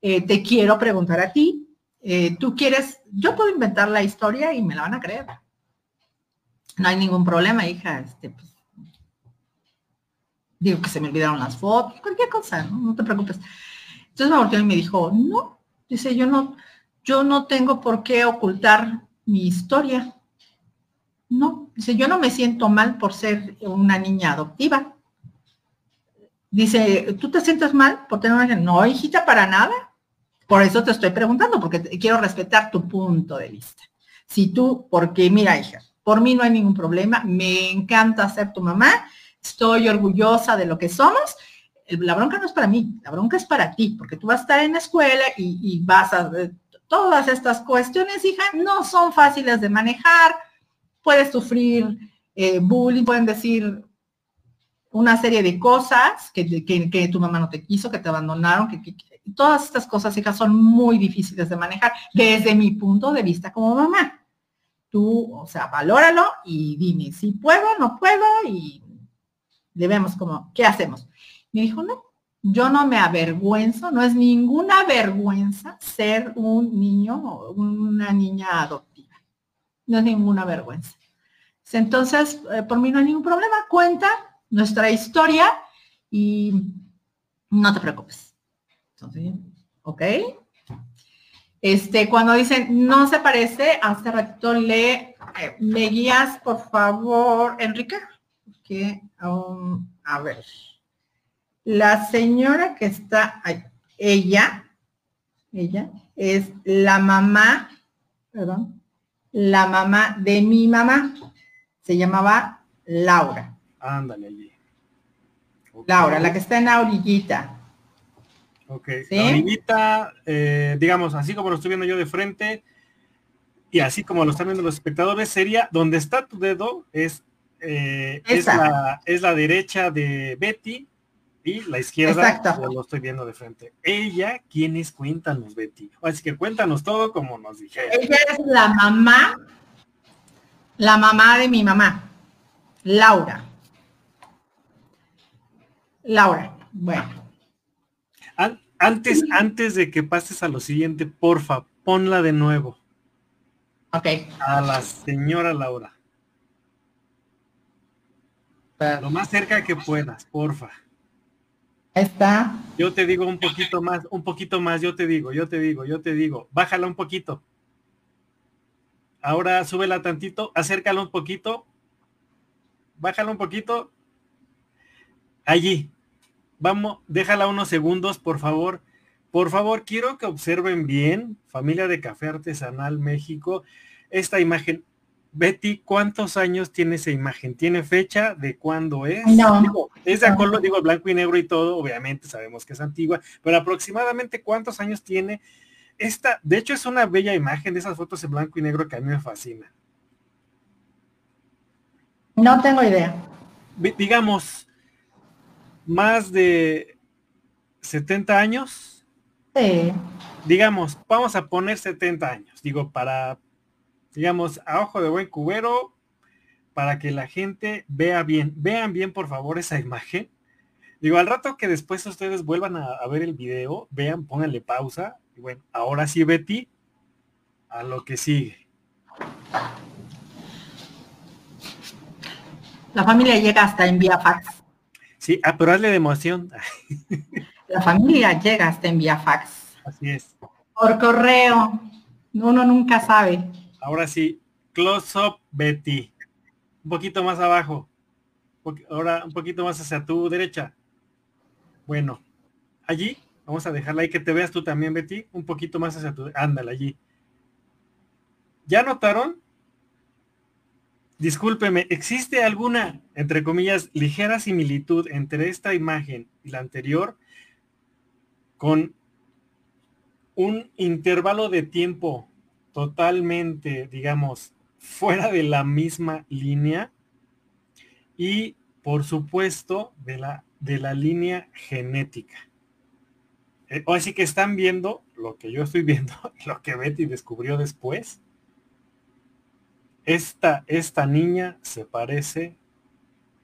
eh, te quiero preguntar a ti, eh, tú quieres, yo puedo inventar la historia y me la van a creer. No hay ningún problema, hija, este, pues, digo que se me olvidaron las fotos, cualquier cosa, ¿no? te preocupes. Entonces me volteó y me dijo, no, dice, yo no, yo no tengo por qué ocultar mi historia. No, dice, yo no me siento mal por ser una niña adoptiva. Dice, ¿tú te sientes mal por tener una No, hijita, para nada. Por eso te estoy preguntando, porque quiero respetar tu punto de vista. Si tú, porque mira, hija, por mí no hay ningún problema, me encanta ser tu mamá estoy orgullosa de lo que somos. La bronca no es para mí, la bronca es para ti, porque tú vas a estar en la escuela y, vas a... Todas estas cuestiones, hija, no son fáciles de manejar. Puedes sufrir eh, bullying, pueden decir una serie de cosas que, tu mamá no te quiso, que te abandonaron, que, todas estas cosas, hija, son muy difíciles de manejar desde mi punto de vista como mamá. Tú, o sea, valóralo y dime si puedo, no puedo y le vemos como, ¿qué hacemos? Me dijo, no, yo no me avergüenzo, no es ninguna vergüenza ser un niño o una niña adoptiva. no es ninguna vergüenza. Entonces, eh, por mí no hay ningún problema, cuenta nuestra historia y no te preocupes. Entonces, ¿ok? Este, cuando dicen no se parece, hace ratito le, eh, me guías, por favor, Enrique, que, a ver, la señora que está ella, ella es la mamá, perdón, la mamá de mi mamá. Se llamaba Laura. Ándale allí. Laura, la que está en la orillita. Ok. La orillita, eh, digamos, así como lo estoy viendo yo de frente, y así como lo están viendo los espectadores, sería donde está tu dedo, es, eh, es, la, es la derecha de Betty, y la izquierda lo estoy viendo de frente. Ella, ¿quiénes cuéntanos, Betty? Así que cuéntanos todo como nos dijeron. Ella es la mamá, la mamá de mi mamá, Laura. Laura, bueno. Antes, antes de que pases a lo siguiente, porfa, ponla de nuevo. Ok. A la señora Laura. Lo más cerca que puedas, porfa. Está. Yo te digo un poquito más, un poquito más, yo te digo, yo te digo, yo te digo, bájala un poquito. Ahora súbela tantito, acércala un poquito. Bájala un poquito. Allí. Vamos, déjala unos segundos, por favor. Por favor, quiero que observen bien, familia de Café Artesanal México, esta imagen. Betty, ¿cuántos años tiene esa imagen? ¿Tiene fecha de cuándo es? No. es de acuerdo, digo, blanco y negro y todo, obviamente sabemos que es antigua, pero aproximadamente cuántos años tiene esta, de hecho es una bella imagen de esas fotos en blanco y negro que a mí me fascina. No tengo idea. Digamos, más de 70 años. Sí. Digamos, vamos a poner 70 años, digo, para digamos, a ojo de buen cubero, para que la gente vea bien. Vean bien, por favor, esa imagen. Digo, al rato que después ustedes vuelvan a, ver el video, vean, pónganle pausa. Y bueno, ahora sí, Betty, a lo que sigue. La familia llega hasta en vía fax. Sí, ah, pero hazle de emoción. La familia llega hasta en vía fax. Así es. Por correo. Uno nunca sabe. Ahora sí, close up Betty. Un poquito más abajo. Ahora un poquito más hacia tu derecha. Bueno, allí, vamos a dejarla ahí que te veas tú también, Betty. Un poquito más hacia tu... Ándale, allí. ¿Ya notaron? Discúlpeme, ¿existe alguna, entre comillas, ligera similitud entre esta imagen y la anterior con un intervalo de tiempo totalmente, digamos, fuera de la misma línea y, por supuesto, de la, de la línea genética. Eh, o así que están viendo lo que yo estoy viendo, lo que Betty descubrió después. Esta, esta niña se parece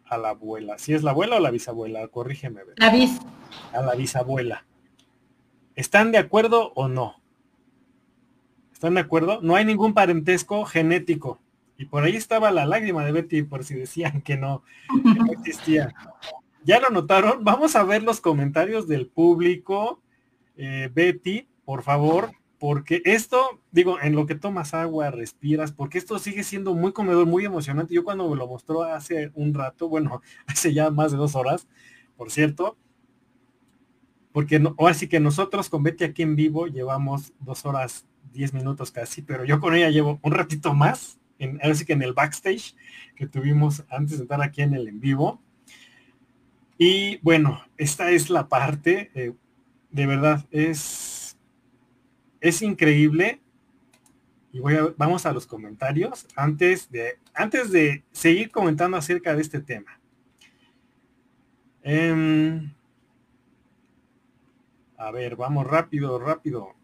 a la abuela. Si es la abuela o la bisabuela, corrígeme. La bis. A la bisabuela. ¿Están de acuerdo o no? ¿Están de acuerdo? No hay ningún parentesco genético. Y por ahí estaba la lágrima de Betty, por si decían que no, existía. ¿Ya lo notaron? Vamos a ver los comentarios del público. Eh, Betty, por favor, porque esto, digo, en lo que tomas agua, respiras, porque esto sigue siendo muy comedor, muy emocionante. Yo cuando me lo mostró hace un rato, bueno, hace ya más de dos horas, por cierto, porque no, así que nosotros con Betty aquí en vivo llevamos dos horas 10 minutos casi, pero yo con ella llevo un ratito más, en, que en el backstage que tuvimos antes de estar aquí en el en vivo. Y bueno, esta es la parte, eh, de verdad, es, es increíble. Y voy a, vamos a los comentarios antes de, antes de seguir comentando acerca de este tema. Em, a ver, vamos rápido, rápido.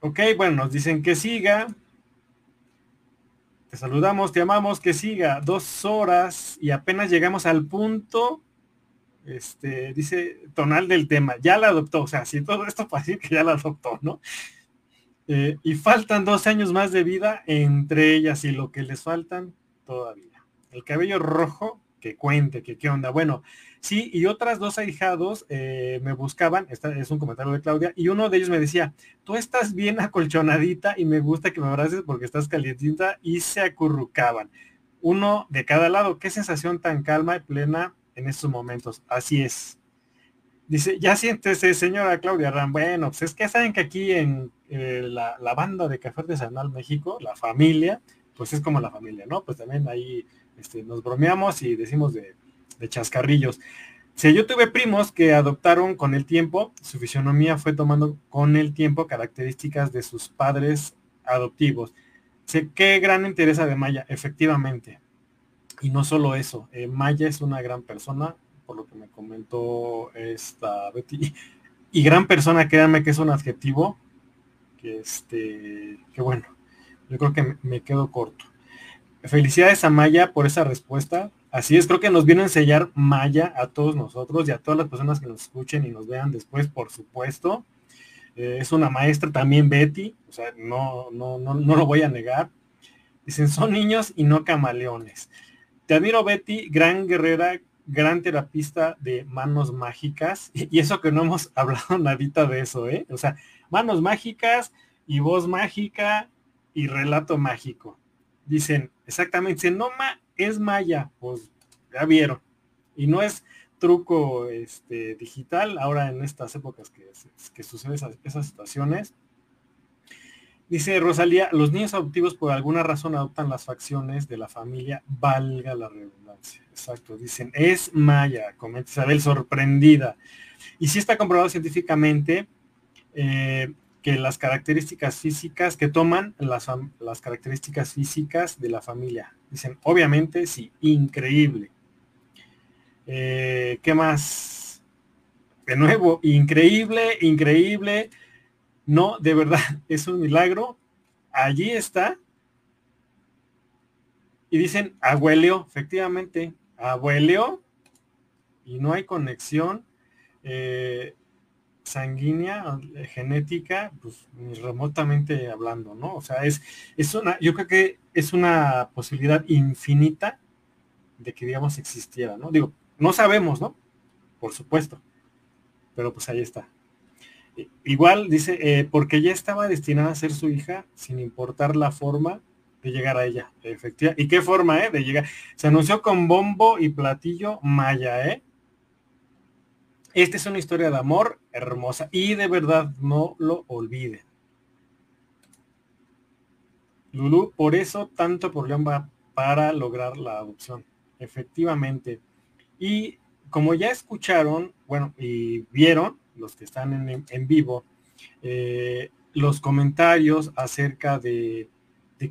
Ok, bueno, nos dicen que siga. Te saludamos, te amamos, que siga. Dos horas y apenas llegamos al punto. Este, dice tonal del tema. Ya la adoptó. O sea, si todo esto para decir que ya la adoptó, ¿no? Eh, y faltan dos años más de vida entre ellas y lo que les faltan todavía. El cabello rojo, que cuente, que qué onda. Bueno, sí, y otras dos ahijados eh, me buscaban, es un comentario de Claudia, y uno de ellos me decía, tú estás bien acolchonadita y me gusta que me abraces porque estás calientita y se acurrucaban. Uno de cada lado, qué sensación tan calma y plena en estos momentos. Así es. Dice, ya siéntese, señora Claudia Ram. Bueno, pues es que saben que aquí en eh, la, banda de Café Artesanal México, la familia, pues es como la familia, ¿no? Pues también ahí este, nos bromeamos y decimos de, de chascarrillos. Si yo tuve primos que adoptaron con el tiempo, su fisionomía fue tomando con el tiempo características de sus padres adoptivos. Sé qué gran interés de Maya, efectivamente. Y no solo eso, eh, Maya es una gran persona, por lo que me comentó esta Betty. Y gran persona, créanme que es un adjetivo que este, que bueno, yo creo que me quedo corto. Felicidades a Maya por esa respuesta. Así es, creo que nos viene a enseñar Maya a todos nosotros y a todas las personas que nos escuchen y nos vean después, por supuesto. Eh, es una maestra también Betty, o sea, no, no, no, no lo voy a negar. Dicen, son niños y no camaleones. Te admiro Betty, gran guerrera, gran terapista de manos mágicas. Y eso que no hemos hablado nadita de eso, ¿eh? O sea, manos mágicas y voz mágica y relato mágico. Dicen, exactamente, no ma, es maya, pues ya vieron. Y no es truco este, digital, ahora en estas épocas que, que suceden esas, situaciones. Dice Rosalía, los niños adoptivos por alguna razón adoptan las facciones de la familia, valga la redundancia. Exacto, dicen, es Maya, comenta Isabel, sorprendida. Y sí está comprobado científicamente eh, que las características físicas, que toman las, las características físicas de la familia. Dicen, obviamente, sí, increíble. Eh, ¿Qué más? De nuevo, increíble, increíble no, de verdad, es un milagro. Allí está. Y dicen, abueleo, efectivamente, abueleo. Y no hay conexión eh, sanguínea, eh, genética, pues remotamente hablando, ¿no? O sea, es, es una, yo creo que es una posibilidad infinita de que, digamos, existiera, ¿no? Digo, no sabemos, ¿no? Por supuesto. Pero pues ahí está. Igual dice, eh, porque ya estaba destinada a ser su hija, sin importar la forma de llegar a ella. Efectiva. ¿Y qué forma, eh? De llegar. Se anunció con bombo y platillo maya, ¿eh? Esta es una historia de amor hermosa y de verdad no lo olviden. Lulu, por eso tanto problema para lograr la adopción. Efectivamente. Y como ya escucharon, bueno, y vieron, los que están en, vivo, eh, los comentarios acerca de,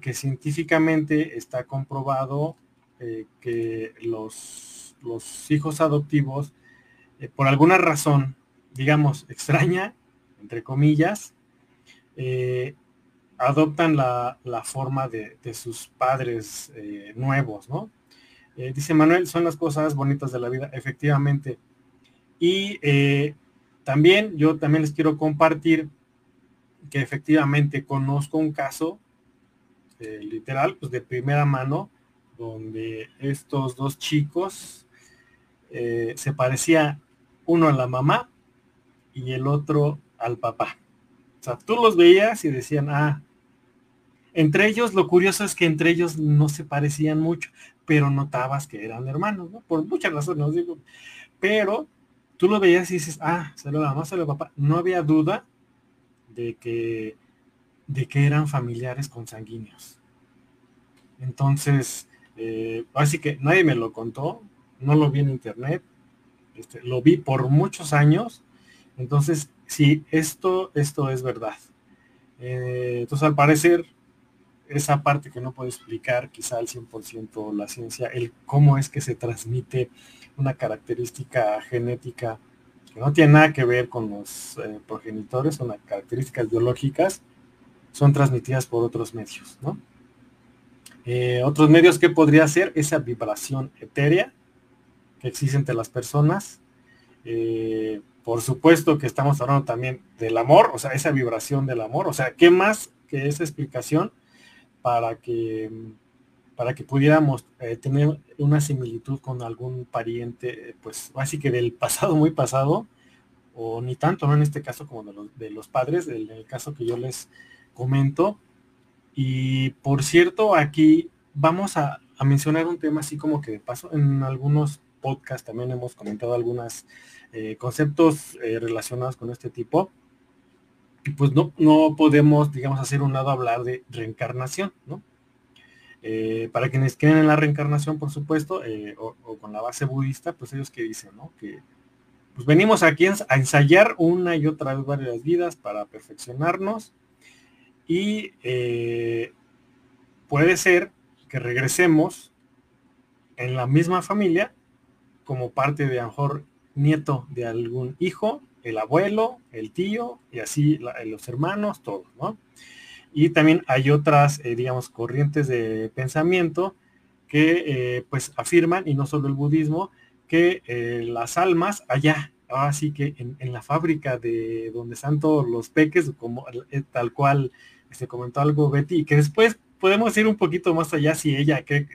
que científicamente está comprobado eh, que los, los, hijos adoptivos, eh, por alguna razón, digamos, extraña, entre comillas, adoptan la, forma de, de, sus padres nuevos, ¿no? dice Manuel, son las cosas bonitas de la vida, efectivamente. Y también yo también les quiero compartir que efectivamente conozco un caso eh, literal, pues de primera mano, donde estos dos chicos eh, se parecía uno a la mamá y el otro al papá. O sea, tú los veías y decían, ah, entre ellos, lo curioso es que entre ellos no se parecían mucho, pero notabas que eran hermanos, ¿no? Por muchas razones, digo. Pero tú lo veías y dices, ah, salió la mamá, salió el papá. No había duda de que, de que eran familiares consanguíneos. Entonces, eh, así que nadie me lo contó, no lo vi en internet, este, lo vi por muchos años. Entonces, sí, esto, esto es verdad. Eh, entonces, al parecer, esa parte que no puedo explicar quizá al 100% la ciencia, el cómo es que se transmite una característica genética que no tiene nada que ver con los eh, progenitores, son características biológicas, son transmitidas por otros medios, ¿no? Eh, otros medios que podría ser esa vibración etérea que existe entre las personas, por supuesto que estamos hablando también del amor, o sea, esa vibración del amor, o sea, ¿qué más que esa explicación para que para que pudiéramos eh, tener una similitud con algún pariente, pues así que del pasado muy pasado, o ni tanto, ¿no? En este caso como de los, padres, en el caso que yo les comento. Y por cierto, aquí vamos a, a mencionar un tema así como que de paso, en algunos podcasts también hemos comentado algunos eh, conceptos eh, relacionados con este tipo. Y pues no, no podemos, digamos, hacer un lado hablar de reencarnación, ¿no? Eh, para quienes creen en la reencarnación, por supuesto, o, o, con la base budista, pues ellos que dicen, ¿no? Que pues venimos aquí a ensayar una y otra vez varias vidas para perfeccionarnos y puede ser que regresemos en la misma familia como parte de a nieto de algún hijo, el abuelo, el tío y así los hermanos, todos, ¿no? Y también hay otras, eh, digamos, corrientes de pensamiento que eh, pues afirman, y no solo el budismo, que eh, las almas allá, así que en, la fábrica de donde están todos los peques, como tal cual se este, comentó algo Betty, que después podemos ir un poquito más allá si ella cree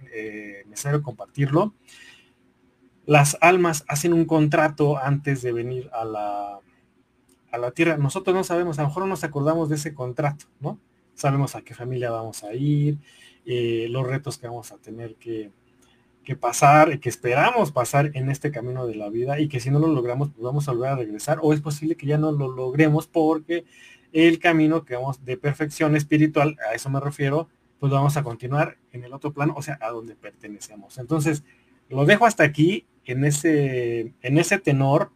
necesario compartirlo. Las almas hacen un contrato antes de venir a la, a la tierra. Nosotros no sabemos, a lo mejor no nos acordamos de ese contrato, ¿no? Sabemos a qué familia vamos a ir, eh, los retos que vamos a tener que, que pasar, que esperamos pasar en este camino de la vida y que si no lo logramos, pues vamos a volver a regresar o es posible que ya no lo logremos porque el camino que vamos de perfección espiritual, a eso me refiero, pues vamos a continuar en el otro plano, o sea, a donde pertenecemos. Entonces, lo dejo hasta aquí, en ese, en ese tenor,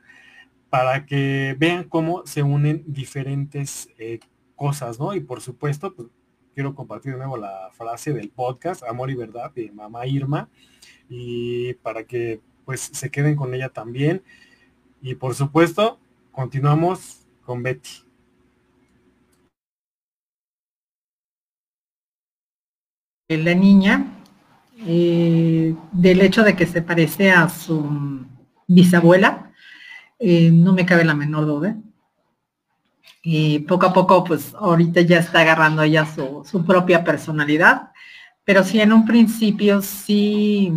para que vean cómo se unen diferentes eh, cosas, ¿no? Y por supuesto, pues quiero compartir de nuevo la frase del podcast, Amor y Verdad, de Mamá Irma, y para que pues se queden con ella también. Y por supuesto, continuamos con Betty. la niña, eh, del hecho de que se parece a su bisabuela, eh, no me cabe la menor duda. Y poco a poco, pues ahorita ya está agarrando ella su, propia personalidad, pero sí en un principio sí,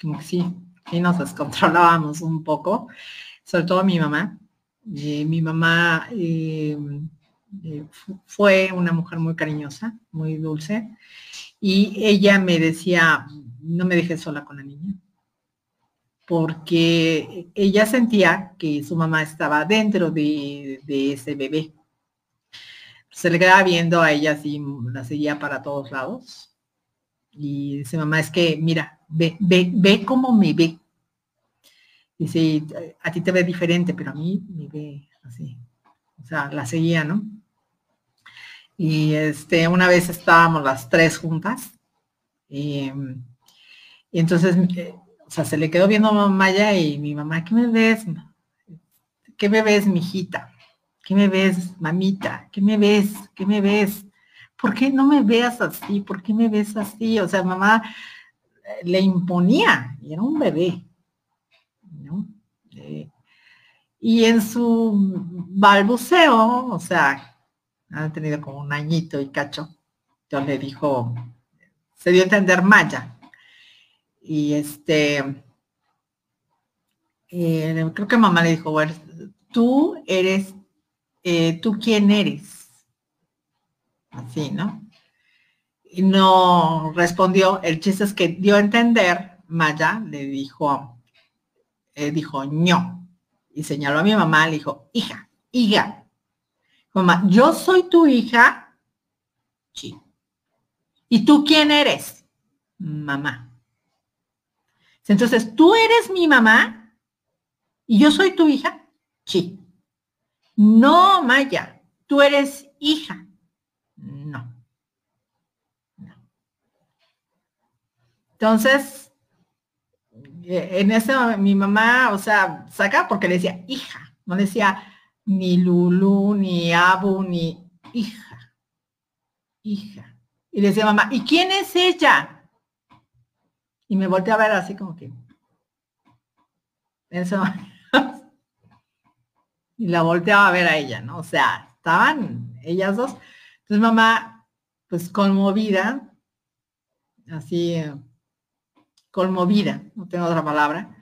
como que sí, sí nos descontrolábamos un poco, sobre todo mi mamá. mi mamá eh, fue una mujer muy cariñosa, muy dulce, y ella me decía, no me dejes sola con la niña, porque ella sentía que su mamá estaba dentro de, ese bebé. Se le quedaba viendo a ella así, la seguía para todos lados. Y dice, mamá, es que, mira, ve, ve, ve cómo me ve. Dice, a ti te ve diferente, pero a mí me ve así. O sea, la seguía, ¿no? Y este, una vez estábamos las tres juntas. Y, entonces, eh, o sea, se le quedó viendo a Maya y mi mamá, ¿qué me ves? ¿Qué me ves, mijita? ¿Qué me ves, mamita? ¿Qué me ves? ¿Qué me ves? ¿Por qué no me veas así? ¿Por qué me ves así? O sea, mamá eh, le imponía, y era un bebé. Eh, y en su balbuceo, o sea, han tenido como un añito y cacho. Entonces le dijo, se dio a entender Maya. Y este, eh, creo que mamá le dijo, bueno, tú eres, eh, ¿tú quién eres? Así, ¿no? Y no respondió. El chiste es que dio a entender, Maya le dijo, eh, dijo, ño. Y señaló a mi mamá, le dijo, hija, hija, Mamá, yo soy tu hija. Sí. ¿Y tú quién eres? Mamá. Entonces, ¿tú eres mi mamá? ¿Y yo soy tu hija? Sí. No, Maya, tú eres hija. No. no. Entonces, en ese mi mamá, o sea, saca porque le decía hija, no decía ni Lulu, ni Abu, ni hija. Hija. Y le decía mamá, ¿y quién es ella? Y me volteé a ver así como que. Eso. y la volteaba a ver a ella, ¿no? O sea, estaban ellas dos. Entonces mamá, pues conmovida, así, conmovida, no tengo otra palabra,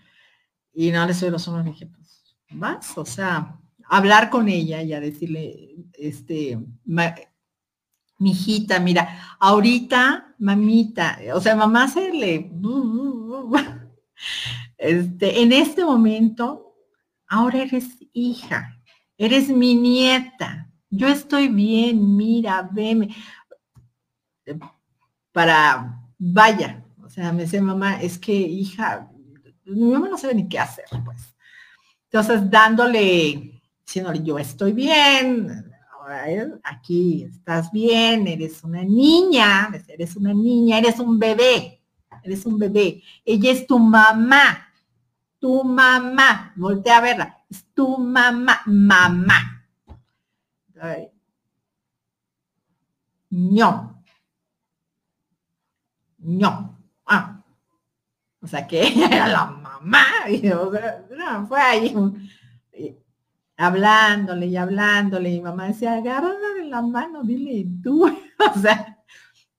y no le soy los hombros, dije, pues, vas, o sea, hablar con ella y a decirle, este, mi hijita, mira, ahorita, mamita, o sea, mamá se le, este, en este momento, ahora eres hija, eres mi nieta, yo estoy bien, mira, veme, para, vaya, o sea, me dice mamá, es que hija, mi mamá no sabe ni qué hacer, pues. Entonces, dándole, diciéndole, yo estoy bien, aquí estás bien, eres una niña, eres una niña, eres un bebé, eres un bebé. Ella es tu mamá, tu mamá, voltea a verla, es tu mamá, mamá. No. No. Ah. O sea que ella era la mamá. Fue ahí un, hablándole y hablándole, y mamá decía, agárrala de la mano, dile tú. o sea,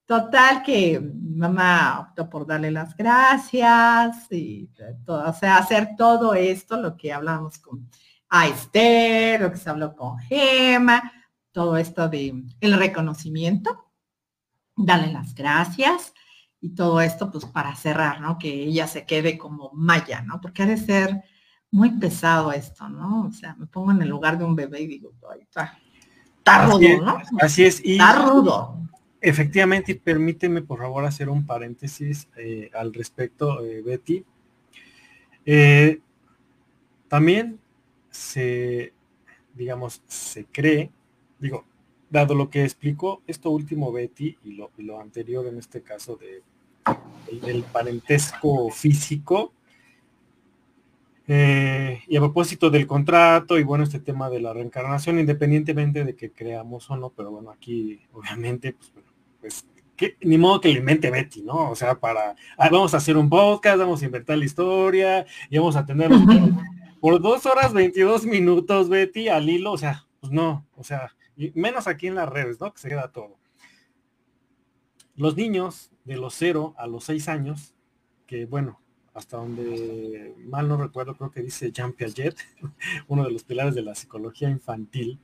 total que mamá optó por darle las gracias y todo, o sea, hacer todo esto, lo que hablamos con a Esther, lo que se habló con Gema, todo esto de el reconocimiento, darle las gracias y todo esto pues para cerrar, ¿no? Que ella se quede como Maya, ¿no? Porque ha de ser muy pesado esto, ¿no? O sea, me pongo en el lugar de un bebé y digo, está, está rudo, ¿no? Así es. Y está rudo. Efectivamente, y permíteme por favor hacer un paréntesis eh, al respecto, eh, Betty. Eh, también se, digamos, se cree, digo, dado lo que explicó esto último Betty y lo, y lo anterior en este caso de el parentesco físico, eh, y a propósito del contrato y bueno, este tema de la reencarnación, independientemente de que creamos o no, pero bueno, aquí obviamente, pues, pues que, ni modo que le invente Betty, ¿no? O sea, para, ah, vamos a hacer un podcast, vamos a inventar la historia y vamos a tener por, dos horas 22 minutos, Betty, al hilo, o sea, pues no, o sea, y menos aquí en las redes, ¿no? Que se queda todo. Los niños de los 0 a los 6 años, que bueno, hasta donde mal no recuerdo, creo que dice Jean Piaget, uno de los pilares de la psicología infantil.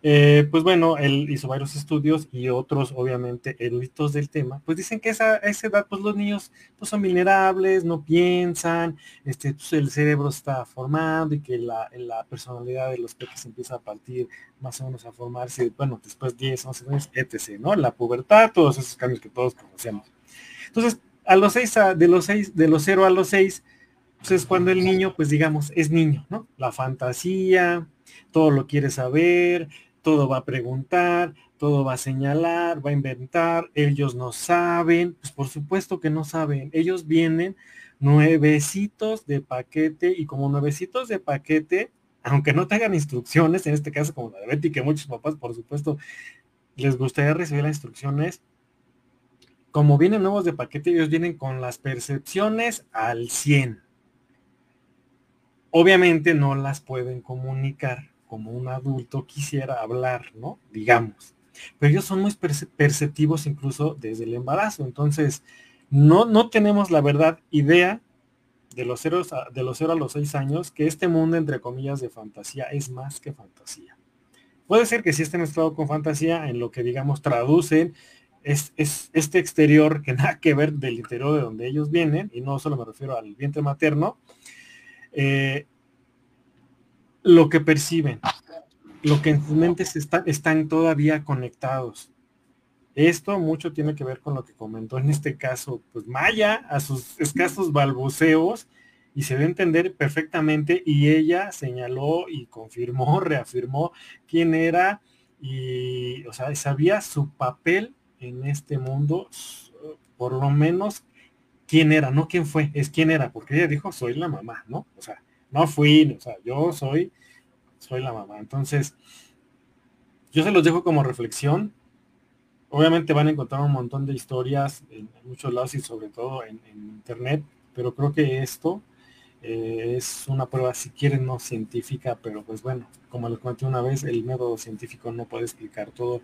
Eh, pues bueno, él hizo varios estudios y otros, obviamente, eruditos del tema, pues dicen que esa, a esa edad, pues los niños pues, son vulnerables, no piensan, este, pues, el cerebro está formando y que la, la personalidad de los peques empieza a partir más o menos a formarse, bueno, después 10, 11 años, etc., ¿no? La pubertad, todos esos cambios que todos conocemos. Entonces, a los seis, de los seis, de los cero a los seis, pues es cuando el niño, pues digamos, es niño, ¿no? La fantasía, todo lo quiere saber, todo va a preguntar, todo va a señalar, va a inventar, ellos no saben, pues por supuesto que no saben, ellos vienen nuevecitos de paquete y como nuevecitos de paquete, aunque no tengan instrucciones, en este caso como la de Betty, que muchos papás por supuesto les gustaría recibir las instrucciones, como vienen nuevos de paquete, ellos vienen con las percepciones al 100. Obviamente no las pueden comunicar como un adulto quisiera hablar, ¿no? Digamos. Pero ellos son muy perceptivos incluso desde el embarazo. Entonces, no, no tenemos la verdad idea de los, ceros de los 0 a los 6 años que este mundo, entre comillas, de fantasía es más que fantasía. Puede ser que sí esté mezclado con fantasía en lo que, digamos, traducen es, este exterior que nada que ver del interior de donde ellos vienen, y no solo me refiero al vientre materno, eh, lo que perciben, lo que en sus mentes están todavía conectados. Esto mucho tiene que ver con lo que comentó en este caso, pues Maya, a sus escasos balbuceos, y se a entender perfectamente, y ella señaló y confirmó, reafirmó quién era, y, o sea, sabía su papel en este mundo, por lo menos quién era, no quién fue, es quién era, porque ella dijo, soy la mamá, ¿no? O sea, no fui, o sea, yo soy, soy la mamá. Entonces, yo se los dejo como reflexión. Obviamente van a encontrar un montón de historias en, muchos lados y sobre todo en, internet, pero creo que esto Eh, es una prueba, si quieren, no científica, pero pues bueno, como les comenté una vez, el método científico no puede explicar todo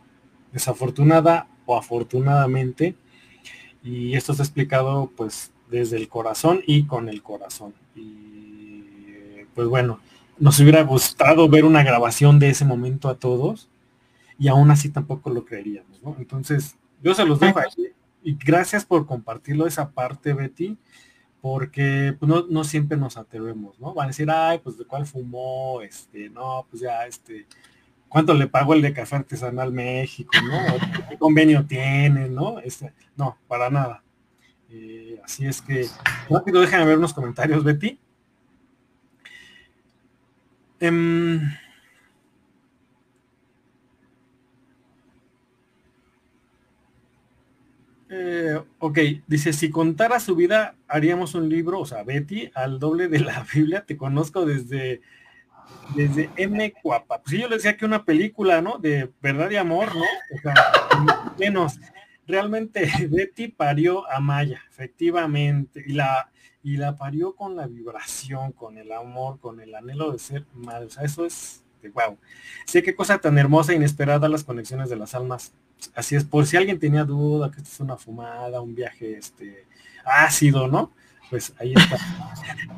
desafortunada o afortunadamente. Y esto está explicado pues desde el corazón y con el corazón. Y pues bueno, nos hubiera gustado ver una grabación de ese momento a todos y aún así tampoco lo creeríamos, ¿no? Entonces, yo se los dejo aquí y gracias por compartirlo esa parte, Betty, porque pues, no, no, siempre nos atrevemos, ¿no? Van a decir, ay, pues de cuál fumó, este, no, pues ya, este, cuánto le pagó el de Café Artesanal México, ¿no? ¿Qué convenio tiene, ¿no? Este, no, para nada. Eh, así es que, rápido, déjame ver unos comentarios, Betty. Eh, ok, dice, si contara su vida, haríamos un libro, o sea, Betty, al doble de la Biblia, te conozco desde, desde M. Cuapa. Pues yo le decía que una película, ¿no? De verdad y amor, ¿no? O sea, menos. Realmente Betty parió a Maya, efectivamente, y la, y la parió con la vibración, con el amor, con el anhelo de ser madre. O sea, eso es de wow. Sé qué cosa tan hermosa e inesperada las conexiones de las almas. Así es, por si alguien tenía duda que esto es una fumada, un viaje este ácido, ¿no? Pues ahí está.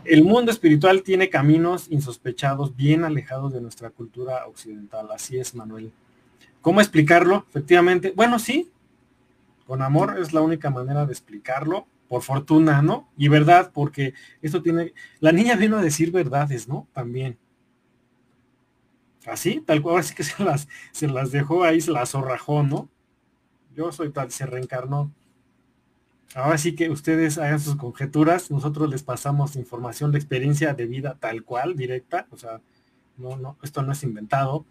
El mundo espiritual tiene caminos insospechados, bien alejados de nuestra cultura occidental. Así es, Manuel. ¿Cómo explicarlo? Efectivamente, bueno, sí, con amor es la única manera de explicarlo por fortuna, ¿no? Y verdad, porque esto tiene, la niña vino a decir verdades, ¿no? También. Así, tal cual, así que se las, se las dejó ahí, se las zorrajó, ¿no? Yo soy tal, se reencarnó. Ahora sí que ustedes hagan sus conjeturas, nosotros les pasamos información de experiencia de vida tal cual, directa, o sea, no, no, esto no es inventado.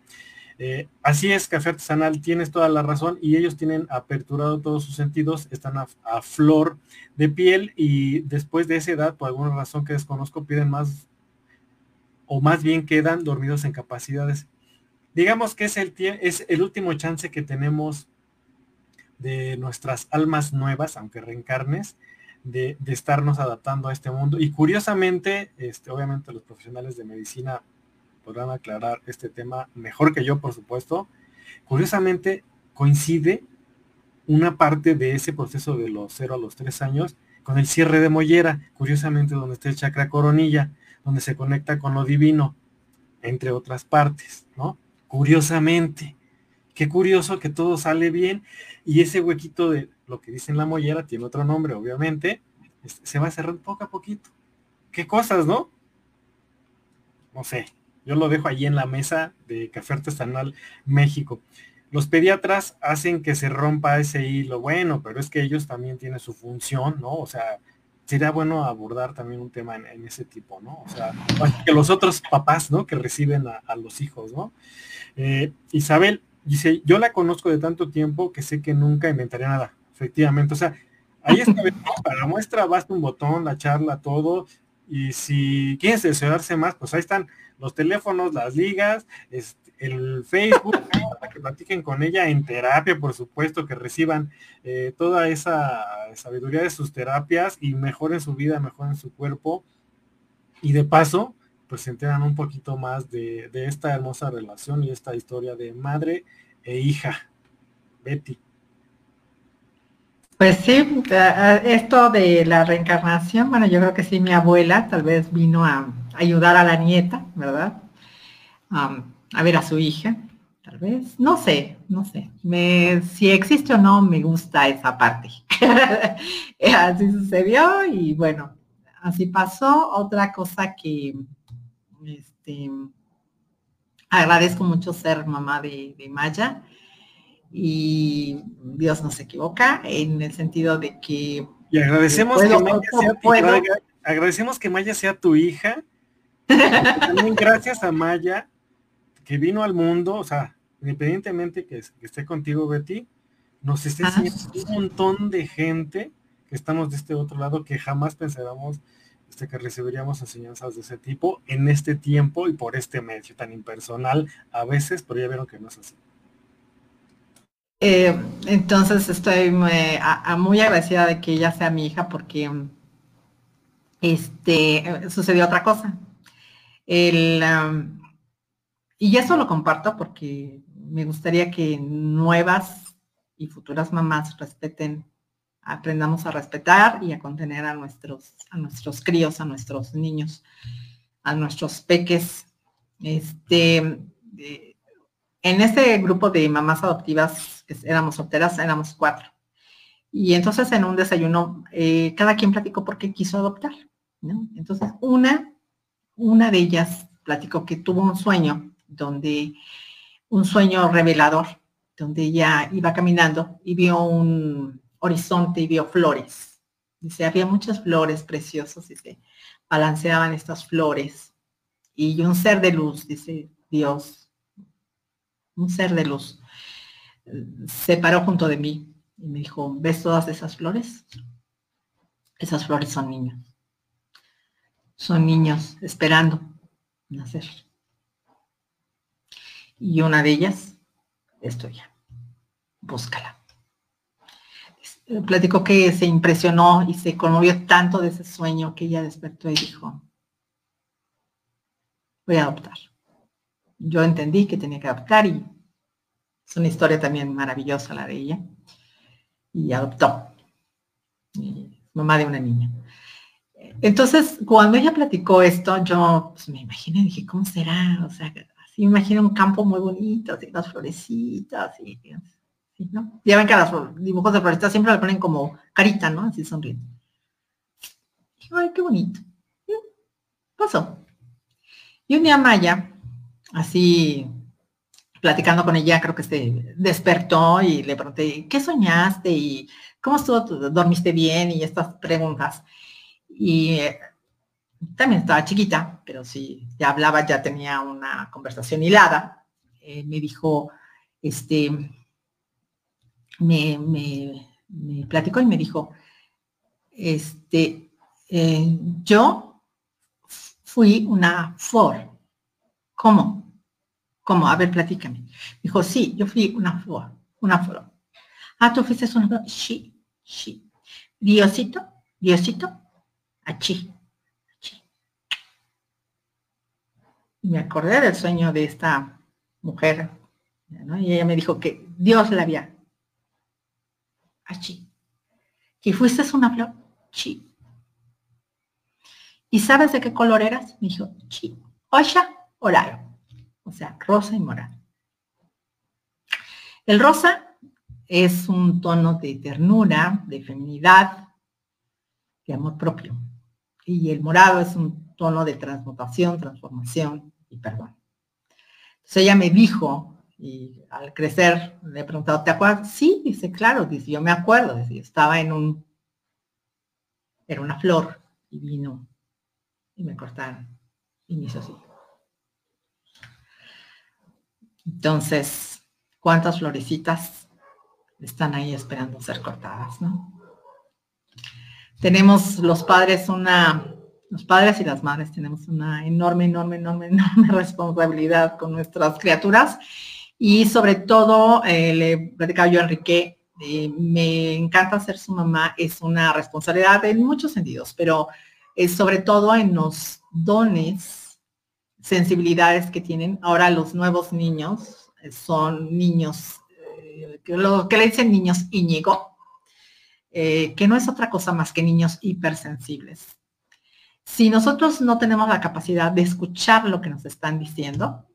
Eh, así es, café artesanal, tienes toda la razón y ellos tienen aperturado todos sus sentidos, están a, flor de piel y después de esa edad, por alguna razón que desconozco, piden más o más bien quedan dormidos en capacidades. Digamos que es el, es el último chance que tenemos de nuestras almas nuevas, aunque reencarnes, de, de, estarnos adaptando a este mundo. Y curiosamente, este, obviamente los profesionales de medicina podrán aclarar este tema mejor que yo, por supuesto. Curiosamente, coincide una parte de ese proceso de los 0 a los 3 años con el cierre de mollera, curiosamente donde está el chakra coronilla, donde se conecta con lo divino, entre otras partes, ¿no? Curiosamente, qué curioso que todo sale bien y ese huequito de lo que dice en la mollera tiene otro nombre, obviamente, se va a cerrar poco a poquito. ¿Qué cosas, no? No sé, yo lo dejo allí en la mesa de Café Artesanal México. Los pediatras hacen que se rompa ese hilo, bueno, pero es que ellos también tienen su función, ¿no? O sea, sería bueno abordar también un tema en, ese tipo, ¿no? O sea, que los otros papás, ¿no? Que reciben a, los hijos, ¿no? Eh, Isabel dice, yo la conozco de tanto tiempo que sé que nunca inventaría nada, efectivamente. O sea, ahí está, para muestra basta un botón, la charla, todo, y si quieren asesorarse más, pues ahí están los teléfonos, las ligas, este, el Facebook, para que platiquen con ella en terapia, por supuesto, que reciban eh, toda esa sabiduría de sus terapias y mejoren su vida, mejoren su cuerpo. Y de paso, pues se enteran un poquito más de, de esta hermosa relación y esta historia de madre e hija. Betty. Pues sí, esto de la reencarnación, bueno, yo creo que sí, mi abuela tal vez vino a ayudar a la nieta, ¿verdad? a ver a su hija, tal vez, no sé, no sé. Me, si existe o no, me gusta esa parte. así sucedió y bueno, así pasó. Otra cosa que este, agradezco mucho ser mamá de, de Maya y Dios no se equivoca en el sentido de que y agradecemos que Maya sea tu, agradecemos que Maya sea tu hija. También gracias a Maya que vino al mundo o sea independientemente que, esté contigo Betty nos esté enseñando un montón de gente que estamos de este otro lado que jamás pensábamos este, que recibiríamos enseñanzas de ese tipo en este tiempo y por este medio tan impersonal a veces pero ya vieron que no es así eh, entonces estoy muy, agradecida de que ella sea mi hija porque este, sucedió otra cosa. El, y eso lo comparto porque me gustaría que nuevas y futuras mamás respeten, aprendamos a respetar y a contener a nuestros, a nuestros críos, a nuestros niños, a nuestros peques. Este, en ese grupo de mamás adoptivas, éramos solteras, éramos cuatro. Y entonces en un desayuno, eh, cada quien platicó por qué quiso adoptar. Entonces, una, una de ellas platicó que tuvo un sueño donde, un sueño revelador, donde ella iba caminando y vio un horizonte y vio flores. Dice, había muchas flores preciosas y se balanceaban estas flores. Y un ser de luz, dice Dios, un ser de luz, se paró junto de mí y me dijo, ¿ves todas esas flores? Esas flores son niños. Son niños esperando nacer. Y una de ellas es tuya. Búscala. Platicó que se impresionó y se conmovió tanto de ese sueño que ella despertó y dijo, voy a adoptar. Yo entendí que tenía que adoptar y es una historia también maravillosa la de ella. Y adoptó. mamá de una niña. Entonces, cuando ella platicó esto, yo pues, me imaginé, dije, ¿cómo será? O sea, así me imagino un campo muy bonito, así las florecitas, y, Ya ven que los dibujos de florecitas siempre le ponen como carita, ¿no? Así sonriendo. Ay, qué bonito. pasó. Y un día Maya, así platicando con ella, creo que se despertó y le pregunté, ¿qué soñaste? ¿Y cómo estuvo? ¿Dormiste bien? Y estas preguntas. Y eh, también estaba chiquita, pero sí, ya hablaba, ya tenía una conversación hilada. Eh, me dijo, este, me, me, platicó y me dijo, este, eh, yo fui una flor. ¿Cómo? ¿Cómo? A ver, platícame. Dijo, sí, yo fui una flor, una flor. Ah, tú fuiste una. Sí, sí. Diosito, Diosito, Achí. Y me acordé del sueño de esta mujer, y ella me dijo que Dios la había. Achí. ¿Y fuiste una flor? Sí. ¿Y sabes de qué color eras? Me dijo, sí. Oya, oraro. O sea, rosa y morado. El rosa es un tono de ternura, de feminidad, de amor propio y el morado es un tono de transmutación, transformación y perdón. Entonces ella me dijo, y al crecer le he preguntado, ¿te acuerdas? Sí, dice, claro, dice, yo me acuerdo, dice, estaba en un, era una flor y vino y me cortaron y me hizo así. Entonces, ¿cuántas florecitas están ahí esperando ser cortadas, no? tenemos los padres una, los padres y las madres tenemos una enorme, enorme, enorme, enorme responsabilidad con nuestras criaturas y sobre todo, eh, le platicaba yo a Enrique, eh, me encanta ser su mamá, es una responsabilidad en muchos sentidos, pero es sobre todo en los dones, sensibilidades que tienen. Ahora los nuevos niños son niños, eh, lo que le dicen niños Íñigo, eh, que no es otra cosa más que niños hipersensibles. Si nosotros no tenemos la capacidad de escuchar lo que nos están diciendo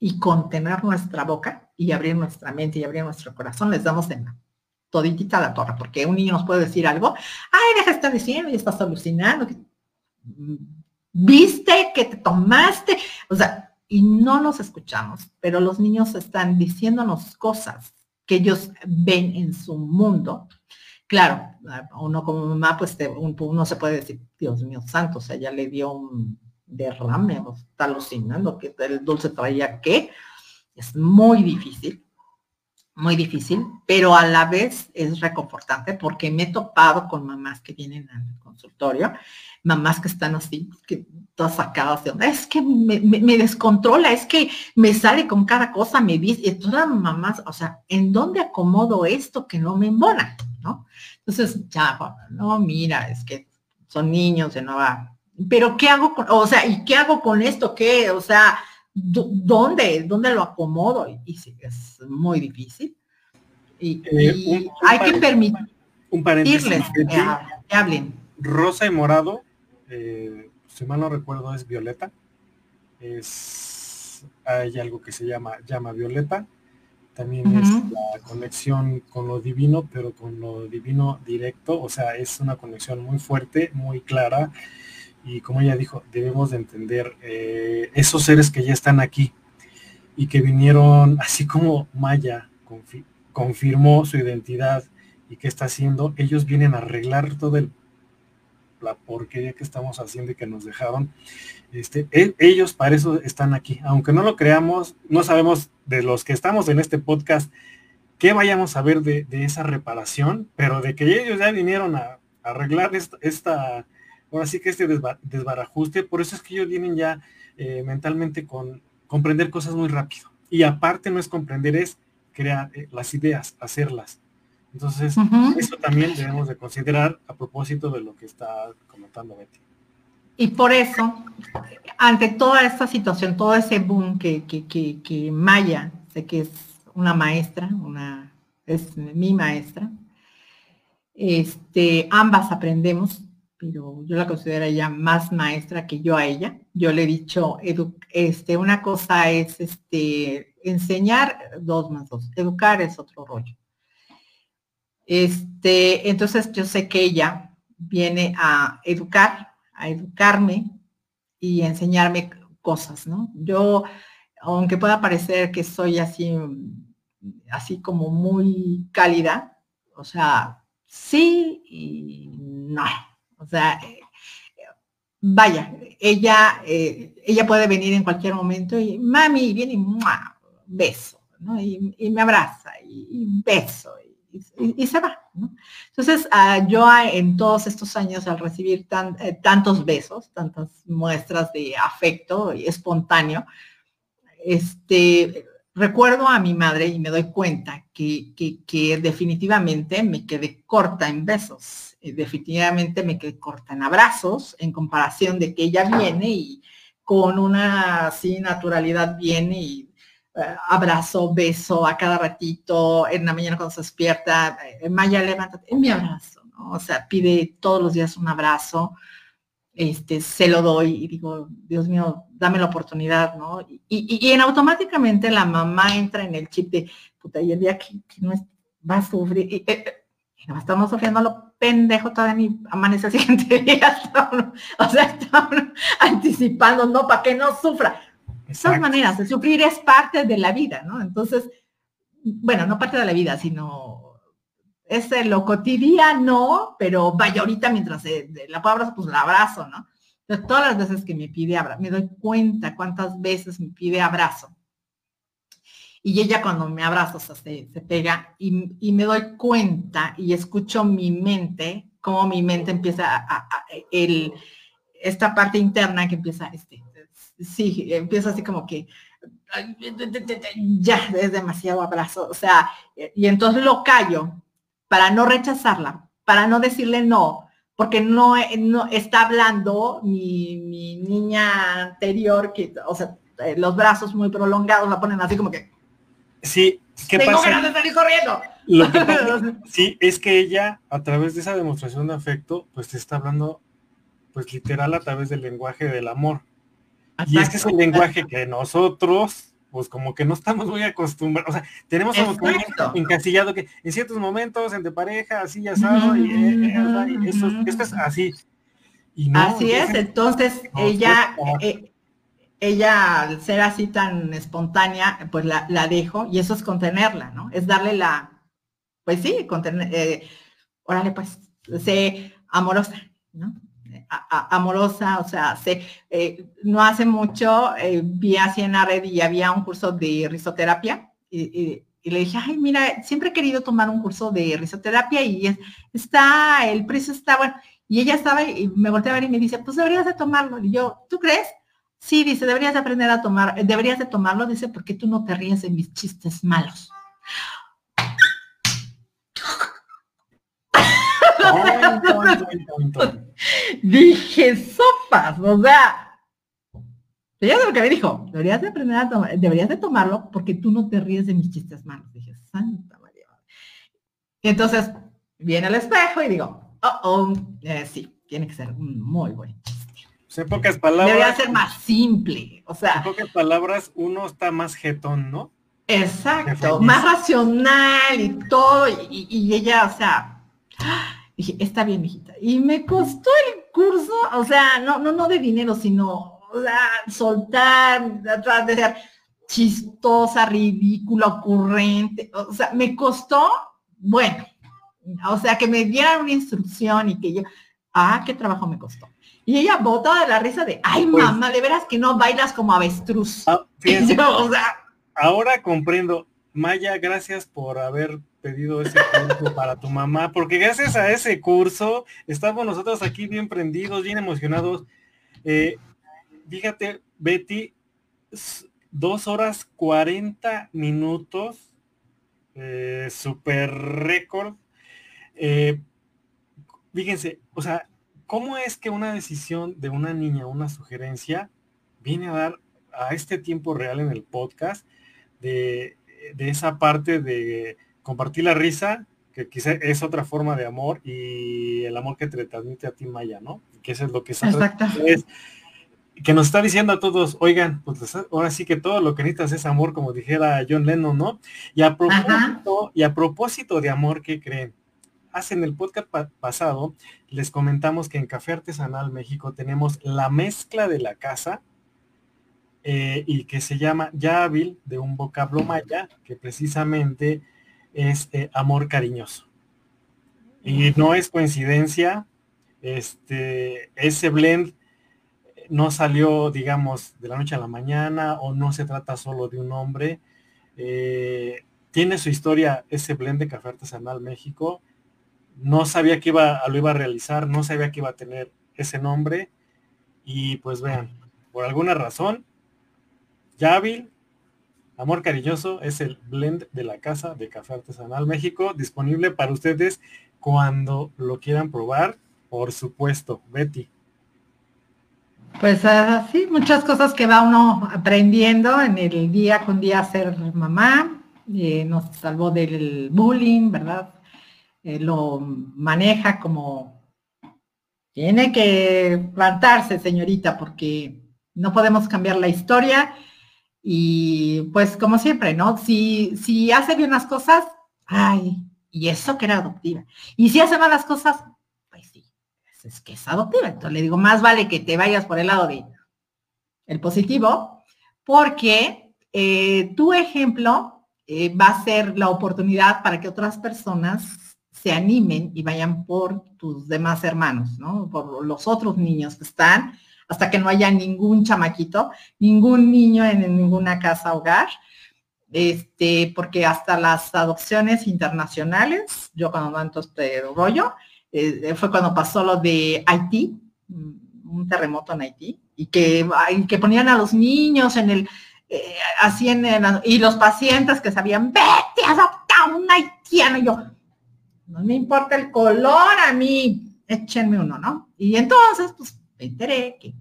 y contener nuestra boca y abrir nuestra mente y abrir nuestro corazón, les damos de toditita la torre, porque un niño nos puede decir algo, ay, deja de estar diciendo y estás alucinando, viste que te tomaste, o sea, y no nos escuchamos, pero los niños están diciéndonos cosas que ellos ven en su mundo. Claro, uno como mamá, pues uno se puede decir, Dios mío santo, o sea, ya le dio un derrame, o está alucinando que el dulce traía qué. Es muy difícil, muy difícil, pero a la vez es reconfortante porque me he topado con mamás que vienen al consultorio, mamás que están así, que todas sacadas de onda, es que me, descontrola, es que me sale con cada cosa, me dice, y todas mamás, o sea, ¿en dónde acomodo esto que no me embona? ¿no? Entonces, ya, no, mira, es que son niños de nueva. Pero ¿qué hago con, o sea, ¿y qué hago con esto? ¿Qué? O sea, ¿dónde? ¿Dónde lo acomodo? Y, sí, es muy difícil. Y, eh, hay que permitirles un que, hablen. Rosa y morado, eh, si mal no recuerdo, es violeta. Es, hay algo que se llama llama violeta. También es la conexión con lo divino, pero con lo divino directo. O sea, es una conexión muy fuerte, muy clara y como ella dijo, debemos de entender eh, esos seres que ya están aquí y que vinieron, así como Maya confirmó su identidad y qué está haciendo, ellos vienen a arreglar todo el la porquería que estamos haciendo y que nos dejaron. Este, ellos para eso están aquí. Aunque no lo creamos, no sabemos de los que estamos en este podcast qué vayamos a ver de, esa reparación, pero de que ellos ya vinieron a, arreglar esta ahora sí que este desbarajuste, por eso es que ellos vienen ya eh, mentalmente con comprender cosas muy rápido. Y aparte no es comprender, es crear eh, las ideas, hacerlas. Entonces, eso también debemos de considerar a propósito de lo que está comentando Betty. Y por eso, ante toda esta situación, todo ese boom que, que, que, que Maya, sé que es una maestra, una, es mi maestra, este, ambas aprendemos pero yo la considero ella más maestra que yo a ella. Yo le he dicho, este, una cosa es este, enseñar, dos más dos, educar es otro rollo. Este, entonces yo sé que ella viene a educar, a educarme y enseñarme cosas, ¿no? Yo, aunque pueda parecer que soy así, así como muy cálida, o sea, sí y no, o sea, eh, vaya, ella, eh, ella puede venir en cualquier momento y mami viene y beso, ¿no? Y, me abraza y, beso y, se va, ¿no? Entonces, ah, yo en todos estos años al recibir eh, tantos besos, tantas muestras de afecto espontáneo, este, recuerdo a mi madre y me doy cuenta que, definitivamente me quedé corta en besos eh, definitivamente me quedé corta en abrazos en comparación de que ella viene y con una así naturalidad viene y eh, abrazo, beso a cada ratito, en la mañana cuando se despierta, eh, Maya, levántate, en mi abrazo, ¿no? O sea, pide todos los días un abrazo, este, se lo doy y digo, Dios mío, dame la oportunidad, ¿no? Y, en automáticamente la mamá entra en el chip de, puta, y el día que, no va a sufrir, y, no estamos sufriendo lo pendejo todavía ni amanece el siguiente día. o sea, estamos anticipando, no, para que no sufra. De todas maneras, el sufrir es parte de la vida, ¿no? Entonces, bueno, no parte de la vida, sino es lo cotidiano, pero vaya ahorita mientras la puedo abrazar, pues la abrazo, ¿no? Entonces, todas las veces que me pide abrazo, me doy cuenta cuántas veces me pide abrazo y ella cuando me abraza, se, pega y, me doy cuenta y escucho mi mente, como mi mente empieza a, el, esta parte interna que empieza, este, sí, empieza así como que ya es demasiado abrazo, o sea, y entonces lo callo para no rechazarla, para no decirle no, porque no, no está hablando mi, mi niña anterior, que, o sea, los brazos muy prolongados la ponen así como que Sí, ¿qué Tengo pasa? ganas de salir corriendo. Lo que sí, es que ella, a través de esa demostración de afecto, pues te está hablando, pues literal, a través del lenguaje del amor. Y es que es el lenguaje que nosotros, pues como que no estamos muy acostumbrados, o sea, tenemos como que encasillado que en ciertos momentos, entre pareja, así ya sabes, y, eh, eh, eso, esto es así. Y no, así es, entonces ella, ella al ser así tan espontánea, pues la, dejo y eso es contenerla, ¿no? Es darle la, pues sí, contener, eh, órale, pues, sé amorosa, ¿no? Amorosa, o sea, sé, eh, no hace mucho eh, vi así en la red y había un curso de risoterapia y, le dije, ay, mira, siempre he querido tomar un curso de risoterapia y está, el precio está bueno. Y ella estaba y me volteé a ver y me dice, pues deberías de tomarlo. Y yo, ¿tú crees? Sí, dice, deberías aprender a tomar, deberías de tomarlo, dice, porque tú no te ríes de mis chistes malos. Dije, sopas, o sea, ella lo que me dijo, deberías de aprender a tomar, deberías de tomarlo porque tú no te ríes de mis chistes malos. Dije, Santa María. Y entonces viene al espejo y digo, oh, oh, eh, sí, tiene que ser un muy buen chiste. en pocas palabras. Debería ser más simple. O sea. En pocas palabras, uno está más jetón, ¿no? Exacto, más racional y todo. Y, y ella, o sea, dije, está bien, hijita. Y me costó el curso, o sea, no, no, no de dinero, sino o sea, soltar, tratar de ser chistosa, ridícula, ocurrente. O sea, me costó, bueno, o sea, que me dieran una instrucción y que yo, ah, qué trabajo me costó. Y ella botaba de la risa de, ay, pues mamá, de veras que no bailas como avestruz. Ah, ahora comprendo. Maya, gracias por haber pedido ese curso para tu mamá, porque gracias a ese curso estamos nosotros aquí bien prendidos, bien emocionados. Eh, fíjate, Betty, dos horas 40 minutos, eh, super récord. Eh, fíjense, o sea, ¿cómo es que una decisión de una niña, una sugerencia, viene a dar a este tiempo real en el podcast de, de esa parte de compartir la risa, que quizá es otra forma de amor, y el amor que te transmite a ti, Maya, ¿no? Que eso es lo que es que nos está diciendo a todos, oigan, pues ahora sí que todo lo que necesitas es amor, como dijera John Lennon, ¿no? Y a propósito, y a propósito de amor, ¿qué creen? Hace en el podcast pasado les comentamos que en Café Artesanal México tenemos la mezcla de la casa eh, y que se llama Yávil de un vocablo maya, que precisamente es eh, amor cariñoso. Y no es coincidencia, este, ese blend no salió, digamos, de la noche a la mañana o no se trata solo de un hombre. Eh, tiene su historia ese blend de café artesanal México. No sabía que iba, lo iba a realizar, no sabía que iba a tener ese nombre. Y pues vean, por alguna razón, Yavil, Amor Cariñoso, es el blend de la casa de café artesanal México, disponible para ustedes cuando lo quieran probar. Por supuesto, Betty. Pues así, muchas cosas que va uno aprendiendo en el día con día ser mamá. Eh, nos salvó del bullying, ¿verdad? Eh, lo maneja como tiene que plantarse, señorita, porque no podemos cambiar la historia. Y pues como siempre, ¿no? Si, si hace bien las cosas, ay, y eso que era adoptiva. Y si hace malas cosas, es que es adoptiva. Entonces le digo, más vale que te vayas por el lado de el positivo, porque eh, tu ejemplo eh, va a ser la oportunidad para que otras personas se animen y vayan por tus demás hermanos, ¿no? Por los otros niños que están, hasta que no haya ningún chamaquito, ningún niño en, ninguna casa hogar. Este, porque hasta las adopciones internacionales, yo cuando ando este rollo, fue cuando pasó lo de Haití, mm, un terremoto en Haití, y que, que ponían a los niños en el, eh, así en y los pacientes que sabían, vete, adopta un haitiano, yo, no me importa el color, a mí, échenme uno, ¿no? Y entonces, pues, me enteré que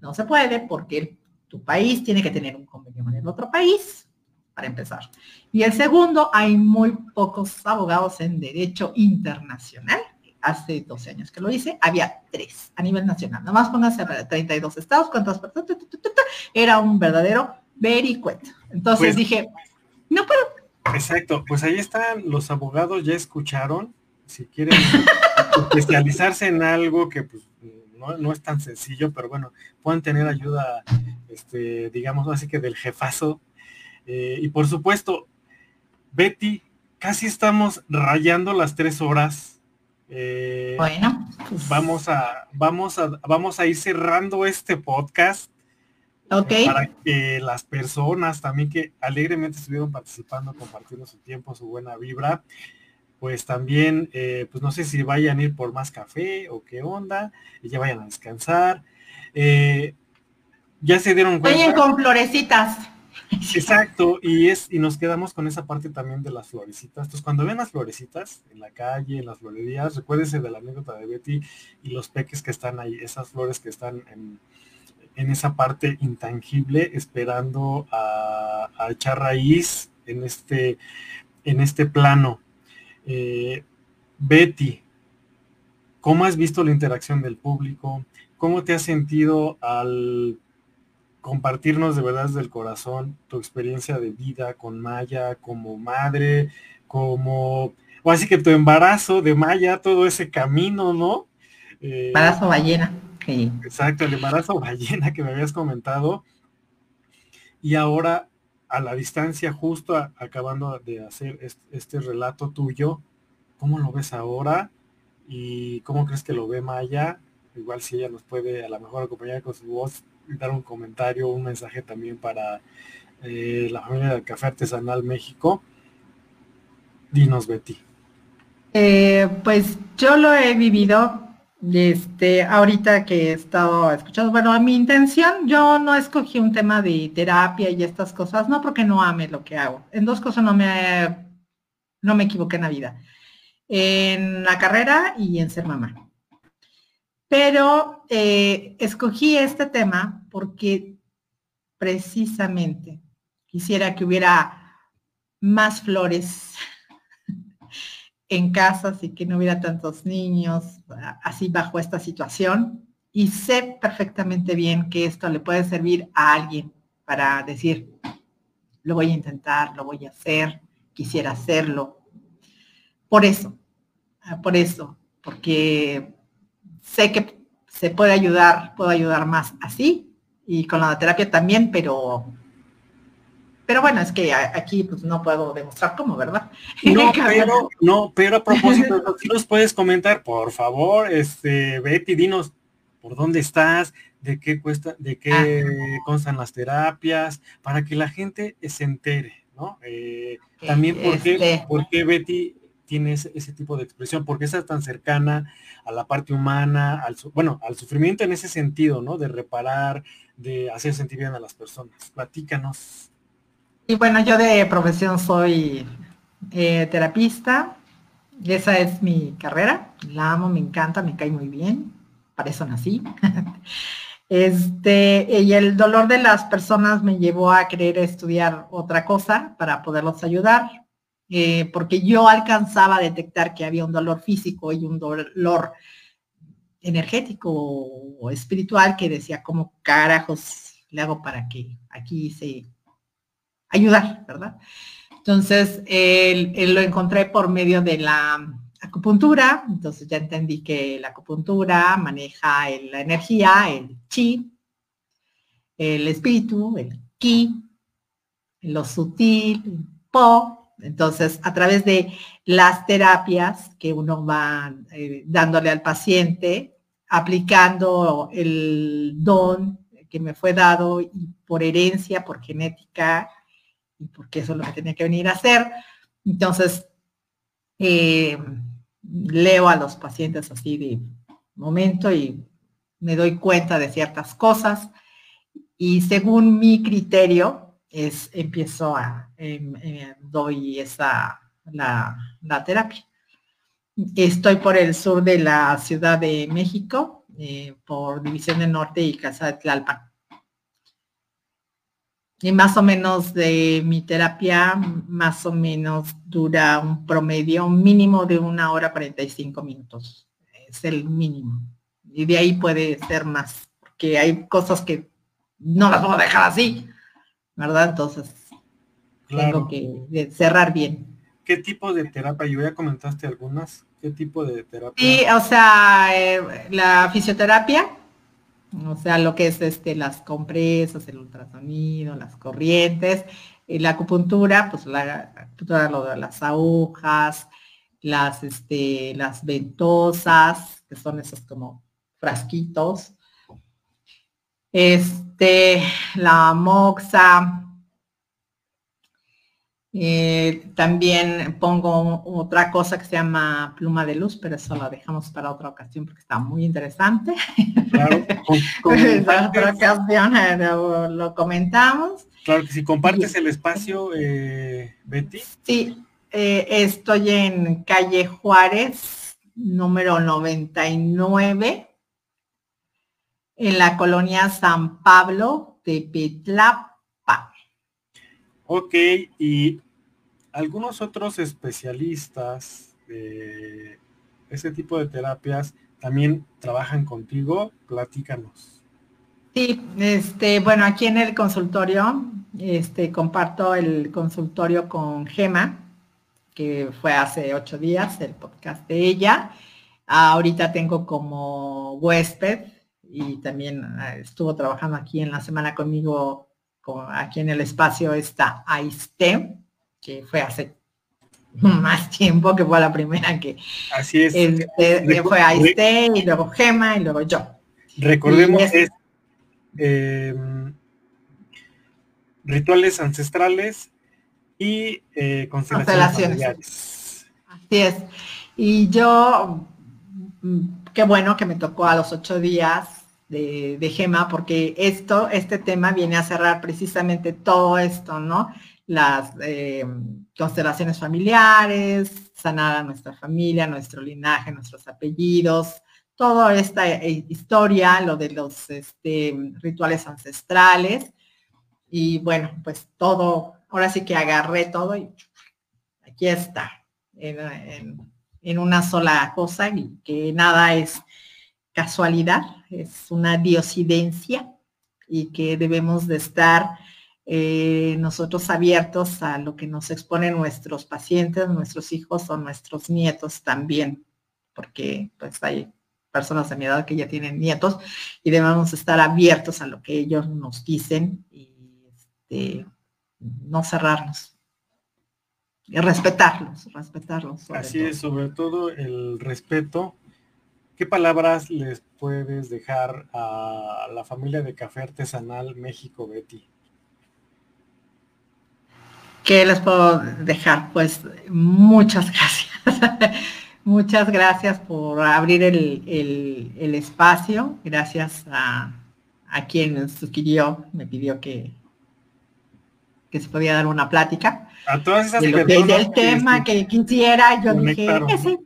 no se puede porque tu país tiene que tener un convenio con el otro país, para empezar. Y el segundo, hay muy pocos abogados en derecho internacional hace 12 años que lo hice, había tres a nivel nacional. Nomás pónganse 32 estados, cuántas personas, era un verdadero vericueto. Entonces pues, dije, no puedo. Exacto, pues ahí están, los abogados ya escucharon, si quieren especializarse en algo que pues no, es tan sencillo, pero bueno, pueden tener ayuda, este, digamos así que del jefazo. Eh, y por supuesto, Betty, casi estamos rayando las tres horas eh, bueno, pues vamos a, vamos a, vamos a ir cerrando este podcast. Ok. Para que las personas también que alegremente estuvieron participando, compartiendo su tiempo, su buena vibra, pues también, eh, pues no sé si vayan a ir por más café o qué onda, y ya vayan a descansar. Eh, ya se dieron cuenta. Vayan con florecitas. Exacto, y es, y nos quedamos con esa parte también de las florecitas. Entonces, cuando ven las florecitas en la calle, en las florerías, recuérdese de la anécdota de Betty y los peques que están ahí, esas flores que están en, esa parte intangible, esperando a, echar raíz en este, en este plano. Eh, Betty, ¿cómo has visto la interacción del público? ¿Cómo te has sentido al compartirnos de verdad desde el corazón tu experiencia de vida con Maya como madre, como, o así que tu embarazo de Maya, todo ese camino, ¿no? Eh, embarazo ballena. Exacto, el embarazo ballena que me habías comentado. Y ahora, a la distancia, justo acabando de hacer este, relato tuyo, ¿cómo lo ves ahora? ¿Y cómo crees que lo ve Maya? Igual si ella nos puede a lo mejor acompañar con su voz, dar un comentario, un mensaje también para eh, la familia del Café Artesanal México. Dinos, Betty. Eh, pues yo lo he vivido este, ahorita que he estado escuchando, bueno, mi intención, yo no escogí un tema de terapia y estas cosas, no porque no ame lo que hago. En dos cosas no me, no me equivoqué en la vida. En la carrera y en ser mamá. Pero eh, escogí este tema porque precisamente quisiera que hubiera más flores en casas y que no hubiera tantos niños así bajo esta situación. Y sé perfectamente bien que esto le puede servir a alguien para decir, lo voy a intentar, lo voy a hacer, quisiera hacerlo. Por eso, por eso, porque sé que se puede ayudar, puedo ayudar más así y con la terapia también, pero pero bueno, es que aquí pues no puedo demostrar cómo, ¿verdad? No, pero, no, pero a propósito, si nos puedes comentar, por favor, este, Betty, dinos por dónde estás, de qué cuesta, de qué ah. constan las terapias, para que la gente se entere, ¿no? Eh, también porque, este porque Betty tiene ese, tipo de expresión, porque está tan cercana a la parte humana, al, bueno, al sufrimiento en ese sentido, ¿no? De reparar, de hacer sentir bien a las personas. Platícanos. Y bueno, yo de profesión soy eh, terapista, esa es mi carrera, la amo, me encanta, me cae muy bien, para eso nací. Este, y el dolor de las personas me llevó a querer estudiar otra cosa para poderlos ayudar. Eh, porque yo alcanzaba a detectar que había un dolor físico y un dolor energético o espiritual que decía, ¿cómo carajos le hago para que aquí se ayudar, verdad? Entonces, él, lo encontré por medio de la acupuntura, entonces ya entendí que la acupuntura maneja la energía, el chi, el espíritu, el ki, lo sutil, el po, entonces, a través de las terapias que uno va eh, dándole al paciente, aplicando el don que me fue dado por herencia, por genética, y porque eso es lo que tenía que venir a hacer. Entonces, eh, leo a los pacientes así de momento y me doy cuenta de ciertas cosas y según mi criterio, es, empiezo a, em, em, doy esa, la, terapia. Estoy por el sur de la Ciudad de México, eh, por División del Norte y Casa de Tlalpan. Y más o menos de mi terapia, más o menos dura un promedio mínimo de una hora 45 minutos. Es el mínimo. Y de ahí puede ser más, porque hay cosas que no las puedo dejar así. ¿verdad? Entonces, tengo que cerrar bien. ¿Qué tipo de terapia? Yo ya comentaste algunas. ¿Qué tipo de terapia? Sí, o sea, eh, la fisioterapia, o sea, lo que es este, las compresas, el ultrasonido, las corrientes, y la acupuntura, pues la acupuntura, de las agujas, las, este, las ventosas, que son esos como frasquitos, este, la moxa. Eh, también pongo otra cosa que se llama pluma de luz, pero eso lo dejamos para otra ocasión porque está muy interesante. Claro, otra ocasión eh, lo, comentamos. Claro que si compartes el espacio, eh, Betty. Sí, eh, estoy en calle Juárez, número 99, en la colonia San Pablo de Petlapa. Ok, y algunos otros especialistas de ese tipo de terapias también trabajan contigo, platícanos. Sí, este, bueno, aquí en el consultorio, este, comparto el consultorio con Gema, que fue hace ocho días el podcast de ella. Ahorita tengo como huésped y también ah, estuvo trabajando aquí en la semana conmigo, aquí en el espacio está Aiste, que fue hace más tiempo, que fue la primera que Así es. Este, fue Aiste y luego Gema y luego yo. Recordemos es, em, rituales ancestrales y eh, constelaciones, Así es. Y yo, mm, qué bueno que me tocó a los ocho días de, Gema, porque esto, este tema viene a cerrar precisamente todo esto, ¿no? las eh, constelaciones familiares, sanar a nuestra familia, nuestro linaje, nuestros apellidos, toda esta eh, historia, lo de los este, rituales ancestrales. Y bueno, pues todo, ahora sí que agarré todo y aquí está, en una sola cosa y que nada es casualidad, es una diosidencia y que debemos de estar eh, nosotros abiertos a lo que nos exponen nuestros pacientes, nuestros hijos o nuestros nietos también, porque pues hay personas de mi edad que ya tienen nietos y debemos estar abiertos a lo que ellos nos dicen y este, no cerrarnos. Y respetarlos, respetarlos. Así es, sobre todo el respeto. ¿Qué palabras les puedes dejar a la familia de Café Artesanal México, Betty? ¿Qué les puedo dejar? Pues muchas gracias. muchas gracias por abrir el, espacio. Gracias a, quien sugirió, me pidió que, que se podía dar una plática. A todas esas de del tema que quisiera, yo dije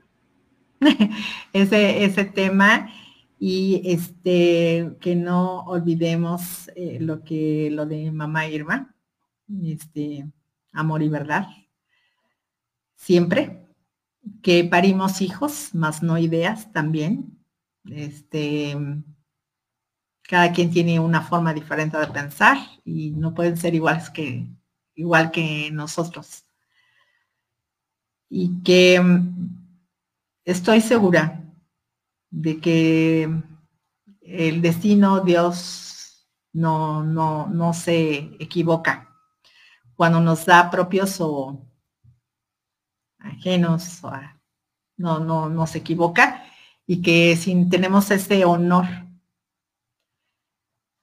ese, ese, tema y este que no olvidemos eh, lo que lo de mamá Irma. Este, amor y verdad. Siempre. Que parimos hijos, más no ideas también. Este, cada quien tiene una forma diferente de pensar y no pueden ser iguales que, igual que nosotros. Y que estoy segura de que el destino Dios no, no, no se equivoca cuando nos da propios o ajenos, no, no, no se equivoca, y que si tenemos ese honor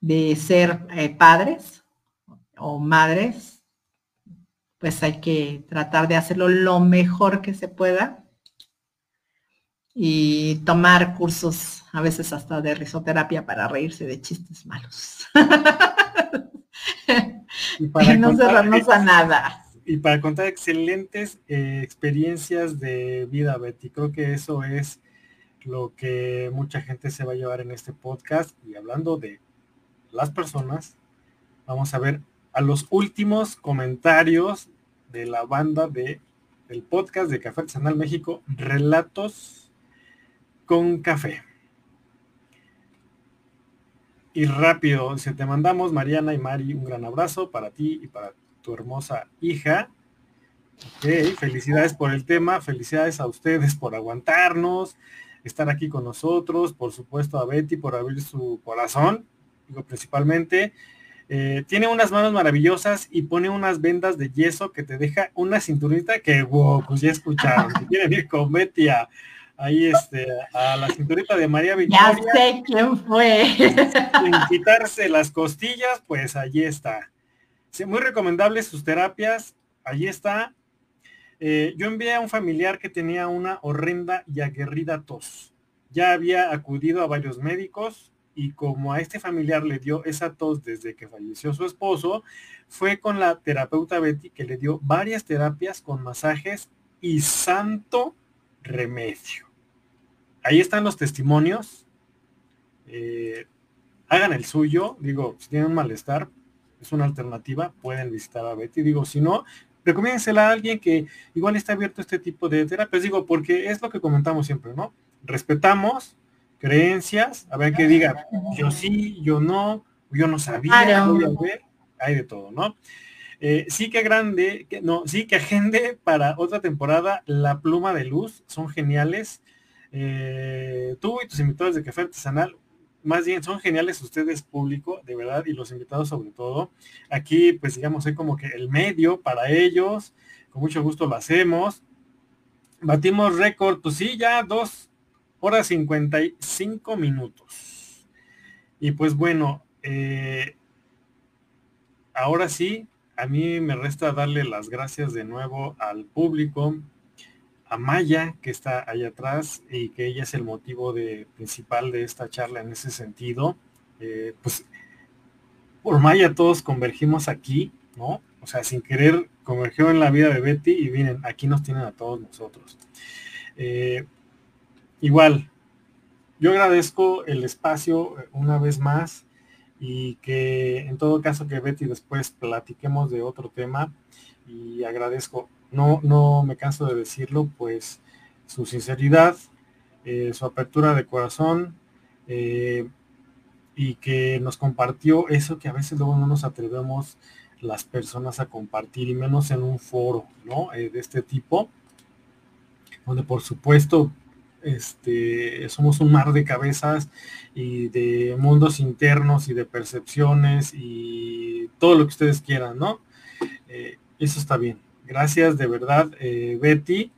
de ser eh, padres o madres, pues hay que tratar de hacerlo lo mejor que se pueda y tomar cursos, a veces hasta de risoterapia para reírse de chistes malos. Y, para no cerrarnos a nada. Y para contar excelentes eh, experiencias de vida, Betty. Creo que eso es lo que mucha gente se va a llevar en este podcast. Y hablando de las personas, vamos a ver a los últimos comentarios de la banda de el podcast de Café Artesanal México, Relatos con Café. Y rápido, se te mandamos, Mariana y Mari, un gran abrazo para ti y para tu hermosa hija. Felicidades por el tema, felicidades a ustedes por aguantarnos, estar aquí con nosotros, por supuesto a Betty por abrir su corazón, digo principalmente. Eh, tiene unas manos maravillosas y pone unas vendas de yeso que te deja una cinturita que, wow, pues ya escucharon. Si quieren con Betty a, ahí este, a la cinturita de María Victoria. Ya sé quién fue. Sin quitarse las costillas, pues allí está. muy recomendables sus terapias, allí está. Eh, yo envié a un familiar que tenía una horrenda y aguerrida tos. Ya había acudido a varios médicos, y como a este familiar le dio esa tos desde que falleció su esposo, fue con la terapeuta Betty que le dio varias terapias con masajes y santo remedio. Ahí están los testimonios. Eh, hagan el suyo. Digo, si tienen un malestar, es una alternativa. Pueden visitar a Betty. Digo, si no, recomiéndensela a alguien que igual está abierto a este tipo de terapias. Digo, porque es lo que comentamos siempre, ¿no? Respetamos creencias, a ver que diga, yo sí, yo no, yo no sabía, voy a ver, hay de todo, ¿no? Eh, sí que grande, que, no, sí que agende para otra temporada La Pluma de Luz, son geniales. Eh, tú y tus invitados de Café Artesanal, más bien son geniales ustedes público, de verdad, y los invitados sobre todo. Aquí, pues digamos, hay como que el medio para ellos, con mucho gusto lo hacemos. Batimos récord, pues sí, ya dos horas 55 minutos. Y pues bueno, eh, ahora sí, a mí me resta darle las gracias de nuevo al público, a Maya, que está allá atrás y que ella es el motivo principal de esta charla en ese sentido. Eh, pues por Maya todos convergimos aquí, ¿no? O sea, sin querer convergió en la vida de Betty y miren, aquí nos tienen a todos nosotros. Eh, igual, yo agradezco el espacio una vez más y que en todo caso que Betty después platiquemos de otro tema y agradezco no, no me canso de decirlo, pues su sinceridad, eh, su apertura de corazón eh, y que nos compartió eso que a veces luego no nos atrevemos las personas a compartir y menos en un foro, ¿no? Eh, de este tipo, donde por supuesto este, somos un mar de cabezas y de mundos internos y de percepciones y todo lo que ustedes quieran, ¿no? eso está bien. Gracias de verdad, eh, Betty.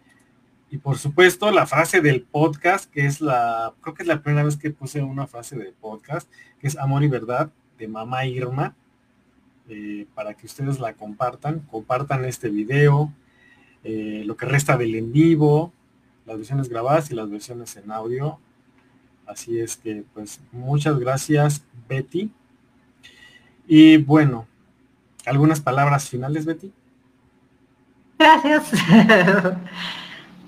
Y por supuesto, la frase del podcast, que es la, creo que es la primera vez que puse una frase del podcast, que es Amor y Verdad, de Mamá Irma, eh, para que ustedes la compartan, compartan este video, eh, lo que resta del en vivo, las versiones grabadas y las versiones en audio. Así es que, pues, muchas gracias, Betty. Y bueno, ¿algunas palabras finales, Betty? Gracias.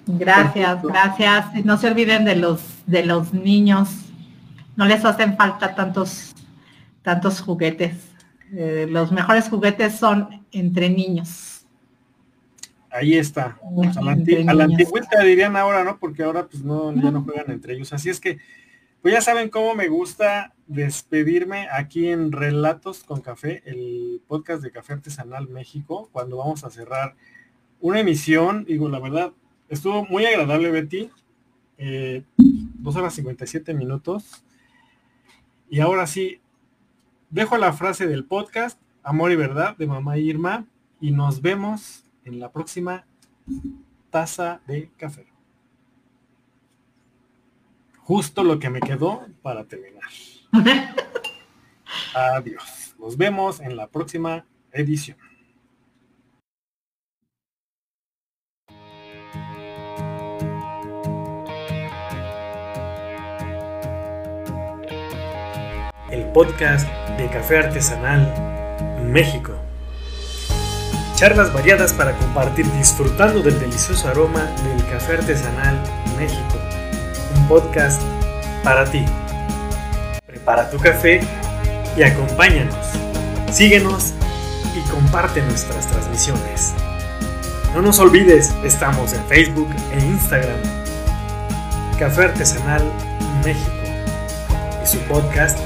gracias, gracias. No se olviden de los de los niños. No les hacen falta tantos tantos juguetes. Eh, los mejores juguetes son entre niños. Ahí está. a la, antigüita dirían ahora, ¿no? Porque ahora pues no, ya no juegan entre ellos. Así es que, pues ya saben cómo me gusta despedirme aquí en Relatos con Café, el podcast de Café Artesanal México, cuando vamos a cerrar una emisión, digo, la verdad, estuvo muy agradable, Betty. Eh, dos horas 57 minutos. Y ahora sí, dejo la frase del podcast, Amor y Verdad, de Mamá Irma, y nos vemos en la próxima taza de café. Justo lo que me quedó para terminar. Adiós. Nos vemos en la próxima edición. podcast de Café Artesanal México. Charlas variadas para compartir disfrutando del delicioso aroma del café artesanal México. Un podcast para ti. Prepara tu café y acompáñanos. Síguenos y comparte nuestras transmisiones. No nos olvides, estamos en Facebook e Instagram. Café Artesanal México y su podcast